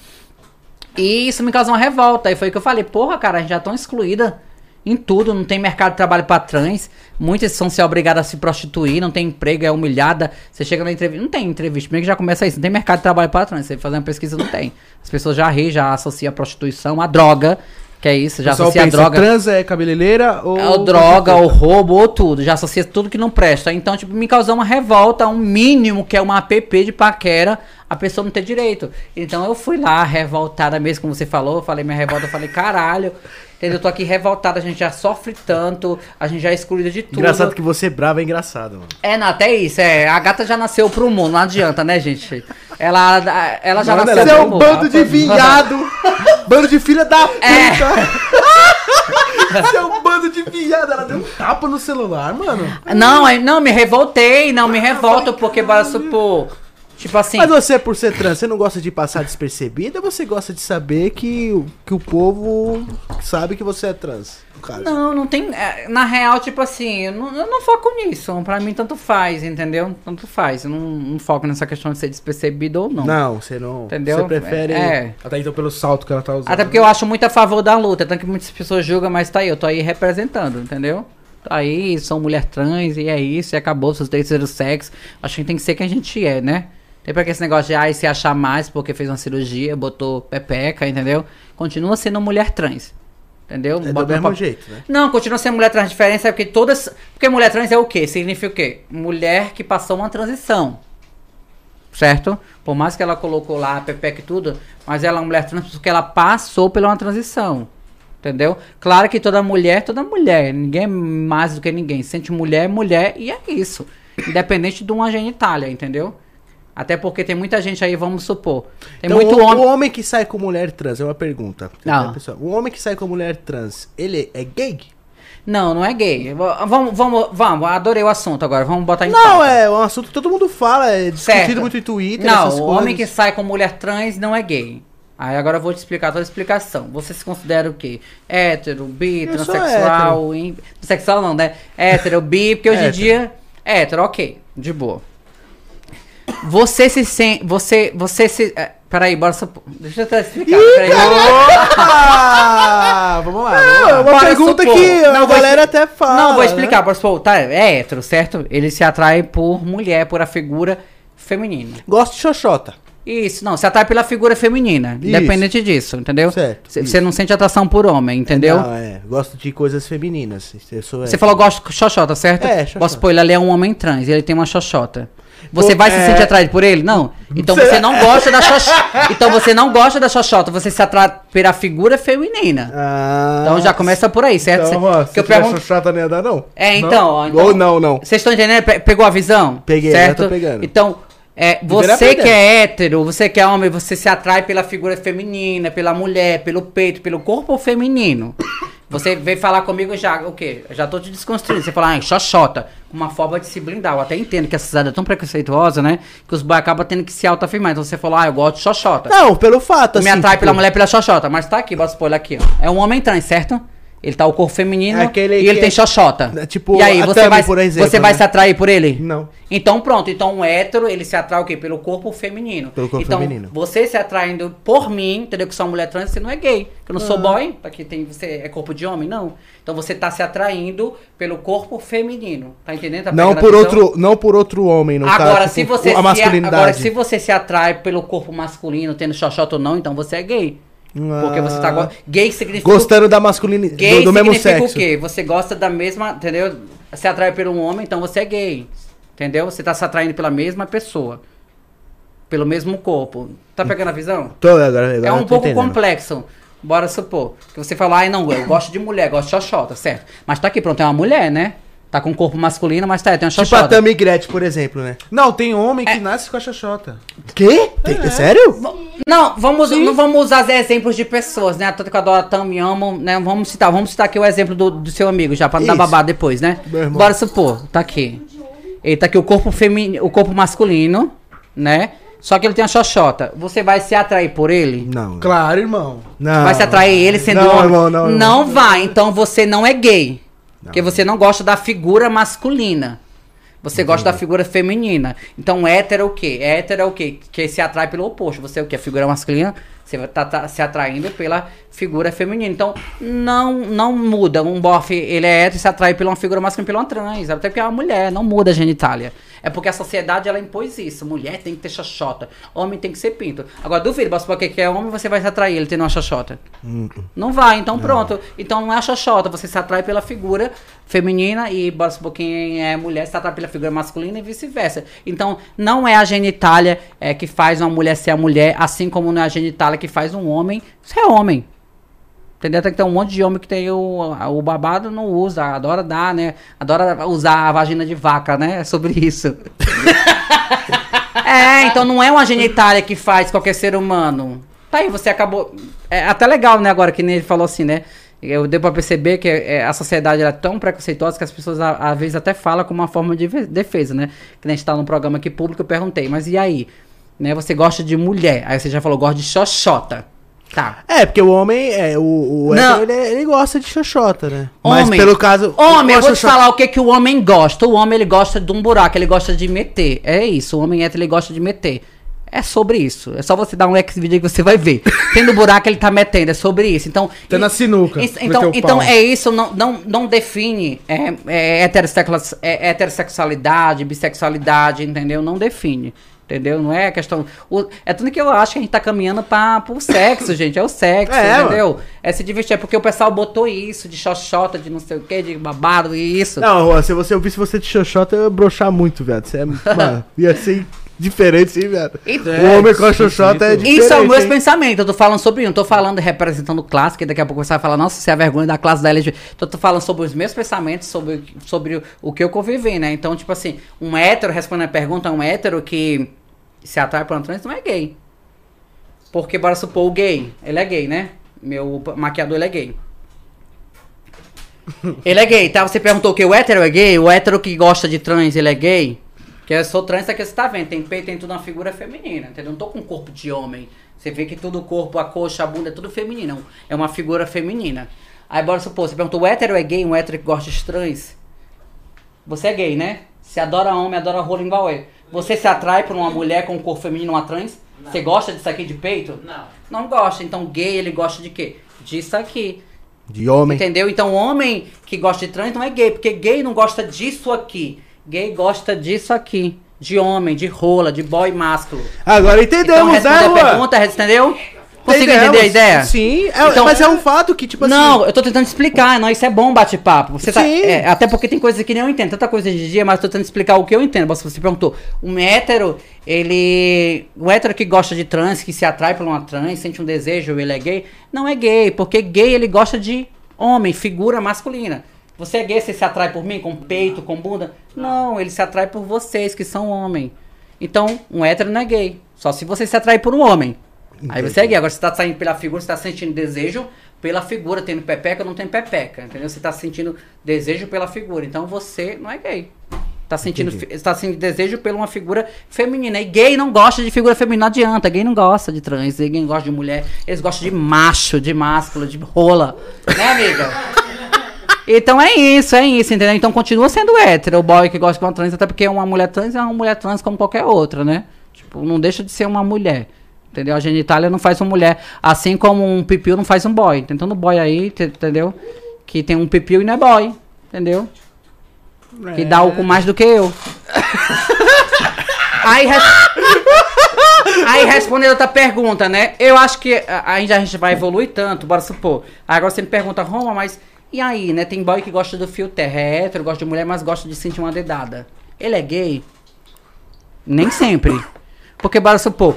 E isso me causou uma revolta. E foi que eu falei, porra, cara, a gente já tão excluída em tudo, não tem mercado de trabalho para trans. Muitas são ser obrigadas a se prostituir, não tem emprego, é humilhada. Você chega na entrevista, não tem entrevista, primeiro que já começa isso, não tem mercado de trabalho para trans. Você fazer uma pesquisa, não tem. As pessoas já riem, já associam a prostituição, a droga, que é isso, já associa pensa, a droga. trans é cabeleireira ou. É o droga, ou roubo, ou tudo. Já associa tudo que não presta. Então, tipo, me causou uma revolta, um mínimo que é uma app de paquera, a pessoa não ter direito. Então eu fui lá, revoltada mesmo, como você falou. Eu falei minha revolta, eu falei, caralho. Entendeu? Eu tô aqui revoltada, a gente já sofre tanto, a gente já é excluída de tudo. Engraçado que você é brava é engraçado, mano. É, não, até isso, é. A gata já nasceu pro mundo, não adianta, né, gente? Ela, ela já não, nasceu pro mundo. Você é um bando de vinhado, *laughs* bando de filha da puta. É. Você é um bando de viado, ela deu um tapa no celular, mano. Não, não, me revoltei, não me revolto, porque bora supor. Tipo assim. Mas você, por ser trans, você não gosta de passar despercebida ou você gosta de saber que, o- que o povo sabe que você é trans? Não, não tem. é, Na real, tipo assim, eu não, eu não foco nisso. Pra mim, tanto faz, entendeu? Tanto faz. Eu não, não foco nessa questão de ser despercebido ou não. Não, você não. Entendeu? Você prefere. É. Até então pelo salto que ela tá usando. Até porque eu acho muito a favor da luta, tanto que muitas pessoas julgam, mas tá aí, eu tô aí representando, entendeu? Tá aí, sou mulher trans e é isso, e acabou, seus terceiro sexo. Acho que tem que ser quem a gente é, né? Tem pra que esse negócio de ai, se achar mais porque fez uma cirurgia, botou pepeca, entendeu? Continua sendo mulher trans. Entendeu? É do Bota no mesmo jeito, né? Não, continua sendo mulher trans. A diferença é porque todas. Porque mulher trans é o quê? Significa o quê? Mulher que passou uma transição. Certo? Por mais que ela colocou lá a Pepeca e tudo, mas ela é uma mulher trans porque ela passou pela uma transição. Entendeu? Claro que toda mulher, toda mulher, ninguém é mais do que ninguém. Sente mulher, é mulher, e é isso. Independente de uma genitália, entendeu? Até porque tem muita gente aí, vamos supor. Tem Então, muito o, homem. o homem que sai com mulher trans, é uma pergunta. Ah. Pessoal, o homem que sai com mulher trans, ele é gay? Não, não é gay. Vamos, vamos, vamos, adorei o assunto agora. Vamos botar em Não, pauta. é um assunto que todo mundo fala, é discutido Certo. muito em Twitter, Não, o homem que sai com mulher trans não é gay. Aí agora eu vou te explicar toda a explicação. Você se considera o quê? Hétero, bi, Eu transexual, in... sexual não, né? Hétero, bi, porque hoje em dia hétero, ok, de boa. Você se sente, você, você se, é, peraí, bora só, deixa eu até explicar, peraí. Ah, vamos lá. Vamos É uma Bora pergunta supor. que Não, a galera até fala. Não, vou né? explicar, bora supor, tá, é hétero, certo? Ele se atrai por mulher, por a figura feminina. Gosto de xoxota. Isso, não, se atrai pela figura feminina, Isso. independente disso, entendeu? Certo, Você isso. não sente atração por homem, entendeu? Não, é. Gosto de coisas femininas. Você hétero. falou gosto de xoxota, certo? É, xoxota. Posso supor, ele é um homem trans e ele tem uma xoxota. Você Pô, vai se é- sentir atraído por ele? Não. Então você *laughs* não gosta da xoxota. Então você não gosta da xoxota, você se atrai pela figura feminina. Ah, Então já começa por aí, certo? Então, Cê- ó, que se eu pergunto- xoxota não ia dar, não? É, então, ó, então- Ou não, não. Vocês estão entendendo? Pe- Pegou a visão? Peguei, certo? tô pegando. Então, é, você que é hétero, você que é homem, você se atrai pela figura feminina, pela mulher, pelo peito, pelo corpo feminino. Você veio falar comigo já, o quê? Eu já tô te desconstruindo. Você fala, ah, xoxota, uma forma de se blindar. Eu até entendo que essa cidade é tão preconceituosa, né? Que os boys acabam tendo que se autoafirmar. Então você falou, ah, eu gosto de xoxota. Não, pelo fato, Eu me assim, atrai tipo, pela mulher pela xoxota, mas tá aqui, bota spoiler aqui, ó. É um homem trans, certo? Ele tá o corpo feminino É aquele e ele que tem é- xoxota. é tipo e aí, você Tami, vai, exemplo, você vai né? se atrair por ele? Não. Então pronto, então um hétero, ele se atrai o quê? Pelo corpo feminino. Pelo corpo então, feminino. você se atraindo por mim, entendeu? Que sou uma mulher trans, você não é gay. Que eu não Ah. sou boy, aqui tem você é corpo de homem, não. Então você tá se atraindo pelo corpo feminino. Tá entendendo? Tá Não por, visão? outro, não por outro homem, no Agora, caso. se tipo, você a se, masculinidade. agora, se você se atrai pelo corpo masculino, tendo xoxota ou não, então você é gay. Porque você tá. Ah. go- Gay significa. Gostando da masculinidade, Gay do, do mesmo significa sexo. o quê? Você gosta da mesma. Entendeu? Se atrai por um homem, então você é gay. Entendeu? Você tá se atraindo pela mesma pessoa. Pelo mesmo corpo. Tá pegando a visão? Tô, agora, agora É um pouco entendendo. complexo. Bora supor. Que você fala, ai não, eu gosto de mulher, gosto de xoxota, certo? Mas tá aqui, pronto, é uma mulher, né? Tá com um corpo masculino, mas tá, tem uma Tipo a xoxota. Tammy Gretchen, por exemplo, né? Não, tem homem que É. nasce com a xoxota. Quê? Tem- Sério? Não, vamos, não vamos usar exemplos de pessoas, né? Tanto que eu adoro a Tam e amo, né? Vamos citar, vamos citar aqui o exemplo do, do seu amigo, já pra não dar Isso. babado depois, né? Meu irmão. Bora supor, tá aqui. Ele tá aqui o corpo feminino, o corpo masculino, né? Só que ele tem uma xoxota. Você vai se atrair por ele? Não. Claro, irmão. Não. Vai se atrair ele sendo Não, homem? irmão, não, irmão. vai, então você não é gay. Porque você não gosta da figura masculina. Você gosta da figura feminina. Então, hétero é o quê? Hétero é o quê? Que se atrai pelo oposto. Você é o quê? A figura masculina, você vai estar se atraindo pela figura feminina. Então, não não muda. Um bofe, ele é hétero e se atrai pela uma figura masculina, pela uma trans. Até porque é uma mulher, não muda a genitália. É porque a sociedade, ela impôs isso. Mulher tem que ter xoxota. Homem tem que ser pinto. Agora, duvido, basta porque que é homem, você vai se atrair ele tendo uma xoxota. Não vai, então pronto. Então não é a xoxota, você se atrai pela figura feminina e bora supor quem é mulher se atrai pela figura masculina e vice-versa. Então não é a genitália é, que faz uma mulher ser a mulher, assim como não é a genitália que faz um homem ser homem. Entendeu? Tem que ter um monte de homem que tem o, o babado, não usa, adora dar, né? Adora usar a vagina de vaca, né? É sobre isso. *laughs* é, então não é uma genitália que faz qualquer ser humano. Tá aí, você acabou. É até legal, né, agora que nem ele falou assim, né? Eu deu pra perceber que é, a sociedade era tão preconceituosa que as pessoas às vezes até falam como uma forma de defesa, né? Que nem a gente tá num programa aqui público, eu perguntei, mas e aí? Né, você gosta de mulher? Aí você já falou, gosta de xoxota. Tá. É, porque o homem, é, o, o Não. hétero, ele, ele gosta de xoxota, né? Mas Homem. pelo caso... Homem, eu vou te xoxota- falar o que, que o homem gosta. O homem, ele gosta de um buraco, ele gosta de meter. É isso, o homem hétero, ele gosta de meter. É sobre isso. É só você dar um X-video que você vai ver. *laughs* Tendo buraco, ele tá metendo. É sobre isso. Então, Tá na sinuca, Isso- então, então é isso. Não, não, não define é, é, é, heterossexualidade, bissexualidade, entendeu? Não define. Entendeu? Não é questão. o- é tudo que eu acho que a gente tá caminhando pra, pro sexo, gente. É o sexo, É, entendeu? É se divertir. É porque o pessoal botou isso, de xoxota, de não sei o que, de babado e isso. Não, se você ouvisse você de xoxota, eu ia broxar muito, viado. Você é, *laughs* mano, ia ser diferente, sim, viado. O homem com a xoxota é diferente. Isso é o meu hein? pensamento. Eu tô falando sobre isso. Não tô falando representando classe, que daqui a pouco você vai falar, nossa, você é a vergonha da classe da LGBT. Então, eu tô falando sobre os meus pensamentos, sobre, sobre o, o que eu convivi, né? Então, tipo assim, um hétero, respondendo a pergunta, um hétero que se atrai por um trans não é gay. Porque, bora supor, o gay, ele é gay, né? Meu maquiador, ele é gay. Ele é gay, tá? Você perguntou que o hétero é gay? O hétero que gosta de trans, ele é gay? Que eu sou trans, é que você tá vendo. Tem peito, tem tudo uma figura feminina, entendeu? Não tô com corpo de homem. Você vê que tudo o corpo, a coxa, a bunda, é tudo feminino. É uma figura feminina. Aí bora supor, você perguntou, o hétero é gay? Um hétero que gosta de trans? Você é gay, né? Você adora homem, adora rola igual eu. Você se atrai por uma mulher com um corpo feminino, uma trans? Você gosta disso aqui de peito? Não. Não gosta. Então gay, ele gosta de quê? Disso aqui. De homem. Entendeu? Então, homem que gosta de trans não é gay, porque gay não gosta disso aqui. Gay gosta disso aqui. De homem, de rola, de boy másculo. Agora Então, entendemos, né, responde a Juan? pergunta, entendeu? Conseguiu Entendemos. entender a ideia? Sim, é- Então- mas é um fato que, tipo assim... Não, eu tô tentando explicar, não, isso é bom bate-papo. Você tá, Sim. é, até porque tem coisas que nem eu entendo, tanta coisa de dia, mas eu tô tentando explicar o que eu entendo. Você você perguntou, um hétero, ele. Um hétero que gosta de trans, que se atrai por uma trans, sente um desejo, ele é gay. Não é gay, porque gay ele gosta de homem, figura masculina. Você é gay, você se atrai por mim, com peito, com bunda? Não, ele se atrai por vocês, que são homem. Então, um hétero não é gay. Só se você se atrai por um homem. Aí você é gay. Agora você tá saindo pela figura, você tá sentindo desejo pela figura, tendo pepeca ou não tem pepeca. Entendeu? Você tá sentindo desejo pela figura. Então você não é gay. Tá sentindo, Entendi. tá sentindo desejo por uma figura feminina. E gay não gosta de figura feminina, não adianta. Gay não gosta de trans, gay não gosta de mulher. Eles gostam de macho, de másculo, de rola. Né, amiga? *laughs* Então é isso, é isso, entendeu? Então continua sendo hétero, o boy que gosta de uma trans, até porque uma mulher trans é uma mulher trans como qualquer outra, né? Tipo, não deixa de ser uma mulher. Entendeu? A genitália não faz uma mulher. Assim como um pipiu não faz um boy. Tem tanto boy aí, te- entendeu? Que tem um pipiu e não é boy. Entendeu? Que dá o com mais do que eu. aí, res... aí respondendo outra pergunta, né? Eu acho que ainda a gente vai evoluir tanto, bora supor. Agora você me pergunta, Roma, mas e aí, né? Tem boy que gosta do fio é hétero, gosta de mulher, mas gosta de sentir uma dedada. Ele é gay? Nem sempre. Porque, bora supor,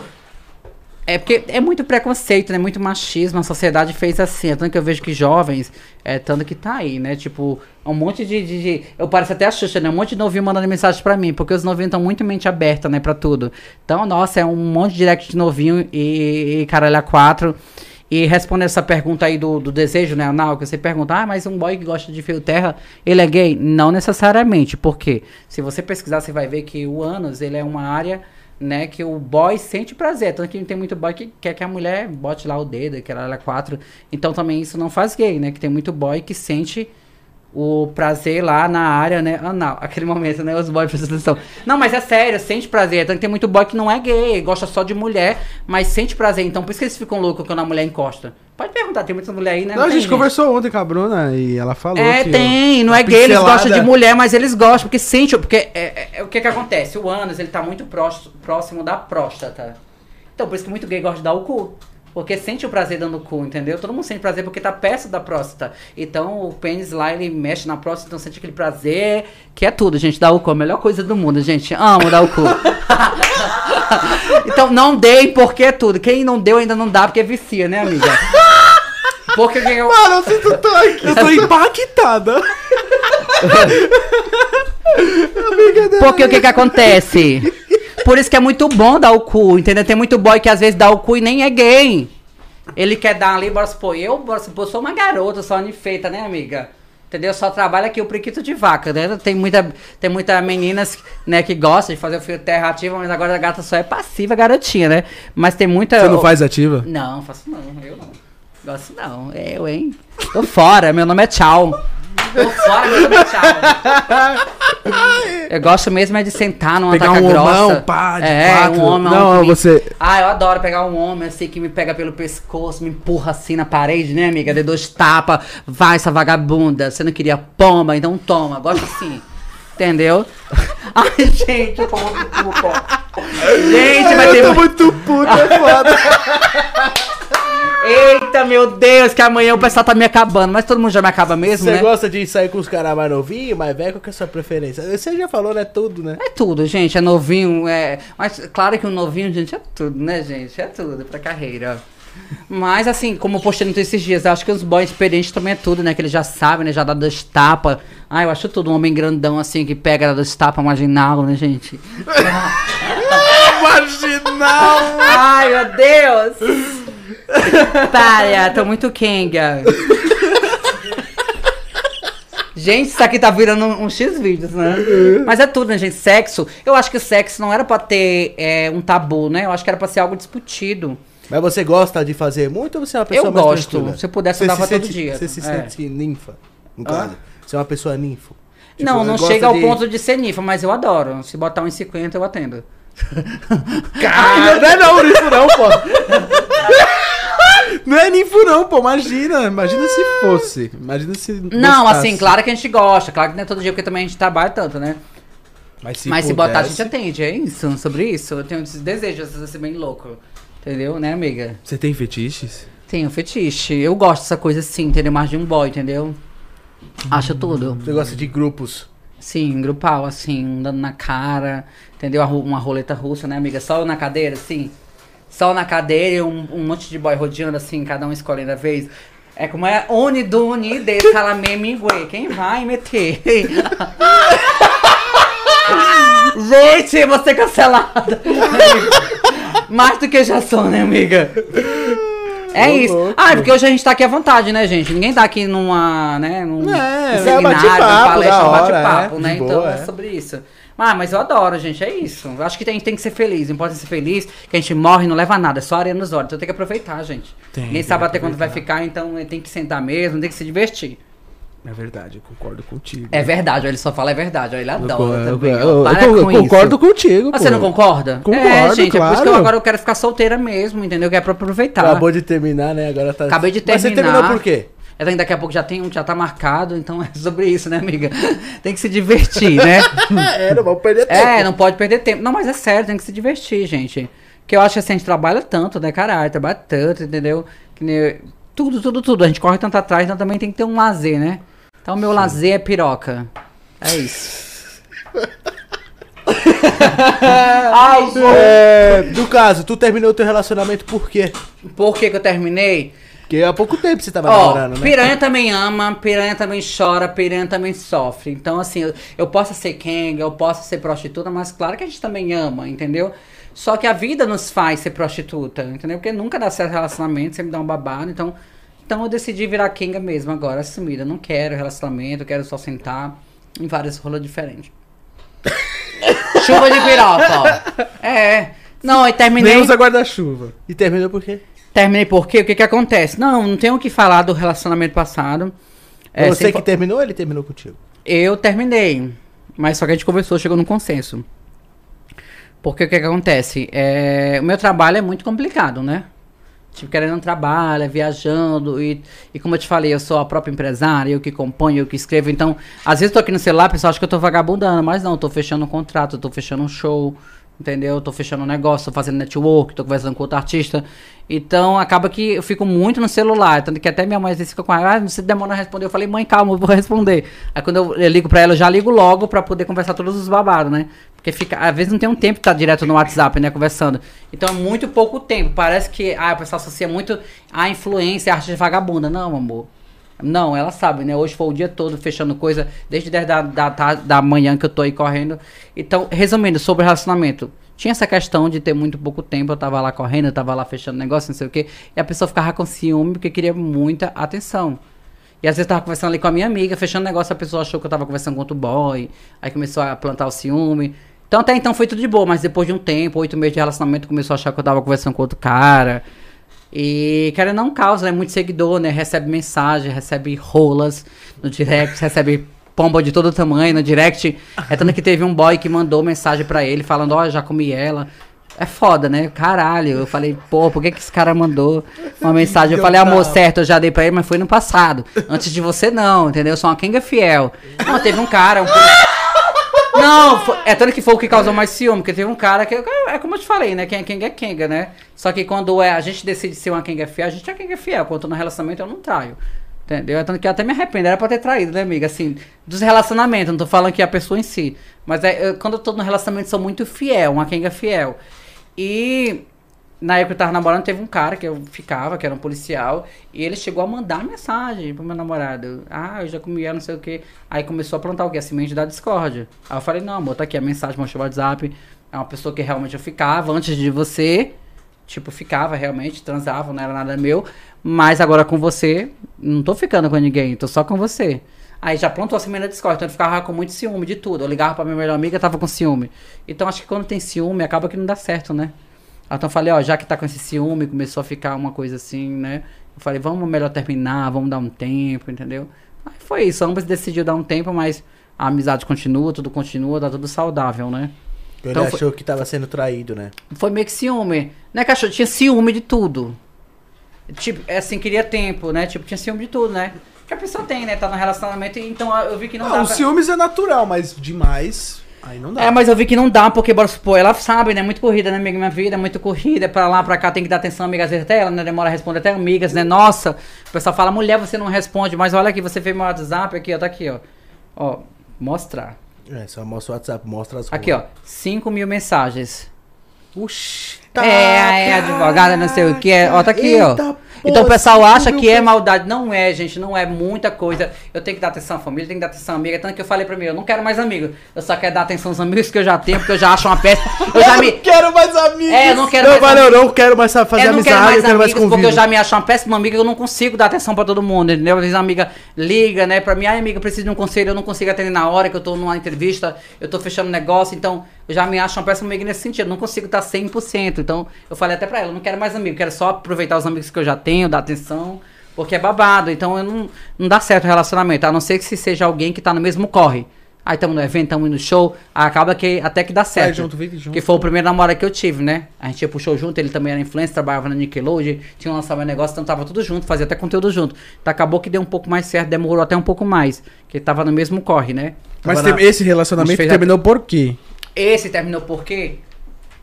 é porque é muito preconceito, né? Muito machismo. A sociedade fez assim. É tanto que eu vejo que jovens, é tanto que tá aí, né? Tipo, um monte de. de- de- eu pareço até a Xuxa, né? Um monte de novinho mandando mensagem pra mim. Porque os novinhos estão muito mente aberta, né? Pra tudo. Então, nossa, é um monte de direct de novinho e, e caralho a quatro. E respondendo essa pergunta aí do, do desejo, né, anal, que você pergunta, ah, mas um boy que gosta de fio terra, ele é gay? Não necessariamente, porque se você pesquisar, você vai ver que o ânus, ele é uma área, né, que o boy sente prazer. Tanto que tem muito boy que quer que a mulher bote lá o dedo, que ela é quatro. Então também isso não faz gay, né, que tem muito boy que sente o prazer lá na área, né, anal. Aquele momento, né, os boys prestam atenção. Não, mas é sério, sente prazer. Tanto que tem muito boy que não é gay, gosta só de mulher, mas sente prazer. Então por isso que eles ficam loucos quando a mulher encosta. Pode perguntar, tem muitas mulheres aí, né? Não, a tem, gente gente? conversou ontem com a Bruna e ela falou É, que... tem, não a é gay, eles gostam de mulher, mas eles gostam, porque sente, porque é, é- é- o que que acontece? O ânus, ele tá muito prós- próximo da próstata. Então, por isso que muito gay gosta de dar o cu. Porque sente o prazer dando o cu, entendeu? Todo mundo sente prazer porque tá perto da próstata. Então, o pênis lá, ele mexe na próstata, então sente aquele prazer, que é tudo, gente, dar o cu. A melhor coisa do mundo, gente. Amo dar o cu. *laughs* então, não dei porque é tudo. Quem não deu ainda não dá porque vicia, né, amiga? Porque quem eu... Mano, eu sinto tô aqui. Eu tô impactada. *laughs* Porque o que que acontece? Por isso que é muito bom dar o cu, entendeu? Tem muito boy que às vezes dá o cu e nem é gay. Ele quer dar ali, bora supor, eu, bora supor, sou uma garota, sou feita, né, amiga? Entendeu? Só trabalha aqui o priquito de vaca, né? Tem muita, tem muita meninas, né, que gostam de fazer o fio terra ativa, mas agora a gata só é passiva, garotinha, né? Mas tem muita... Você não faz ativa? Não, faço não, eu não. Gosto não, eu, hein? Tô fora, meu nome é Tchau. Tô fora. *laughs* Eu gosto mesmo é de sentar numa Pegar taca um grossa. homão, pá, de é, quatro. um homem Não, que me- você- Ah, eu adoro pegar um homem assim que me pega pelo pescoço, me empurra assim na parede, né, amiga? De dois tapas. Vai, essa vagabunda. Você não queria pomba, então toma. Gosto assim. Entendeu? *laughs* Ai, gente, eu tô muito puta. Gente, vai ter. Eu tô muito puto, é foda. *laughs* Eita, meu Deus, que amanhã o pessoal tá me acabando. Mas todo mundo já me acaba mesmo, Você né? gosta de sair com os caras mais novinhos, mais velhos? Qual que é a sua preferência? Você já falou, né? Tudo, né? É tudo, gente, é novinho, é. Mas claro que o novinho, gente, é tudo, né, gente? É tudo pra carreira. Mas assim, como eu postei no esses dias, eu acho que os boys experientes também é tudo, né? Que eles já sabem, né? Já dá dois tapas. Ah, eu acho tudo um homem grandão assim que pega dois tapas marginal, né, gente? *laughs* Marginal. Ai, meu Deus! *laughs* Para, tô muito kenga. Gente, isso aqui tá virando um, um X vídeos, né? Mas é tudo, né, gente? Sexo. Eu acho que o sexo não era pra ter é, um tabu, né? Eu acho que era pra ser algo discutido. Mas você gosta de fazer muito ou você é uma pessoa Eu mais gosto. tranquila? Se eu pudesse, eu dava se todo sente- dia. Você se É. sente ninfa, no caso. Você é uma pessoa ninfo. Tipo, não, não chega ao de- ponto de ser nifa, mas eu adoro. Se botar um 50, eu atendo. *laughs* Cara, não é não, ninfo não, pô. *laughs* Não é ninfo não, pô. Imagina. Imagina se fosse. Imagina se Não, gostasse. assim, claro que a gente gosta. Claro que não é todo dia, porque também a gente trabalha tanto, né? Mas se, Mas se botar, a gente pudesse- atende, é isso? Sobre isso? Eu tenho esse desejo, às vezes, de ser bem louco. Entendeu, né, amiga? Você tem fetiches? Tenho fetiche. Eu gosto dessa coisa assim, entendeu? Mais de um boy, entendeu? Acho tudo. Você gosta de grupos. Sim, grupal, assim, dando na cara, entendeu? Uma roleta russa, né, amiga? Só na cadeira, assim. Só na cadeira e um, um monte de boy rodeando, assim, cada um escolhendo a vez. É como é Oni Duni de Calamé Mingue. Quem vai meter? *laughs* Gente, vou ser cancelada. *laughs* Mais do que já sou, né, amiga? É isso. louco. Ah, é porque hoje a gente tá aqui à vontade, né, gente? Ninguém tá aqui numa, né, num É, num é seminário, bate-papo, numa palestra, da um hora, bate-papo, é, né? Então boa, é é. sobre isso. Ah, mas eu adoro, gente, é isso. Eu acho que tem, tem que ser feliz. Não pode ser feliz, que a gente morre e não leva nada, é só areia nos olhos. Então tem que aproveitar, gente. Tem, Ninguém tem sabe até quando vai ficar, então tem que sentar mesmo, tem que se divertir. É verdade, eu concordo contigo. É verdade, ele só fala é verdade, ele Eu, adora eu- também. eu- eu Para con- com concordo isso. contigo, Ah, você não concorda? Concordo, é, gente, é por isso que eu claro. agora eu quero ficar solteira mesmo, entendeu? Que é pra aproveitar. Acabou de terminar, né? Agora tá. Acabei de Mas você terminar. terminou por quê? É, daqui a pouco já tem um, já tá marcado, então *laughs* é sobre isso, né, amiga? Tem que se divertir, né? *laughs* é, não vamos perder tempo. É, não pode perder tempo. Não, mas é sério, tem que se divertir, gente. Porque eu acho que assim, a gente trabalha tanto, né, caralho? Trabalha tanto, entendeu? Que tudo, tudo, tudo. A gente corre tanto atrás, então também tem que ter um lazer, né? Então o meu lazer é piroca. É isso. *laughs* Ai, É, no caso, tu terminou o teu relacionamento por quê? Por que, que eu terminei? Porque há pouco tempo você tava Ó, namorando, né? piranha também ama, piranha também chora, piranha também sofre. Então, assim, eu, eu posso ser kenga, eu posso ser prostituta, mas claro que a gente também ama, entendeu? Só que a vida nos faz ser prostituta, entendeu? Porque nunca dá certo relacionamento, sempre dá um babado. Então, então eu decidi virar kenga mesmo agora, assumida. Não quero relacionamento, quero só sentar em várias rolas diferentes. *coughs* Chuva de piroca, ó. É. Não, e terminei. Nem usa guarda-chuva. E terminou por quê? Terminei porque o que que acontece? Não, não tenho o que falar do relacionamento passado. É, você que terminou ou ele terminou contigo? Eu terminei, mas só que a gente conversou, chegou num consenso. Porque o que que acontece? É, o meu trabalho é muito complicado, né? Tipo, querendo um trabalho, viajando, e, e como eu te falei, eu sou a própria empresária, eu que componho, eu que escrevo, então, às vezes eu tô aqui no celular, o pessoal acha que eu tô vagabundando, mas não, eu tô fechando um contrato, eu tô fechando um show, entendeu? Eu tô fechando um negócio, tô fazendo network, tô conversando com outro artista, então acaba que eu fico muito no celular, tanto que até minha mãe às vezes fica com ah, você demora a responder, eu falei, mãe, calma, eu vou responder. Aí quando eu, eu ligo pra ela, eu já ligo logo pra poder conversar todos os babados, né? Porque fica, às vezes não tem um tempo pra estar direto no WhatsApp, né, conversando. Então é muito pouco tempo. Parece que ah, o pessoal associa muito a influência, a arte de vagabunda. Não, amor. Não, ela sabe, né? Hoje foi o dia todo fechando coisa, desde 10 da, da, da manhã que eu tô aí correndo. Então, resumindo, sobre relacionamento. Tinha essa questão de ter muito pouco tempo, eu tava lá correndo, eu tava lá fechando negócio, não sei o quê, e a pessoa ficava com ciúme porque queria muita atenção. E às vezes eu tava conversando ali com a minha amiga, fechando negócio, a pessoa achou que eu tava conversando com outro boy, aí começou a plantar o ciúme. Então até então foi tudo de boa, mas depois de um tempo, oito meses de relacionamento, começou a achar que eu tava conversando com outro cara. E cara não causa, né? Muito seguidor, né? Recebe mensagem, recebe rolas no direct, *laughs* recebe pomba de todo tamanho no direct. É tanto que teve um boy que mandou mensagem pra ele falando, ó, já comi ela. É foda, né? Caralho. Eu falei, pô, por que, que esse cara mandou uma mensagem? Eu falei, amor, certo, eu já dei pra ele, mas foi no passado. Antes de você, não, entendeu? Eu sou uma Kenga fiel. Não, teve um cara, um. Não, foi- é tanto que foi o que causou mais ciúme, porque teve um cara que. É como eu te falei, né? Quem é Kenga é Kenga, né? Só que quando é, a gente decide ser uma Kenga fiel, a gente é Kenga fiel. Quando eu tô no relacionamento, eu não traio. Entendeu? É Tanto que eu até me arrependo, era pra ter traído, né, amiga? Assim, dos relacionamentos, não tô falando que a pessoa em si. Mas é, eu- quando eu tô no relacionamento, sou muito fiel, uma Kenga fiel. E na época que eu tava namorando, teve um cara que eu ficava, que era um policial, e ele chegou a mandar mensagem pro meu namorado. Ah, eu já comi ela, não sei o quê. Aí começou a plantar o quê? A semente da discórdia. Aí eu falei, não, amor, tá aqui a mensagem, mostrou o WhatsApp. É uma pessoa que realmente eu ficava antes de você. Tipo, ficava realmente, transava, não era nada meu. Mas agora com você, não tô ficando com ninguém, tô só com você. Aí já plantou a semente da discórdia, então eu ficava com muito ciúme de tudo. Eu ligava pra minha melhor amiga, tava com ciúme. Então acho que quando tem ciúme, acaba que não dá certo, né? Então eu falei, ó, já que tá com esse ciúme, começou a ficar uma coisa assim, né? Eu falei, vamos melhor terminar, vamos dar um tempo, entendeu? Aí foi isso, ambos decidiu dar um tempo, mas a amizade continua, tudo continua, tá tudo saudável, né? Ele Então foi- achou que tava sendo traído, né? Foi meio que ciúme. Né, cachorro? Tinha ciúme de tudo. Tipo, é assim, queria tempo, né? Tipo, tinha ciúme de tudo, né? Que a pessoa tem, né? Tá no relacionamento, então eu vi que não, Não, dá. o pra- ciúmes é natural, mas demais. Aí não dá. É, mas eu vi que não dá, porque, bora supor, ela sabe, né? Muito corrida, né, amiga? Minha vida é muito corrida, é pra lá, pra cá, tem que dar atenção, amiga. Às vezes até ela, né? Demora a responder, até amigas, né? Nossa, o pessoal fala, mulher, você não responde, mas olha aqui, você fez meu WhatsApp aqui, ó, tá aqui, ó. Ó, mostrar. É, só mostra o WhatsApp, mostra as Aqui, ó, 5 mil mensagens. Oxi. é, é, advogada, não sei o que, é. Ó, tá aqui, ó. Eita, Então o pessoal acha que é maldade. Não é, gente. Não é muita coisa. Eu tenho que dar atenção à família, tenho que dar atenção à amiga. Tanto que eu falei pra mim, eu não quero mais amigos. Eu só quero dar atenção aos amigos que eu já tenho, porque eu já acho uma peça. Eu já me. quero mais amigos. É, eu não quero Não, mais valeu, não quero mais fazer eu não amizade, quero mais eu quero mais amigos, porque convívio. eu já me acho uma péssima amiga, eu não consigo dar atenção pra todo mundo, entendeu? Às vezes a amiga liga, né, pra mim, ai amiga, eu preciso de um conselho, eu não consigo atender na hora que eu tô numa entrevista, eu tô fechando negócio, então eu já me acho uma péssima amiga nesse sentido, eu não consigo estar 100%. Então eu falei até pra ela, eu não quero mais amigos, quero só aproveitar os amigos que eu já tenho, dar atenção, porque é babado, então eu não, não dá certo o relacionamento, a não ser que se seja alguém que tá no mesmo corre. Aí estamos no evento, estamos indo no show, acaba que até que dá certo. junto, vive junto. Que foi o primeiro namorado que eu tive, né? A gente ia pro show junto, ele também era influencer, trabalhava na Nickelodeon, tinha lançado meu negócio, então tava tudo junto, fazia até conteúdo junto. Então acabou que deu um pouco mais certo, demorou até um pouco mais, que tava no mesmo corre, né? Mas Tava esse relacionamento A terminou por quê? Esse terminou por quê?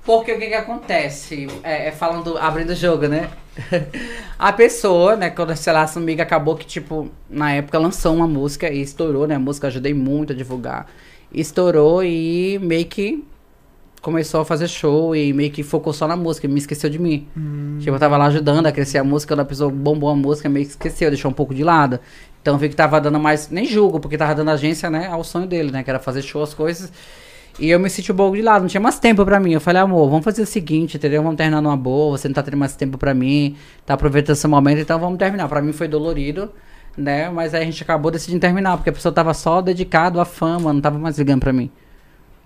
Porque o que que acontece? É, é falando, abrindo o jogo, né? *laughs* a pessoa, né, quando sei lá, essa amiga acabou que, tipo, na época lançou uma música e estourou, né? A música ajudei muito a divulgar. Estourou e meio que começou a fazer show e meio que focou só na música, me esqueceu de mim. Tipo, eu tava lá ajudando a crescer a música, quando a pessoa bombou a música, meio que esqueceu, deixou um pouco de lado. Então eu vi que tava dando mais, nem julgo, porque tava dando agência, né, ao sonho dele, né, que era fazer show, as coisas. E eu me senti um pouco de lado, não tinha mais tempo pra mim. Eu falei, amor, vamos fazer o seguinte, entendeu? Vamos terminar numa boa, você não tá tendo mais tempo pra mim, tá aproveitando esse momento, então vamos terminar. Pra mim foi dolorido, né? Mas aí a gente acabou decidindo terminar, porque a pessoa tava só dedicado à fama, não tava mais ligando pra mim.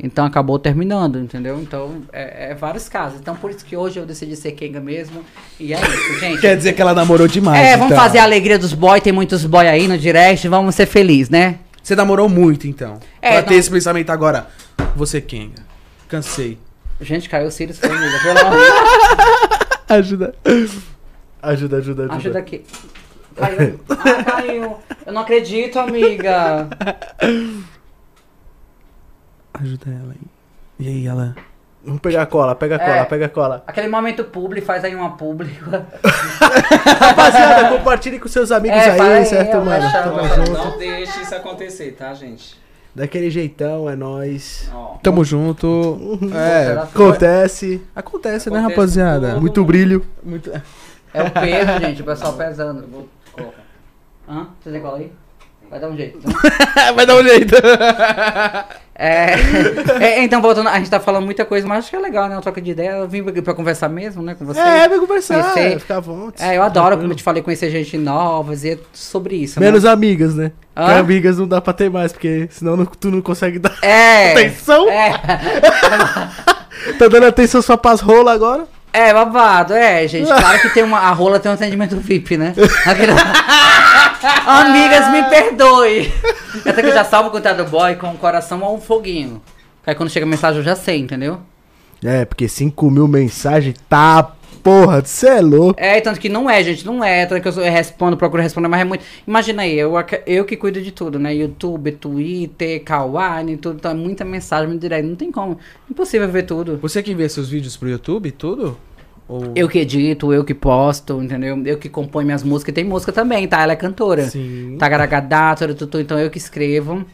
Então acabou terminando, entendeu? Então é, é vários casos. Então por isso que hoje eu decidi ser Kenga mesmo. E é isso, gente. *laughs* Quer dizer que ela namorou demais. É, vamos então. fazer a alegria dos boys, tem muitos boys aí no direct, vamos ser felizes, né? Você namorou muito, então. É, pra ter não- esse pensamento agora. Você Kenga. Cansei. Gente, caiu o Sirius comigo, pelo amor Deus. Ajuda. Ajuda, ajuda, ajuda. Ajuda aqui. Caiu. Ah, caiu. Eu não acredito, amiga. Ajuda ela aí. E aí, ela. Vamos pegar a cola, pega a É. cola, pega a cola. Aquele momento publi, faz aí uma publi. *laughs* Rapaziada, compartilhe com seus amigos É, aí, aí, certo, eu mano? Tamo junto. Não deixe isso acontecer, tá, gente? Daquele jeitão, é nóis. Ó, Tamo junto. *laughs* É. Acontece. Acontece, né, rapaziada? tudo. Muito brilho. Muito. É o peso, *laughs* gente, o pessoal pesando. Eu vou colocar. Hã? Você tem cola aí? Vai dar um jeito. Então. *laughs* Vai dar um jeito. É, *laughs* é, então, voltando, a gente tá falando muita coisa, mas acho que é legal, né? Uma troca de ideia. Eu vim pra conversar mesmo, né? Com você. É, vai conversar, Conhecer. ficar à vontade. É, eu adoro, como eu te falei, conhecer gente nova, e é sobre isso. né? Menos amigas, né? Porque amigas não dá pra ter mais, porque senão não- tu não consegue dar É. *laughs* atenção. É, *laughs* Tá dando atenção só pras rolas agora? é, babado, é, gente. Claro que tem uma, a rola tem um atendimento VIP, né? Aquele- *laughs* Amigas, me perdoe. Até que eu já salvo o contato do boy com o coração ou um foguinho. Aí quando chega a mensagem eu já sei, entendeu? É, porque 5 mil mensagens, tá, porra, cê é louco. É, tanto que não é, gente, não é. Tanto que eu, respondo, procuro responder, mas é muito. Imagina aí, eu, eu que cuido de tudo, né? YouTube, Twitter, Kawaii, tudo. Então é muita mensagem, muito direto. Não tem como. Impossível ver tudo. Você que vê seus vídeos pro YouTube, tudo? Ou... Eu que edito, eu que posto, entendeu? Eu que componho minhas músicas. Tem música também, tá? Ela é cantora. Sim. Tagaragadá, tudo, tudo, então eu que escrevo.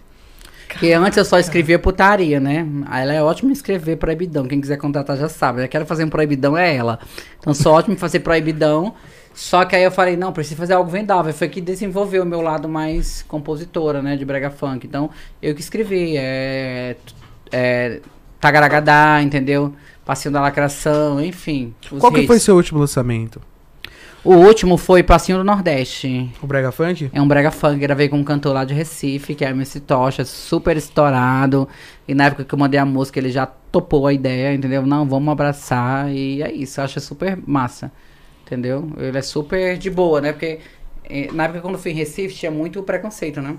Porque antes eu só escrevia putaria, né? Aí ela é ótima em escrever proibidão. Quem quiser contratar já sabe. Eu quero fazer um proibidão, é ela. Então sou ótimo em fazer proibidão. Só que aí eu falei, não, preciso fazer algo vendável. Foi que desenvolveu o meu lado mais compositora, né? De brega funk. Então, eu que escrevi. É. é Tagaragadá, entendeu? Passinho da lacração, enfim. Qual que hits. foi seu último lançamento? O último foi Passinho do Nordeste. O Brega Funk? É um brega funk, gravei com um cantor lá de Recife, que é MC Tocha, super estourado. E na época que eu mandei a música, ele já topou a ideia, entendeu? Não, vamos abraçar e é isso, eu acho super massa, entendeu? Ele é super de boa, né? Porque eh, na época quando eu fui em Recife tinha muito preconceito, né?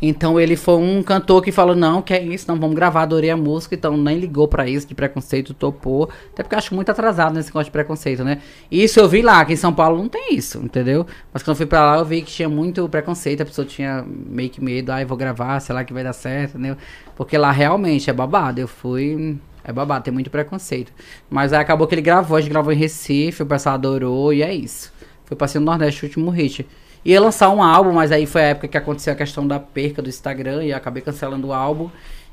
Então ele foi um cantor que falou, não, que é isso, não, vamos gravar, adorei a música, então nem ligou pra isso de preconceito, topou. Até porque eu acho muito atrasado nesse negócio de preconceito, né? Isso eu vi lá, aqui em São Paulo não tem isso, entendeu? Mas quando eu fui pra lá eu vi que tinha muito preconceito, a pessoa tinha meio que medo, ai, vou gravar, sei lá que vai dar certo, entendeu? Porque lá realmente é babado, eu fui... É babado, tem muito preconceito. Mas aí acabou que ele gravou, a gente gravou em Recife, o pessoal adorou e é isso. Foi pra ser no Nordeste o último hit. Ia lançar um álbum, mas aí foi a época que aconteceu a questão da perca do Instagram e eu acabei cancelando o álbum.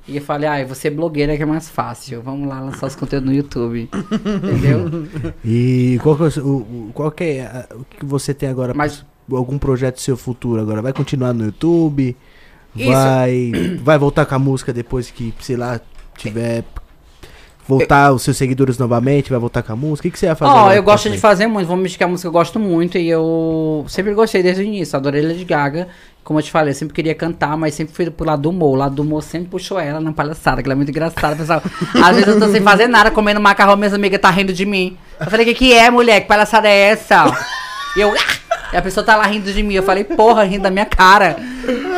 E eu falei, ah, eu vou ser blogueira que é mais fácil. Vamos lá lançar os conteúdos no YouTube. *laughs* Entendeu? E qual que é, o, qual que é o que você tem agora? Mas- Algum projeto seu futuro agora? Vai continuar no YouTube? Isso. Vai, vai voltar com a música depois que, sei lá, tiver. Voltar os seus seguidores novamente? Vai voltar com a música? O que, que você vai fazer? Ó, agora eu gosto de fazer muito. Vou me que a música eu gosto muito. E eu sempre gostei desde o início. Adorei Lady Gaga. Como eu te falei, eu sempre queria cantar, mas sempre fui pro lado do humor. O lado do humor sempre puxou ela na palhaçada, que ela é muito engraçada, pessoal. *laughs* Às vezes eu tô sem fazer nada, comendo macarrão, minhas amigas tá rindo de mim. Eu falei, o que, que é, mulher? Que palhaçada é essa? E eu. E a pessoa tá lá rindo de mim. Eu falei, porra, rindo da minha cara.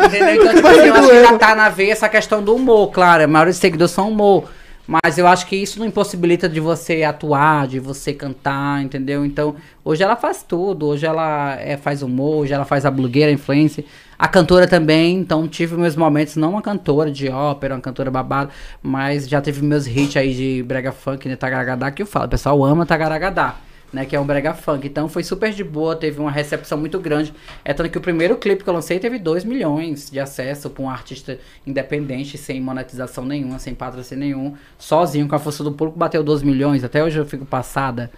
Entendeu? Então, tipo *laughs* assim, eu acho que já tá na veia essa questão do humor, claro. A maioria dos seguidores são humor. Mas eu acho que isso não impossibilita de você atuar, de você cantar, entendeu? Então, hoje ela faz tudo. Hoje ela é, faz humor, hoje ela faz a blogueira, a influência. A cantora também, então tive meus momentos, não uma cantora de ópera, uma cantora babada, mas já teve meus hits aí de brega funk, né, Tagaragadá, que eu falo, o pessoal ama Tagaragadá, né, que é um brega funk. Então foi super de boa, teve uma recepção muito grande. É tanto que o primeiro clipe que eu lancei teve 2 milhões de acesso para um artista independente, sem monetização nenhuma, sem patrocínio nenhum, sozinho, com a força do público, bateu 12 milhões. Até hoje eu fico passada.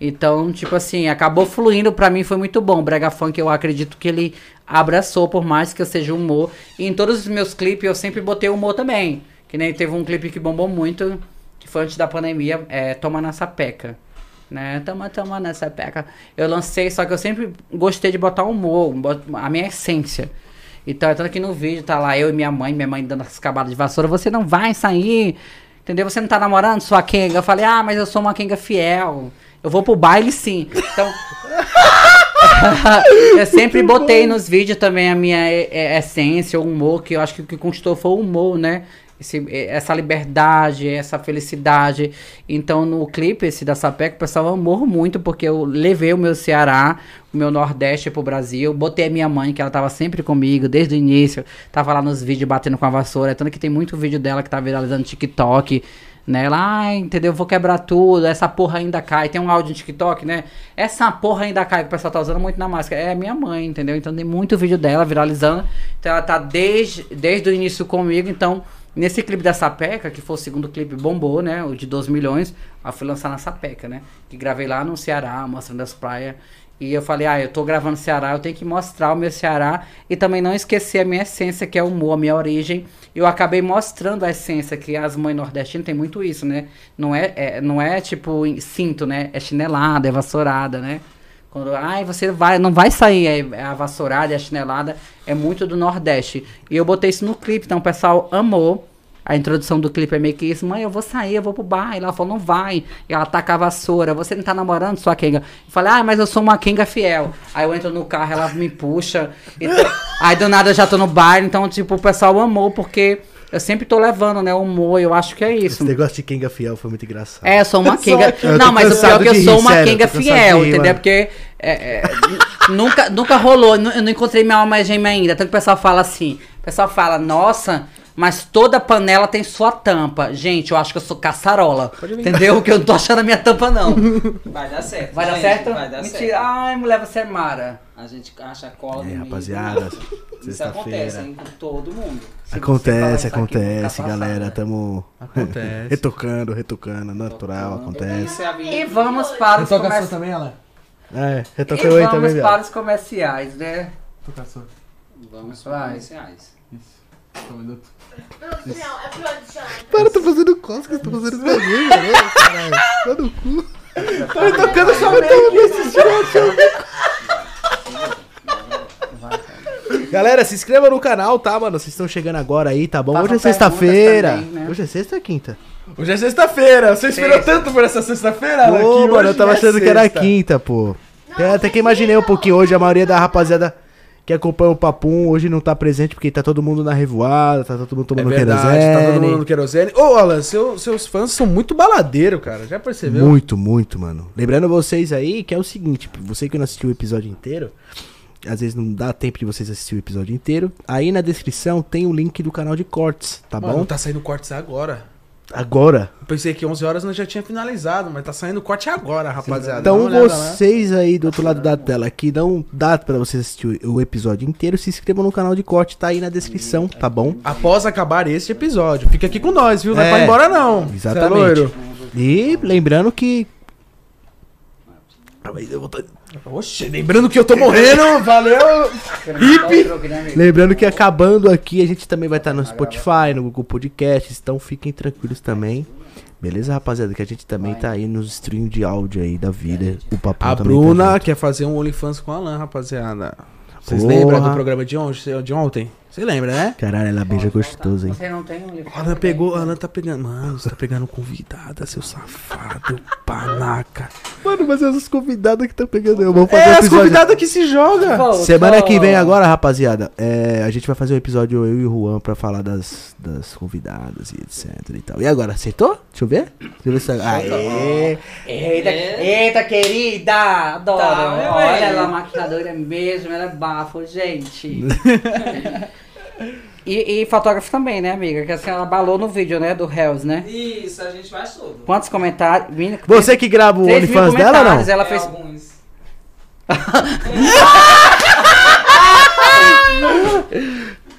Então, tipo assim, acabou fluindo, pra mim foi muito bom. O Brega Funk, eu acredito que ele abraçou, por mais que eu seja humor. E em todos os meus clipes eu sempre botei humor também. Que nem teve um clipe que bombou muito, que foi antes da pandemia, é Toma na Sapeca. Né? Toma, toma nessa peca. Eu lancei, só que eu sempre gostei de botar humor, a minha essência. Então, é tanto que no vídeo tá lá eu e minha mãe, minha mãe dando as cabadas de vassoura, você não vai sair, entendeu? Você não tá namorando sua Kenga. Eu falei, ah, mas eu sou uma Kenga fiel. Eu vou pro baile sim. Então. *laughs* eu sempre botei nos vídeos também a minha é, é, essência, o humor, que eu acho que o que conquistou foi o humor, né? Esse- é, essa liberdade, essa felicidade. Então, no clipe esse da Sapeca, o pessoal amou muito, porque eu levei o meu Ceará, o meu Nordeste pro Brasil. Botei a minha mãe, que ela tava sempre comigo, desde o início. Tava lá nos vídeos batendo com a vassoura. Tanto que tem muito vídeo dela que tá viralizando no TikTok. Né? Ela, ai, entendeu? Vou quebrar tudo, essa porra ainda cai. Tem um áudio no TikTok, né? Essa porra ainda cai, que o pessoal tá usando muito na máscara. É minha mãe, entendeu? Então tem muito vídeo dela viralizando. Então ela tá desde, desde o início comigo. Então, nesse clipe da Sapeca, que foi o segundo clipe, bombou, né? O de 12 milhões. Eu fui lançar na Sapeca, né? Que gravei lá no Ceará, mostrando as praias. E eu falei, ah, eu tô gravando Ceará, eu tenho que mostrar o meu Ceará e também não esquecer a minha essência, que é o humor, a minha origem. Eu acabei mostrando a essência, que as mães nordestinas tem muito isso, né? Não é, é- não é tipo cinto, né? É chinelada, é vassourada, né? Quando, ai, você vai, não vai sair é a vassourada a chinelada, é muito do Nordeste. E eu botei isso no clipe, então o pessoal amou. A introdução do clipe é meio que isso, mãe, eu vou sair, eu vou pro bar. E ela falou, não vai. E ela taca a vassoura, você não tá namorando, sua Kenga. Eu falei, ah, mas eu sou uma Kenga fiel. Aí eu entro no carro, ela me puxa. aí do nada eu já tô no bar, então, tipo, o pessoal amou, porque eu sempre tô levando, né, o humor, eu acho que é isso. Esse negócio de Kenga Fiel foi muito engraçado. É, eu sou uma Kenga. Não, mas o pior é que eu de sou rir, uma sério, Kenga fiel, de rir, entendeu? mano. Porque é, é, nunca, nunca rolou, eu não encontrei minha alma gêmea ainda. Tanto que o pessoal fala assim, o pessoal fala, nossa, mas toda panela tem sua tampa. Gente, eu acho que eu sou caçarola, entendeu? Que eu não tô achando a minha tampa, não. *laughs* Vai dar certo. Vai dar gente, certo? Vai dar Mentira. certo. Ai, mulher, você é mara. A gente acha cola É, rapaziada, Isso acontece sexta-feira. hein, com todo mundo. Se Acontece, isso aqui, acontece, ficar galera. Tamo Acontece. *laughs* retocando, retocando, natural, acontece. Isso é. E vamos para os comerciais. também, Alan? É, E retoca eu aí também, vamos para os comerciais, né? Vamos para comerciais. Produção, é produção. Para, tô fazendo costas, tô fazendo bagulho, né? Caralho, tá no cu. Tô tocando só Galera, se inscreva no canal, tá, mano? Vocês estão chegando agora aí, tá bom? Hoje é sexta-feira. né? Hoje é sexta ou é quinta? Hoje é sexta-feira. Você esperou Sexta. tanto por essa sexta-feira, Alan? Pô, mano, eu tava é achando que era quinta, pô. Eu até que imaginei um pouquinho hoje, a maioria da rapaziada que acompanha o Papum hoje não tá presente porque tá todo mundo na revoada, tá todo mundo É tomando verdade, querosene. tá todo mundo no querosene. Ô, Alan, seu- seus fãs são muito baladeiro, cara. Já percebeu? Muito, muito, mano. Lembrando vocês aí que é o seguinte, você que não assistiu o episódio inteiro, às vezes não dá tempo de vocês assistir o episódio inteiro. Aí na descrição tem o link do canal de cortes, tá Mano, bom? tá saindo cortes agora. Agora. Eu pensei que 11 horas nós já tinha finalizado, mas tá saindo corte agora, rapaziada. Então uma olhada lá. vocês aí do outro lado da tela que não dá pra vocês assistir o episódio inteiro, se inscrevam no canal de corte, tá aí na descrição, tá bom? Após acabar este episódio. Fica aqui com nós, viu? Não é É, pra ir embora, não. É exatamente. loiro. E lembrando que Oxe, lembrando que eu tô *laughs* morrendo, valeu! Lembrando que acabando aqui, a gente também vai estar no Spotify, no Google Podcasts, então fiquem tranquilos também. Beleza, rapaziada? Que a gente também tá aí nos stream de áudio aí da vida. O papo A tá Bruna junto. quer fazer um OnlyFans com a Alan, rapaziada. Vocês Porra. lembram do programa de ontem? De ontem? Você lembra, né? Caralho, ela beija gostoso, hein? Você não tem um livro? A Alan pegou, a Alan tá pegando. Mano, você tá pegando convidada, seu safado, panaca. Mano, mas essas convidadas que estão pegando eu. Vamos fazer É, um as convidadas que se joga. Semana que vem agora, rapaziada, é, a gente vai fazer um episódio eu e o Juan pra falar das, das convidadas e etc e tal. E agora, acertou? Deixa eu ver. Deixa eu ver se... Aê! Eita, eita, querida! Adoro! Tá, Olha, ela é maquiadora mesmo, ela é bafo, gente. *laughs* e, e fotógrafo também, né, amiga? Que assim, ela balou no vídeo, né, do Hells, né? Isso, a gente faz tudo. Quantos comentários? Você que grava o OnlyFans dela ou não? Ela É fez... alguns.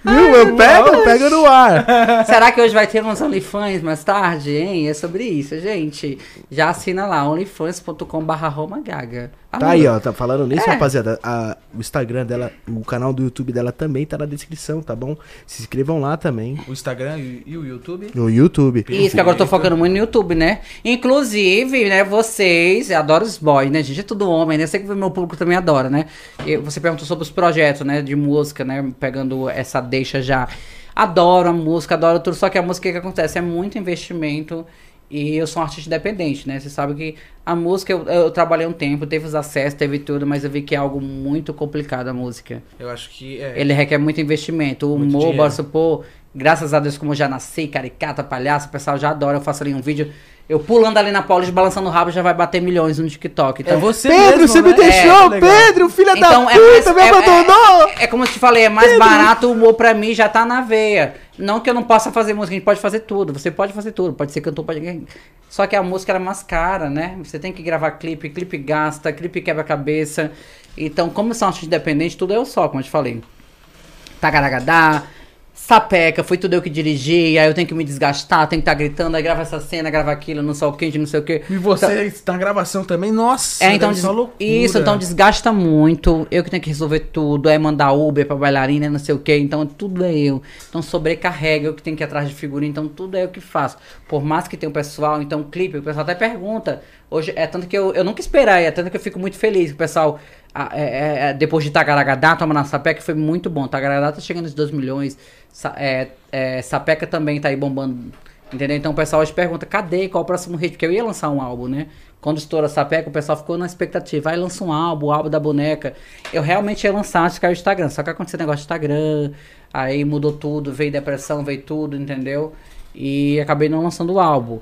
Viu? Eu pego, eu pego no ar. Será que hoje vai ter uns OnlyFans mais tarde, hein? É sobre isso, gente. Já assina lá, onlyfans.com.br romagaga. Tá aí, ó, tá falando nisso, É. rapaziada. a- o Instagram dela, o canal do YouTube dela também tá na descrição, tá bom? Se inscrevam lá também. O Instagram e, e o YouTube. No YouTube. Isso, que agora eu tô focando muito no YouTube, né? Inclusive, né, vocês, eu adoro os boys, né? Gente, é tudo homem, né? Eu sei que o meu público também adora, né? E você perguntou sobre os projetos, né, de música, né? Pegando essa deixa já. Adoro a música, adoro tudo, só que a música, que acontece? É muito investimento e eu sou um artista independente, né? Você sabe que a música, eu, eu trabalhei um tempo, teve os acessos, teve tudo, mas eu vi que é algo muito complicado a música. Eu acho que é. Ele requer muito investimento. O Muito humor, bora supor, graças a Deus, como eu já nasci, caricata, palhaço, o pessoal já adora. Eu faço ali um vídeo, eu pulando ali na Paulista, balançando o rabo, já vai bater milhões no TikTok. Então, É você Pedro, mesmo, você né? me deixou, É. Pedro, filha Então, da é mais- puta, me é- abandonou! é como eu te falei, é mais barato o humor pra mim, já tá na veia. Não que eu não possa fazer música, a gente pode fazer tudo. Você pode fazer tudo, pode ser cantor, pode. Só que a música era mais cara, né? Você tem que gravar clipe, clipe gasta, clipe quebra-cabeça. Então, como eu sou um artista independente, tudo é eu só, como eu te falei. Tagaragadá, sapeca, foi tudo eu que dirigi, aí eu tenho que me desgastar, tenho que estar gritando, aí grava essa cena, grava aquilo, não sei o que, não sei o que. E você na gravação também? Nossa, É, então, des- loucura. isso, então desgasta muito. Eu que tenho que resolver tudo, é mandar Uber pra bailarina, não sei o que, então tudo é eu. Então sobrecarrega, eu que tenho que ir atrás de figurinha, então tudo é eu que faço. Por mais que tenha o pessoal, então clipe, o pessoal até pergunta. Hoje, é tanto que eu, eu nunca esperei, é tanto que eu fico muito feliz. que O pessoal, ah, é, é, é, depois de Tagaragadá, toma na Sapeca, foi muito bom. Tagaragadá tá chegando nos 2 milhões, Sa- é, é, Sapeca também tá aí bombando. Entendeu? Então o pessoal hoje pergunta, cadê? Qual o próximo hit? Porque eu ia lançar um álbum, né? Quando estoura Sapeca, o pessoal ficou na expectativa. Vai lançar um álbum, o álbum da boneca. Eu realmente ia lançar antes que caiu o Instagram. Só que aconteceu negócio de Instagram, aí mudou tudo, veio depressão, veio tudo, entendeu? E acabei não lançando o álbum.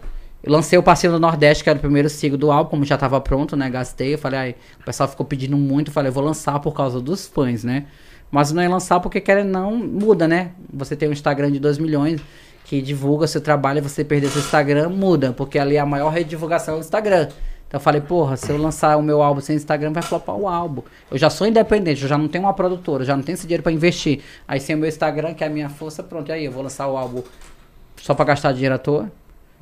Eu lancei o Passeio do Nordeste, que era o primeiro single do álbum, como já tava pronto, né? Gastei. Eu falei, ai, o pessoal ficou pedindo muito. Eu falei, eu vou lançar por causa dos fãs, né? Mas não ia lançar porque querendo não, muda, né? Você tem um Instagram de 2 milhões que divulga seu trabalho e você perder seu Instagram, muda. Porque ali a maior rede de divulgação é o Instagram. Então eu falei, porra, se eu lançar o meu álbum sem Instagram, vai flopar o álbum. Eu já sou independente, eu já não tenho uma produtora, eu já não tenho esse dinheiro pra investir. Aí sem o meu Instagram, que é a minha força, pronto. E aí, eu vou lançar o álbum só pra gastar dinheiro à toa.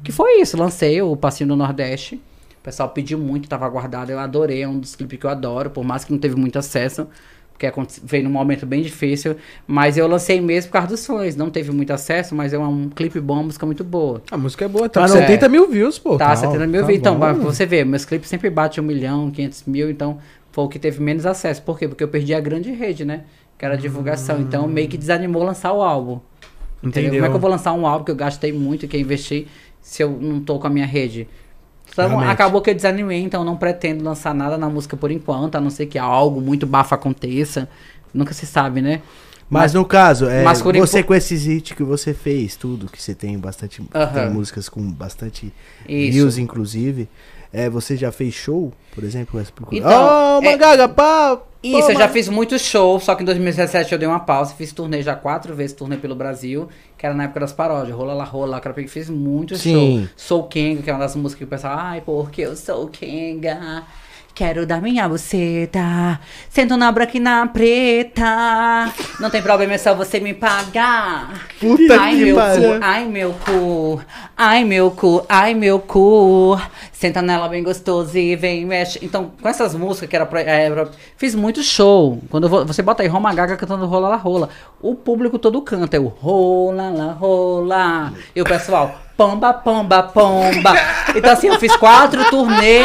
Que foi isso, lancei o Passinho do Nordeste. O pessoal pediu muito, tava guardado, eu adorei, é um dos clipes que eu adoro, por mais que não teve muito acesso, porque veio num momento bem difícil, mas eu lancei mesmo por causa dos fãs, não teve muito acesso, mas é um clipe bom, uma música muito boa. A música é boa, tá Tá com no- 70 mil views, pô. Tá, 70 mil tá views. Então, pra você ver, meus clipes sempre batem um milhão, 500 mil, então foi o que teve menos acesso. Por quê? Porque eu perdi a grande rede, né? Que era a divulgação. Então, meio que desanimou lançar o álbum. Entendeu? Entendeu? Como é que eu vou lançar um álbum que eu gastei muito, que eu investi, se eu não tô com a minha rede? Então, Realmente. acabou que eu desanimei, então eu não pretendo lançar nada na música por enquanto, a não ser que algo muito bafo aconteça. Nunca se sabe, né? Mas no caso, é, Mas você com esses hits que você fez, tudo, que você tem bastante. Tem músicas com bastante Isso. views, inclusive. É, você já fez show, por exemplo? Então, oh, uma é- gaga, pá! Isso, pô, eu já fiz muitos shows, só que em 2017 eu dei uma pausa, fiz turnê já quatro vezes, turnê pelo Brasil, que era na época das paródias, Rola lá, Rola lá, fiz muitos Sim. shows. Sou Kenga, que é uma das músicas que o pessoal, ai, porque eu sou Kenga, quero dar minha buceta, sento na branca e na preta, não tem problema, é só você me pagar. Puta ai, que meu pariu. cu, ai meu cu, ai meu cu, ai meu cu. Senta nela bem gostoso e vem mexe. Então, com essas músicas que era pra, é, pra- fiz muito show. Quando vou- você bota aí Roma Gaga cantando Rola La Rola, o público todo canta, é o Rola La Rola. E o pessoal, pomba, pomba, pomba. Então assim, eu fiz quatro turnê,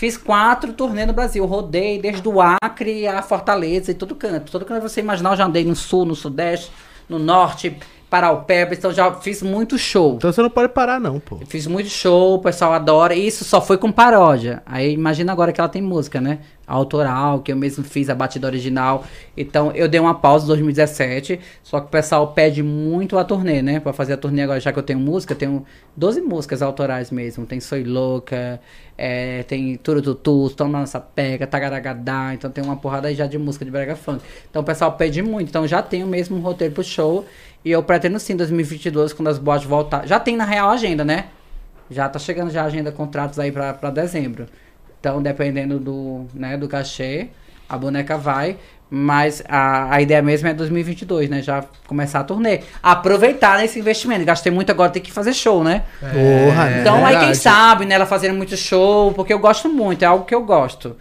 fiz quatro turnê no Brasil. Rodei desde o Acre a Fortaleza e todo canto. Todo canto você imaginar, eu já andei no sul, no sudeste, no norte, Paraupeba, então já fiz muito show. Então você não pode parar, não, pô. Eu Fiz muito show, o pessoal adora. E isso só foi com paródia. Aí imagina agora que ela tem música, né? Autoral, que eu mesmo fiz a batida original. Então eu dei uma pausa em 2017. Só que o pessoal pede muito a turnê, né? Pra fazer a turnê agora, já que eu tenho música, eu tenho 12 músicas autorais mesmo. Tem Soy Louca, é, tem Turututu, Toma Nossa Pega, Tagaragadá. Então tem uma porrada aí já de música de brega funk. Então o pessoal pede muito. Então já tenho mesmo um roteiro pro show. E eu pretendo sim, 2022, quando as boates voltar. Já tem na real agenda, né? Já tá chegando já a agenda contratos aí pra, pra dezembro. Então, dependendo do, né, do cachê, a boneca vai. Mas a, a ideia mesmo é 2022, né? Já começar a turnê. Aproveitar nesse investimento. Gastei muito agora, tem que fazer show, né? Porra, É, Então, aí quem sabe, né? Ela fazendo muito show, porque eu gosto muito, é algo que eu gosto.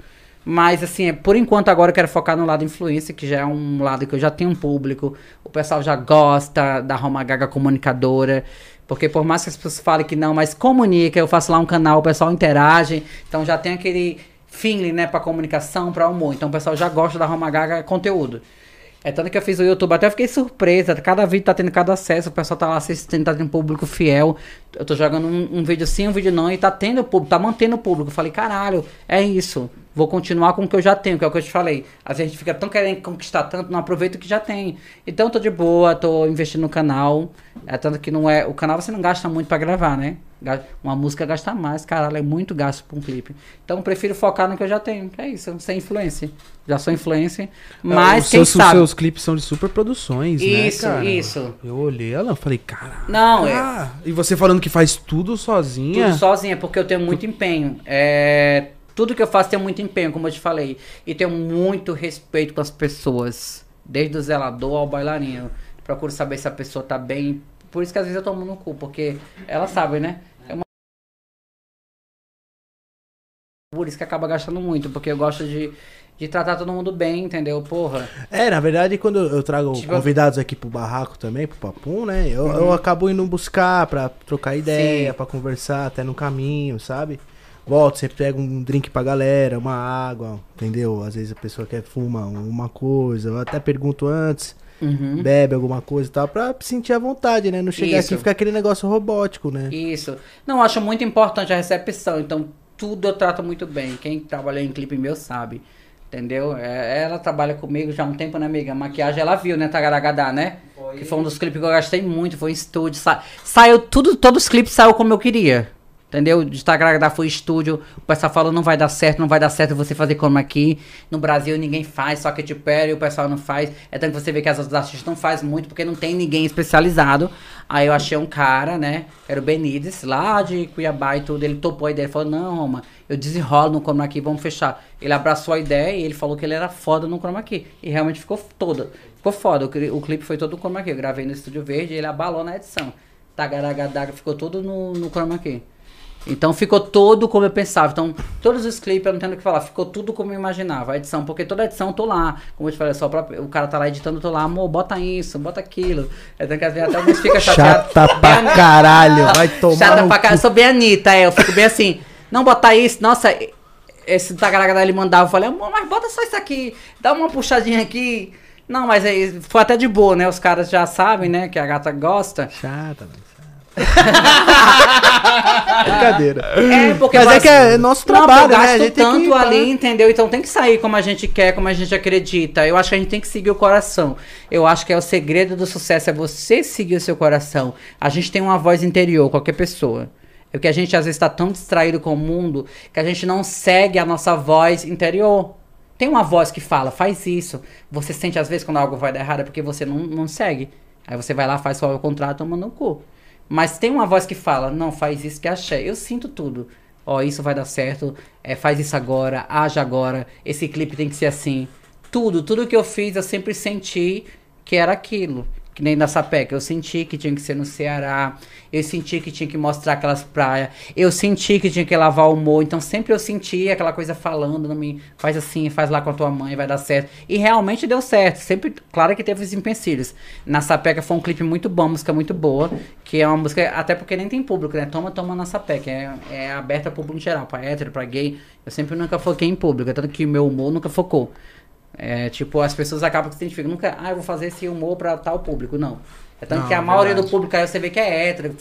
Mas, assim, por enquanto agora eu quero focar no lado influência, que já é um lado que eu já tenho um público. O pessoal já gosta da Roma Gaga comunicadora. Porque por mais que as pessoas falem que não, mas comunica, eu faço lá um canal, o pessoal interage. Então já tem aquele feeling, né, pra comunicação, pra humor. Então o pessoal já gosta da Roma Gaga conteúdo. É tanto que eu fiz o YouTube, até fiquei surpresa. Cada vídeo tá tendo cada acesso, o pessoal tá lá assistindo, tá tendo um público fiel. Eu tô jogando um, um vídeo sim, um vídeo não, e tá tendo público, tá mantendo o público. Eu falei, caralho, é isso. Vou continuar com o que eu já tenho, que é o que eu te falei. Às vezes a gente fica tão querendo conquistar tanto, não aproveita o que já tem. Então eu tô de boa, tô investindo no canal. É tanto que não é. O canal você não gasta muito pra gravar, né? Uma música gasta mais, caralho, é muito gasto pra um clipe. Então eu prefiro focar no que eu já tenho, que é isso, sem influência. Já sou influencer, mas os quem seus, sabe. seus clipes são de super produções, né, Isso, cara? isso. Eu olhei ela, eu falei, cara. Não, é Ah, e você falando que faz tudo sozinha? tudo sozinha, porque eu tenho muito empenho. É, tudo que eu faço tem muito empenho, como eu te falei. E tenho muito respeito com as pessoas. Desde o zelador ao bailarino. procuro saber se a pessoa tá bem. Por isso que às vezes eu tomo no cu, porque ela sabe, né? É uma... Por isso que acaba gastando muito, porque eu gosto de, de tratar todo mundo bem, entendeu? Porra. É, na verdade, quando eu trago Tipo- convidados aqui pro barraco também, pro Papum, né? Eu, eu acabo indo buscar pra trocar ideia, Sim. pra conversar até no caminho, sabe? Volto, sempre pego um drink pra galera, uma água, entendeu? Às vezes a pessoa quer fumar uma coisa, eu até pergunto antes, Uhum. bebe alguma coisa e tal, pra sentir a vontade, né? Não chegar Isso. aqui e ficar aquele negócio robótico, né? Isso. Não, eu acho muito importante a recepção. Então, tudo eu trato muito bem. Quem trabalhou em clipe meu sabe. Entendeu? É, ela trabalha comigo já há um tempo, né, amiga? A maquiagem ela viu, né, Tagaragadá, né? Foi. Que foi um dos clipes que eu gastei muito, foi em estúdio. Sa saiu tudo, todos os clipes saiu como eu queria. Entendeu? De Tagaragadá foi estúdio. O pessoal falou, não vai dar certo, não vai dar certo você fazer como aqui. No Brasil ninguém faz, só que tipo, e o pessoal não faz. É tanto que você vê que as outras artistas não fazem muito, porque não tem ninguém especializado. Aí eu achei um cara, né? Era o Benides, lá de Cuiabá e tudo. Ele topou a ideia. Ele falou, não, Roma, eu desenrolo no chroma key, vamos fechar. Ele abraçou a ideia e ele falou que ele era foda no chroma key. E realmente ficou toda. Ficou foda. O, cli- o clipe foi todo chroma key. Eu gravei no Estúdio Verde ele abalou na edição. Tagaragadaga ficou todo no, no chroma key. Então ficou todo como eu pensava. Então, todos os clipes, eu não tenho o que falar, ficou tudo como eu imaginava. A edição, porque toda edição eu tô lá. Como eu te falei, só pra, o cara tá lá editando, eu tô lá, amor, bota isso, bota aquilo. Eu tenho que às vezes até alguns fica chateado. Chata pra caralho, vai tomar Chata pra caralho, eu sou bem Anitta, é. Eu fico bem assim, não botar isso, nossa, esse tagaragada ele mandava, eu falei, amor, mas bota só isso aqui, dá uma puxadinha aqui. Não, mas aí foi até de boa, né? Os caras já sabem, né, que a gata gosta. Chata, mano. *laughs* Brincadeira. É, porque Mas é que é nosso trabalho, eu né? A gasto gente tanto que- ali, entendeu? Então tem que sair como a gente quer, como a gente acredita. Eu acho que a gente tem que seguir o coração. Eu acho que é o segredo do sucesso é você seguir o seu coração. A gente tem uma voz interior, qualquer pessoa. É que a gente às vezes está tão distraído com o mundo que a gente não segue a nossa voz interior. Tem uma voz que fala, faz isso. Você sente às vezes quando algo vai dar errado é porque você não, não segue. Aí você vai lá, faz só o contrato, toma no cu. Mas tem uma voz que fala, não, faz isso que achei. Eu sinto tudo. Ó, isso vai dar certo. É, faz isso agora, haja agora. Esse clipe tem que ser assim. Tudo, tudo que eu fiz, eu sempre senti que era aquilo. Que nem da Sapeca. Eu senti que tinha que ser no Ceará. Eu senti que tinha que mostrar aquelas praias. Eu senti que tinha que lavar o humor. Então sempre eu senti aquela coisa falando na mim. Faz assim, faz lá com a tua mãe, vai dar certo. E realmente deu certo. Sempre, claro que teve os empecilhos. Na Sapeca foi um clipe muito bom, música muito boa. Que é uma música, até porque nem tem público, né? Toma, toma na Sapeca. É, é aberta ao público em geral, pra hétero, pra gay. Eu sempre nunca foquei em público. Tanto que o meu humor nunca focou. É, tipo, as pessoas acabam que se identificam. Nunca, ah, eu vou fazer esse humor pra tal público. Não. É tanto Não, que a maioria verdade. do público aí você vê que é hétero.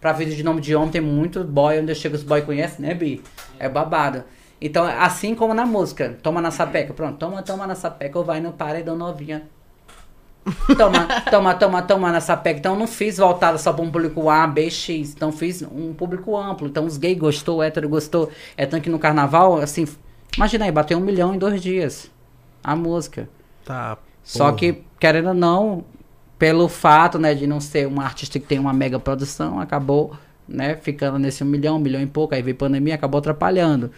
Pra vídeo de nome de homem tem muito boy, onde eu chego os boy conhecem, né, Bi? É babado. Então, assim como na música, toma na sapeca, pronto, toma, toma na sapeca, ou vai no paredão novinha. *laughs* Toma, toma, toma, toma na sapeca. Então, eu não fiz voltada só pra um público A, B, X. Então, fiz um público amplo. Então, os gays gostou, o hétero gostou. É tanto que no carnaval, assim, imagina aí, bateu um milhão em dois dias. A música. Tá. Só porra. que, querendo ou não, pelo fato, né, de não ser uma artista que tem uma mega produção, acabou, né, ficando nesse um milhão, um milhão e pouco, aí veio pandemia, acabou atrapalhando.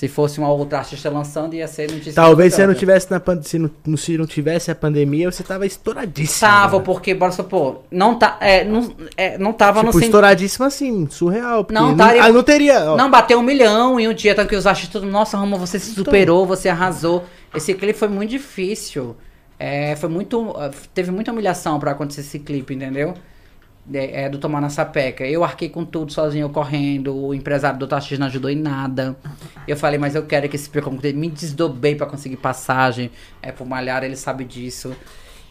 Se fosse uma outra artista lançando, ia ser notícia. Talvez se não tivesse na se não, se não tivesse a pandemia, você tava estouradíssimo. Tava, né? porque, bora supor, não, tá, é, não, é, não tava Tipo, no estouradíssimo assim, surreal. Não, não, ah, não teria. ó. Não, bateu um milhão em um dia, tanto que os artistas, nossa, Roma, você se superou, você arrasou. Esse clipe foi muito difícil. É, foi muito. Teve muita humilhação pra acontecer esse clipe, entendeu? É, é, do Tomar na Sapeca. Eu arquei com tudo sozinho, correndo. O empresário do Taxis não ajudou em nada. Eu falei, mas eu quero que esse preconceito. Me desdobrei pra conseguir passagem. É, pro Malhar, ele sabe disso.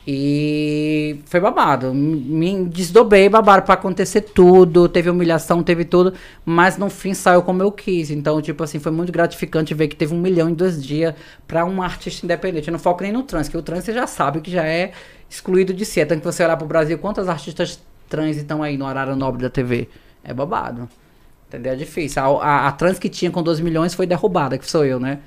E foi babado. Me desdobrei, babado pra acontecer tudo. Teve humilhação, teve tudo. Mas no fim saiu como eu quis. Então, tipo assim, foi muito gratificante ver que teve um milhão em dois dias pra um artista independente. Eu não foco nem no trans, que o trans você já sabe que já é excluído de si. É tanto que você olhar pro Brasil, quantas artistas trans estão aí no horário nobre da TV? É babado. Entendeu? É difícil. A, a, a trans que tinha com 12 milhões foi derrubada, que sou eu, né?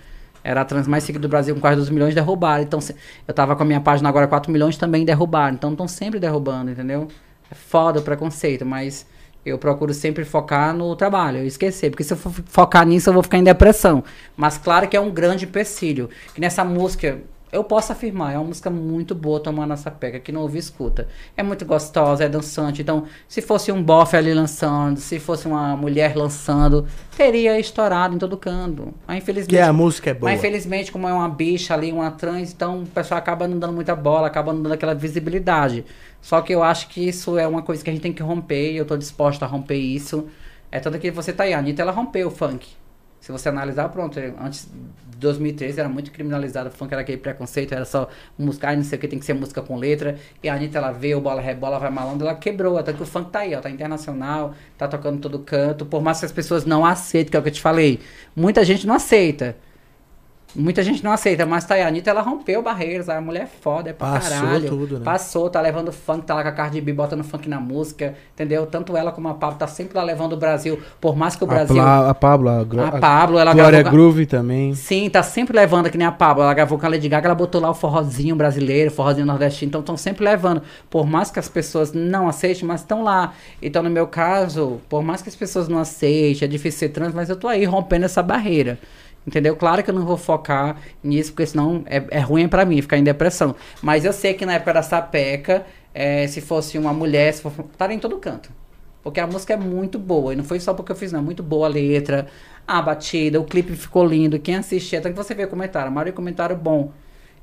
Era a trans mais seguida do Brasil com quase 12 milhões, derrubaram. Então, se- eu tava com a minha página agora 4 milhões, também derrubaram. Então, estão sempre derrubando, entendeu? É foda o preconceito, mas eu procuro sempre focar no trabalho, eu esquecer. Porque se eu focar nisso, eu vou ficar em depressão. Mas claro que é um grande empecilho. Que nessa música, eu posso afirmar, é uma música muito boa tomar nessa pega, que não ouve escuta. É muito gostosa, é dançante. Então, se fosse um bofe ali lançando, se fosse uma mulher lançando, teria estourado em todo canto. Mas infelizmente. Que a música é boa. Mas infelizmente, como é uma bicha ali, uma trans, então o pessoal acaba não dando muita bola, acaba não dando aquela visibilidade. Só que eu acho que isso é uma coisa que a gente tem que romper e eu tô disposta a romper isso. É tanto que você tá aí, a Anitta, ela rompeu o funk. Se você analisar, pronto, antes 2013 era muito criminalizado, o funk era aquele preconceito, era só música, não sei o que, tem que ser música com letra. E a Anitta, ela veio, bola rebola, vai malando, ela quebrou. Até que o funk tá aí, ó, tá internacional, tá tocando todo canto. Por mais que as pessoas não aceitem, que é o que eu te falei, muita gente não aceita. Muita gente não aceita, mas tá a Anitta, ela rompeu barreiras, a mulher é foda, é pra Passou caralho. tudo, né? Passou, tá levando funk, tá lá com a Cardi B, botando funk na música, entendeu? Tanto ela como a Pablo tá sempre lá levando o Brasil, por mais que o A, Brasil... Pla- a Pablo, A a Pablo, ela Glória gravou... Groove também. Sim, tá sempre levando, que nem a Pablo. Ela gravou com a Lady Gaga, ela botou lá o forrozinho brasileiro, forrozinho nordestino. Então estão sempre levando. Por mais que as pessoas não aceitem, mas estão lá. Então, no meu caso, por mais que as pessoas não aceitem, é difícil ser trans, mas eu tô aí rompendo essa barreira. Entendeu? Claro que eu não vou focar nisso, porque senão é, é ruim pra mim, ficar em depressão. Mas eu sei que na época da Sapeca, eh, se fosse uma mulher, se for, estaria em todo canto. Porque a música é muito boa. E não foi só porque eu fiz, não. É muito boa a letra, a batida, o clipe ficou lindo. Quem assistia, até que você vê comentário. A maioria é comentário bom.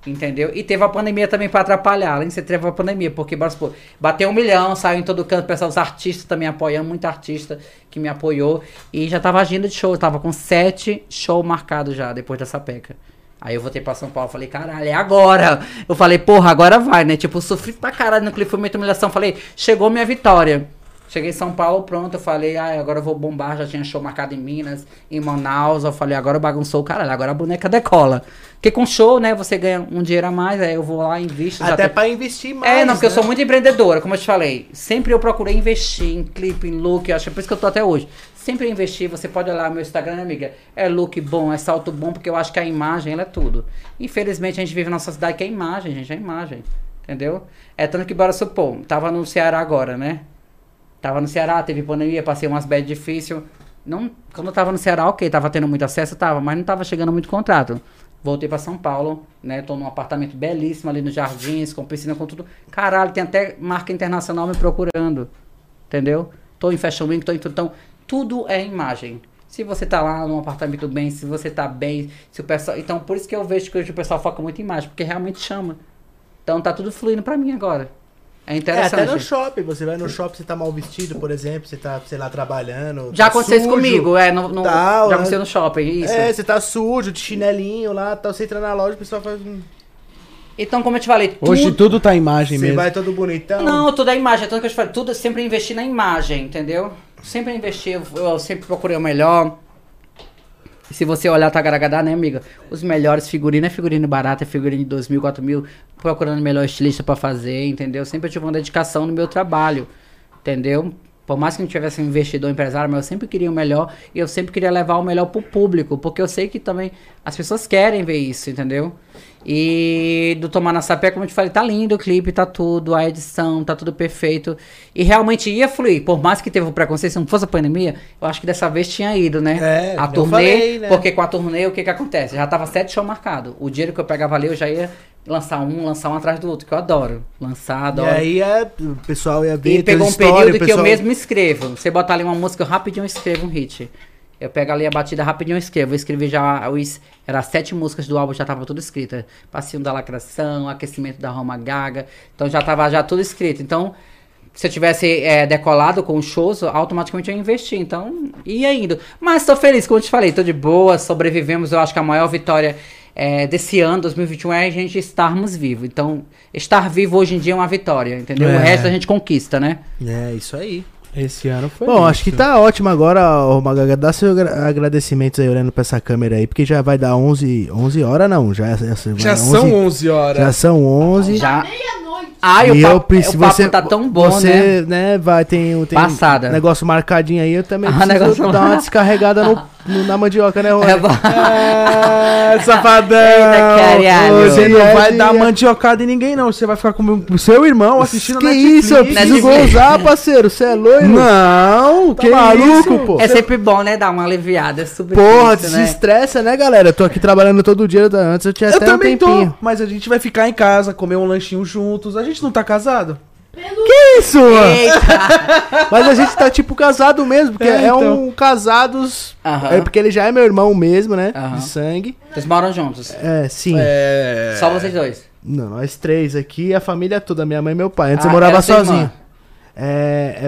Entendeu? E teve a pandemia também pra atrapalhar. Além de ser teve a pandemia, porque supor, bateu um milhão, saiu em todo canto, pessoal, os artistas também apoiando, muito artista que me apoiou. E já tava agindo de show, tava com sete shows marcados já, depois dessa peca. Aí eu voltei pra São Paulo, falei, caralho, é agora. Eu falei, porra, agora vai, né? Tipo, sofri pra caralho no clipe, foi muita humilhação. Falei, chegou minha vitória. Cheguei em São Paulo, pronto, eu falei, ah, agora eu vou bombar, já tinha show marcado em Minas, em Manaus, eu falei, agora bagunçou o caralho, agora a boneca decola. Porque com show, né, você ganha um dinheiro a mais, aí eu vou lá, invisto. Até tem- pra investir mais. é, não, porque eu né? sou muito empreendedora, como eu te falei. Sempre eu procurei investir em clipe, em look, eu acho que é por isso que eu tô até hoje. Sempre investi, você pode olhar meu Instagram, né, amiga? É look bom, é salto bom, porque eu acho que a imagem, ela é tudo. Infelizmente, a gente vive numa sociedade que é imagem, gente, é imagem. Entendeu? É tanto que, bora supor, tava no Ceará agora, né? Tava no Ceará, teve pandemia, passei umas bad difícil. Não, quando eu tava no Ceará, ok, tava tendo muito acesso, tava, mas não tava chegando muito contrato. Voltei pra São Paulo, né? Tô num apartamento belíssimo ali nos Jardins, com piscina, com tudo. Caralho, tem até marca internacional me procurando. Entendeu? Tô em Fashion Week, tô em tudo. Então, tudo é imagem. Se você tá lá num apartamento bem, se você tá bem, se o pessoal. Então, por isso que eu vejo que hoje o pessoal foca muito em imagem, porque realmente chama. Então tá tudo fluindo pra mim agora. É É, interessante. até no shopping. Você vai no shopping, você tá mal vestido, por exemplo, você tá, sei lá, trabalhando. Já tá aconteceu isso comigo, é, no, no- Tal, já né? aconteceu no shopping, isso. É, você tá sujo, de chinelinho lá, tá, você entra na loja, o pessoal faz. um- Então, como eu te falei, Hoje tudo... tudo tá imagem Você mesmo. vai todo bonitão. Não, tudo é imagem, tanto que eu te falei, tudo eu sempre investi na imagem, entendeu? Sempre investi, eu, eu sempre procurei o melhor. E se você olhar Tagaragadá, né, amiga? Os melhores figurinos, é figurino barato, é figurino de 2 mil, 4 mil, procurando melhor estilista pra fazer, entendeu? Sempre eu tive uma dedicação no meu trabalho, entendeu? Por mais que não tivesse um investidor empresário, mas eu sempre queria o melhor e eu sempre queria levar o melhor pro público, porque eu sei que também as pessoas querem ver isso, entendeu? E do Tomar na Sapé, como eu te falei, tá lindo o clipe, tá tudo, a edição, tá tudo perfeito. E realmente ia fluir, por mais que teve o preconceito, se não fosse a pandemia, eu acho que dessa vez tinha ido, né? É, a eu turnê, falei, né? porque com a turnê o que que acontece? Já tava sete shows marcados. O dinheiro que eu pegava ali, eu já ia lançar um, lançar um atrás do outro, que eu adoro. Lançar, E adoro. aí é, o pessoal ia ver. E pegou um histórias, período o que eu pessoal- mesmo escrevo. Você botar ali uma música, eu rapidinho escrevo um hit. Eu pego ali a batida, rapidinho eu escrevo. Eu escrevi já, os, era sete músicas do álbum, já tava tudo escrita. Passinho da lacração, aquecimento da Roma Gaga. Então já tava já tudo escrito. Então, se eu tivesse é, decolado com os shows, automaticamente eu ia investir. Então, ia indo. Mas tô feliz, como eu te falei, tô de boa, sobrevivemos. Eu acho que a maior vitória é, desse ano, 2021, é a gente estarmos vivos. Então, estar vivo hoje em dia é uma vitória, entendeu? O É. resto a gente conquista, né? É, isso aí. Esse ano foi. Bom, isso. acho que tá ótimo agora, ô Magaga. Dá seus agra- agradecimentos aí olhando pra essa câmera aí, porque já vai dar 11, 11 horas, não. Já, já, Já são 11 horas. Já são 11. Já. Ai, o e eu papo, preciso. o papo você, tá tão bom, né? você, né? vai, tem, tem Passada. negócio marcadinho aí. Eu também *laughs* Ah, preciso negócio- dar uma *laughs* descarregada no no- na mandioca, né, É Rony? bom. É, safadão. Eita. Você não É, vai é, dar é. mandiocada em ninguém, não. Você vai ficar com o seu irmão assistindo que Netflix. isso? Eu preciso Netflix. gozar, parceiro. Você é loiro? Não, Tá que maluco, isso? pô? É sempre bom, né? Dar uma aliviada. É super Porra, difícil, né? desestressa, né, galera? Eu tô aqui trabalhando todo dia. Antes eu tinha Eu até também um tempinho. tô, mas a gente vai ficar em casa, comer um lanchinho juntos. A gente não tá casado? Que isso! *laughs* Mas a gente tá tipo casado mesmo, porque É, é, então. um casados. Aham. É porque ele já é meu irmão mesmo, né? Aham. De sangue. Vocês moram juntos? É, sim. É. Só vocês dois? Não, nós três aqui, a família toda, minha mãe e meu pai. Antes eu Ah, morava era sua sozinho. irmã. É, é,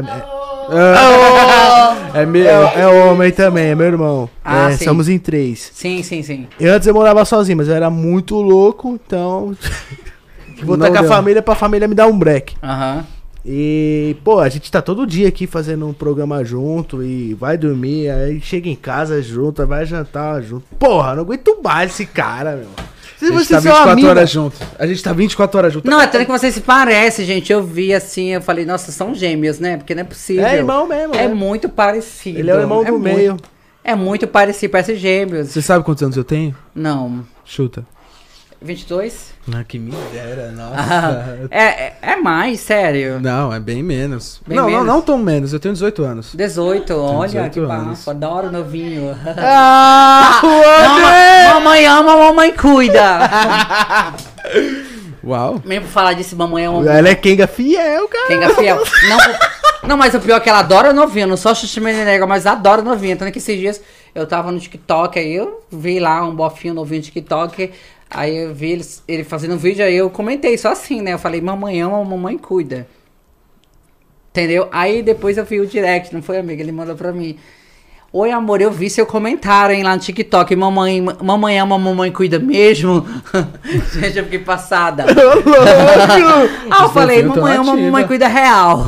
É *laughs* é, meu. é, é homem também, é meu irmão. Ah, É, sim. somos em três. Sim, sim, sim. Eu antes eu morava sozinho, mas eu era muito louco, então. *laughs* Vou Não estar com a deu. família pra família me dar um break. Aham. E, pô, a gente tá todo dia aqui fazendo um programa junto e vai dormir, aí chega em casa junto, vai jantar junto. Porra, não aguento mais esse cara, meu. Se A gente você tá é uma 24 mina- horas junto. A gente tá 24 horas junto. Não, é tanto que vocês se parecem, gente. Eu vi assim, eu falei, nossa, são gêmeos, né? Porque não é possível. É irmão mesmo, É né? muito parecido. Ele é o irmão do muito- meio. É muito parecido, parece gêmeos. Você sabe quantos anos eu tenho? Não. Chuta. 22? Ah, que miséria, nossa. Ah, é, é, é mais, sério. Não, é bem menos. Bem não, menos? não, não tão menos. Eu tenho 18 anos. 18, olha 18 que bafo. Adoro novinho. Ah, *laughs* Mamãe, mamãe ama, mamãe cuida. *laughs* Uau. Mesmo pra falar disso, mamãe ama. Ela é Kenga fiel, cara. É fiel. Não, não, mas o pior é que ela adora novinho, não só xixi nega, mas adora novinho. Tanto que esses dias eu tava no TikTok, aí eu vi lá um bofinho novinho no TikTok, aí eu vi ele, ele fazendo um vídeo, aí eu comentei só assim, né? Eu falei, mamãe ama, mamãe cuida. Entendeu? Aí depois eu vi o direct, não foi, amiga? Ele mandou pra mim. Oi, amor, eu vi seu comentário, hein, lá no TikTok. Mamãe, mamãe ama, mamãe cuida mesmo. *laughs* Gente, eu fiquei passada. *laughs* ah, eu falei, mamãe ama, mamãe cuida real.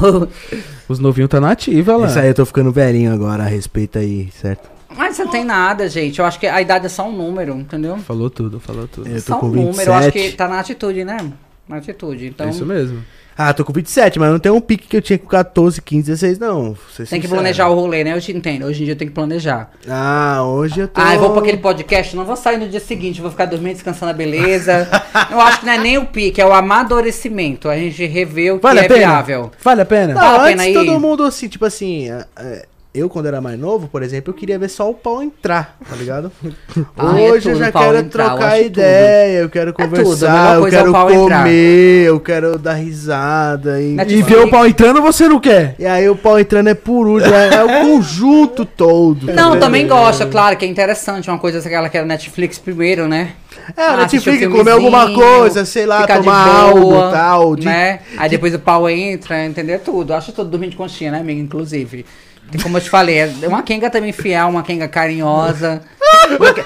Os novinhos tá na ativa lá. Isso aí eu tô ficando velhinho agora, a respeito aí, certo? Mas não tem nada, gente. Eu acho que a idade é só um número, entendeu? Falou tudo, falou tudo. Eu tô só com um número. Eu acho que 27. tá na atitude, né? Na atitude. Então, É isso mesmo. Ah, tô com 27, mas não tem um pique que eu tinha com 14, 15, 16, não. tem que sincero. planejar o rolê, né? Eu te entendo. Hoje em dia eu tenho que planejar. Ah, hoje eu tô. Ah, eu vou pra aquele podcast, não vou sair no dia seguinte, vou ficar dormindo, descansando a beleza. eu acho que não é nem o pique, é o amadurecimento. A gente revê o que Vale é a pena? viável. Vale a pena? Não, Vale a antes pena ir? todo mundo assim, tipo assim, é, é, eu quando era mais novo, por exemplo, eu queria ver só o pau entrar, tá ligado? *laughs* Ah, é Hoje eu tudo, já o pau quero entrar, eu trocar acho ideia, eu quero tudo, conversar, melhor eu coisa é quero pau comer, entrar. eu quero dar risada. E, Net- E ver o pau entrando você não quer? e aí o pau entrando é por último, é, é o conjunto todo. tá Não, também gosto, claro, que é interessante. Uma coisa aquela que era Netflix primeiro, né? É, Ah, Netflix, um comer alguma coisa, sei lá, de tomar boa, algo tal. De... Né? Aí depois o pau entra, entendeu? Tudo. Acho tudo dormindo de conchinha, né, amiga? Inclusive. E Como eu te falei, é uma Kenga também fiel, uma Kenga carinhosa. Não quer,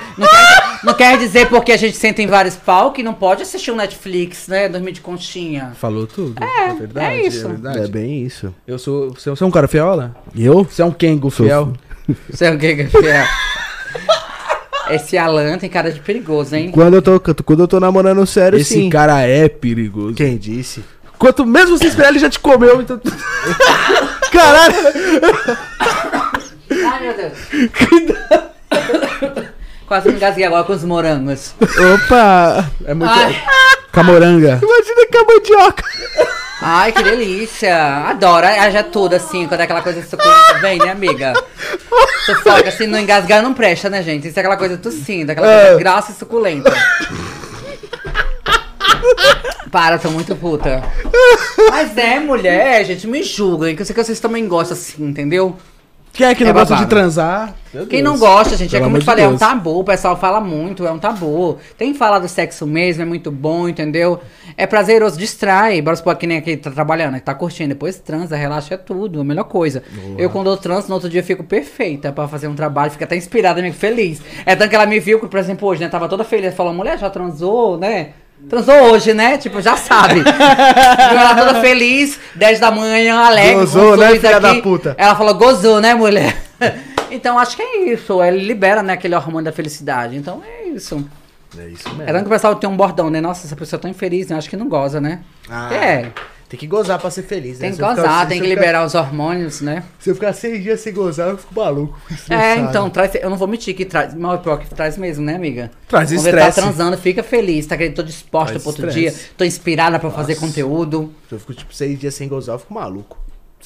não quer- dizer porque a gente senta em vários pau que não pode assistir um Netflix, né? Dormir de conchinha. Falou tudo. É, verdade. é isso. verdade. É bem isso. Eu sou. Você é um cara fiola? Eu? Você é um Kengo Sou fiel? Você é um Kenga fiel. Esse Alan tem cara de perigoso, hein? Quando eu tô, quando eu tô namorando sério, Esse sim. cara é perigoso. Quem disse? Quanto mesmo você esperar, ele já te comeu. Então... *laughs* Caralho! Ai, meu Deus. Quase me engasguei agora com os morangos. Opa! É muito. Ai. Camoranga. Imagina que a mandioca. Ai, que delícia. Adoro. Haja tudo assim, quando é aquela coisa suculenta vem, né, amiga? Sufoca, assim, não engasgar não presta, né, gente? Isso é aquela coisa tossindo, aquela É. coisa graça e suculenta. Para, tô muito puta. Mas é, mulher, gente, me julguem, que eu sei que vocês também gostam assim, entendeu? Quem é que não É gosta babado. de transar? Quem Deus. não gosta, gente, é Pelo como eu falei, é um Deus. tabu, o pessoal fala muito, é um tabu. Tem que falar do sexo mesmo, é muito bom, entendeu? É prazeroso, distrai, bora supor que nem aqui tá trabalhando, que tá curtindo, depois transa, relaxa, é tudo, a melhor coisa. Eu quando eu transo, no outro dia eu fico perfeita pra fazer um trabalho, fico até inspirada, fico feliz. É tanto que ela me viu, por exemplo, hoje, né, tava toda feliz, falou, mulher, já transou, né? Transou hoje, né? Tipo, já sabe. *laughs* Ela toda feliz, 10 da manhã, alegre. Gozou, né, filha da aqui. puta? Ela falou, gozou, né, mulher? *laughs* Então acho que é isso. Ele libera, né, aquele hormônio da felicidade. Então é isso. É isso É tanto que o pessoal tem um bordão, né? Nossa, essa pessoa é tão infeliz, né? Acho que não goza, né? Ah. É. Tem que gozar pra ser feliz, né? Tem que ficar- gozar, se tem que ficar- liberar os hormônios, né? Se eu ficar seis dias sem gozar, eu fico maluco. É, então, traz, eu não vou mentir que traz, mal pior que traz mesmo, né, amiga? Traz Quando você tá estresse. transando, fica feliz, tá querendo, tô disposta Traz pro outro estresse. dia, tô inspirada pra fazer conteúdo. Se eu fico tipo seis dias sem gozar, eu fico maluco.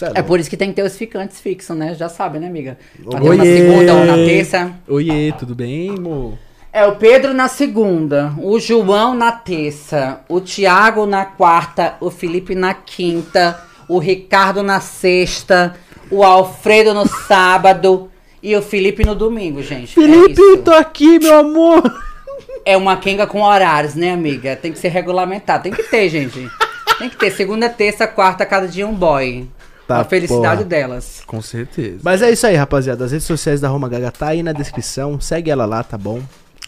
É louco. por isso que tem que ter os ficantes fixos, né? Já sabe, né, amiga? Pra ter Oiê. uma segunda ou na terça. Oiê, tudo bem, mo? É o Pedro na segunda, o João na terça, o Tiago na quarta, o Felipe na quinta, o Ricardo na sexta, o Alfredo no sábado e o Felipe no domingo, gente. é, Felipe, isso. tô aqui, meu amor. é uma quenga com horários, né, amiga? Tem que ser regulamentado. Tem que ter, gente. Tem que ter. Segunda, terça, quarta, cada dia um boy. Tá, a felicidade porra. delas. Com certeza. Mas é isso aí, rapaziada. As redes sociais da Roma Gaga tá aí na descrição. Segue ela lá, tá bom?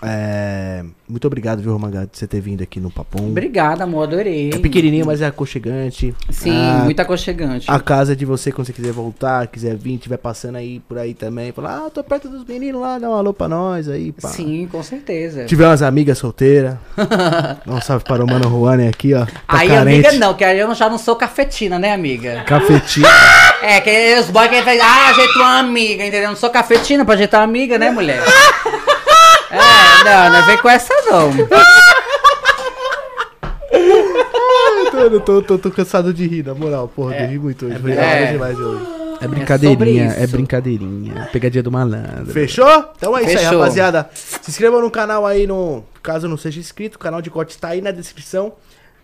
É, Muito obrigado, viu, Roma Gaga, de você ter vindo aqui no Papum. Obrigada, amor. Adorei. É pequenininho, mas é aconchegante. Sim, Ah, muito aconchegante. A casa é de você, quando você quiser voltar, quiser vir, tiver passando aí por aí também. Falar, ah, tô perto dos meninos lá, dá um alô pra nós aí, pá. Sim, com certeza. Tiver umas amigas solteiras. *laughs* Dá um salve para o Mano Juane aqui, ó. Tá Aí, carente. amiga, não, que aí eu já não sou cafetina, né, amiga? Cafetinho. *laughs* É, que os boys que faz, ah, ajeita uma amiga, entendeu? Não sou cafetina pra ajeitar uma amiga, né, mulher? *laughs* É, não, não vem com essa não. tô, tô, tô, tô cansado de rir, na moral, porra, eu ri muito hoje. Hora é. demais hoje. É brincadeirinha, sobre é, isso. brincadeirinha. Pegadinha do malandro. Fechou? Então é isso aí, Fechou. rapaziada. Se inscreva no canal aí, no caso não seja inscrito. O canal de corte tá aí na descrição.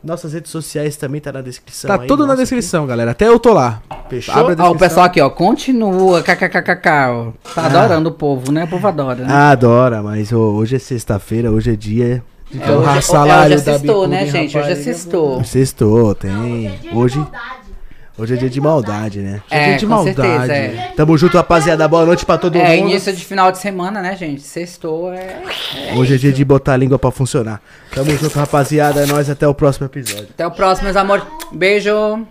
Nossas redes sociais também tá na descrição. Tá aí, tudo na nossa, descrição, galera. Até eu tô lá. aqui. Fechou? Abre a Ó, o pessoal aqui, ó, continua, kkkk, ó. Tá adorando o povo, né? O povo adora, né? Ah, adora, mas ô, hoje é sexta-feira, hoje é dia. É, hoje, honrar é- salário hoje da assistou, né, bicuda, gente? Hoje rapaz. assistou. Sextou, tem. Hoje, hoje é dia de maldade, né? É, de com maldade. certeza, é. Tamo junto, rapaziada. Boa noite pra todo É, mundo. início de final de semana, né, gente? Sextou, é... Hoje é dia de botar a língua pra funcionar. Tamo junto, rapaziada. É nóis. Até o próximo episódio. Até o próximo, meus amores. Beijo.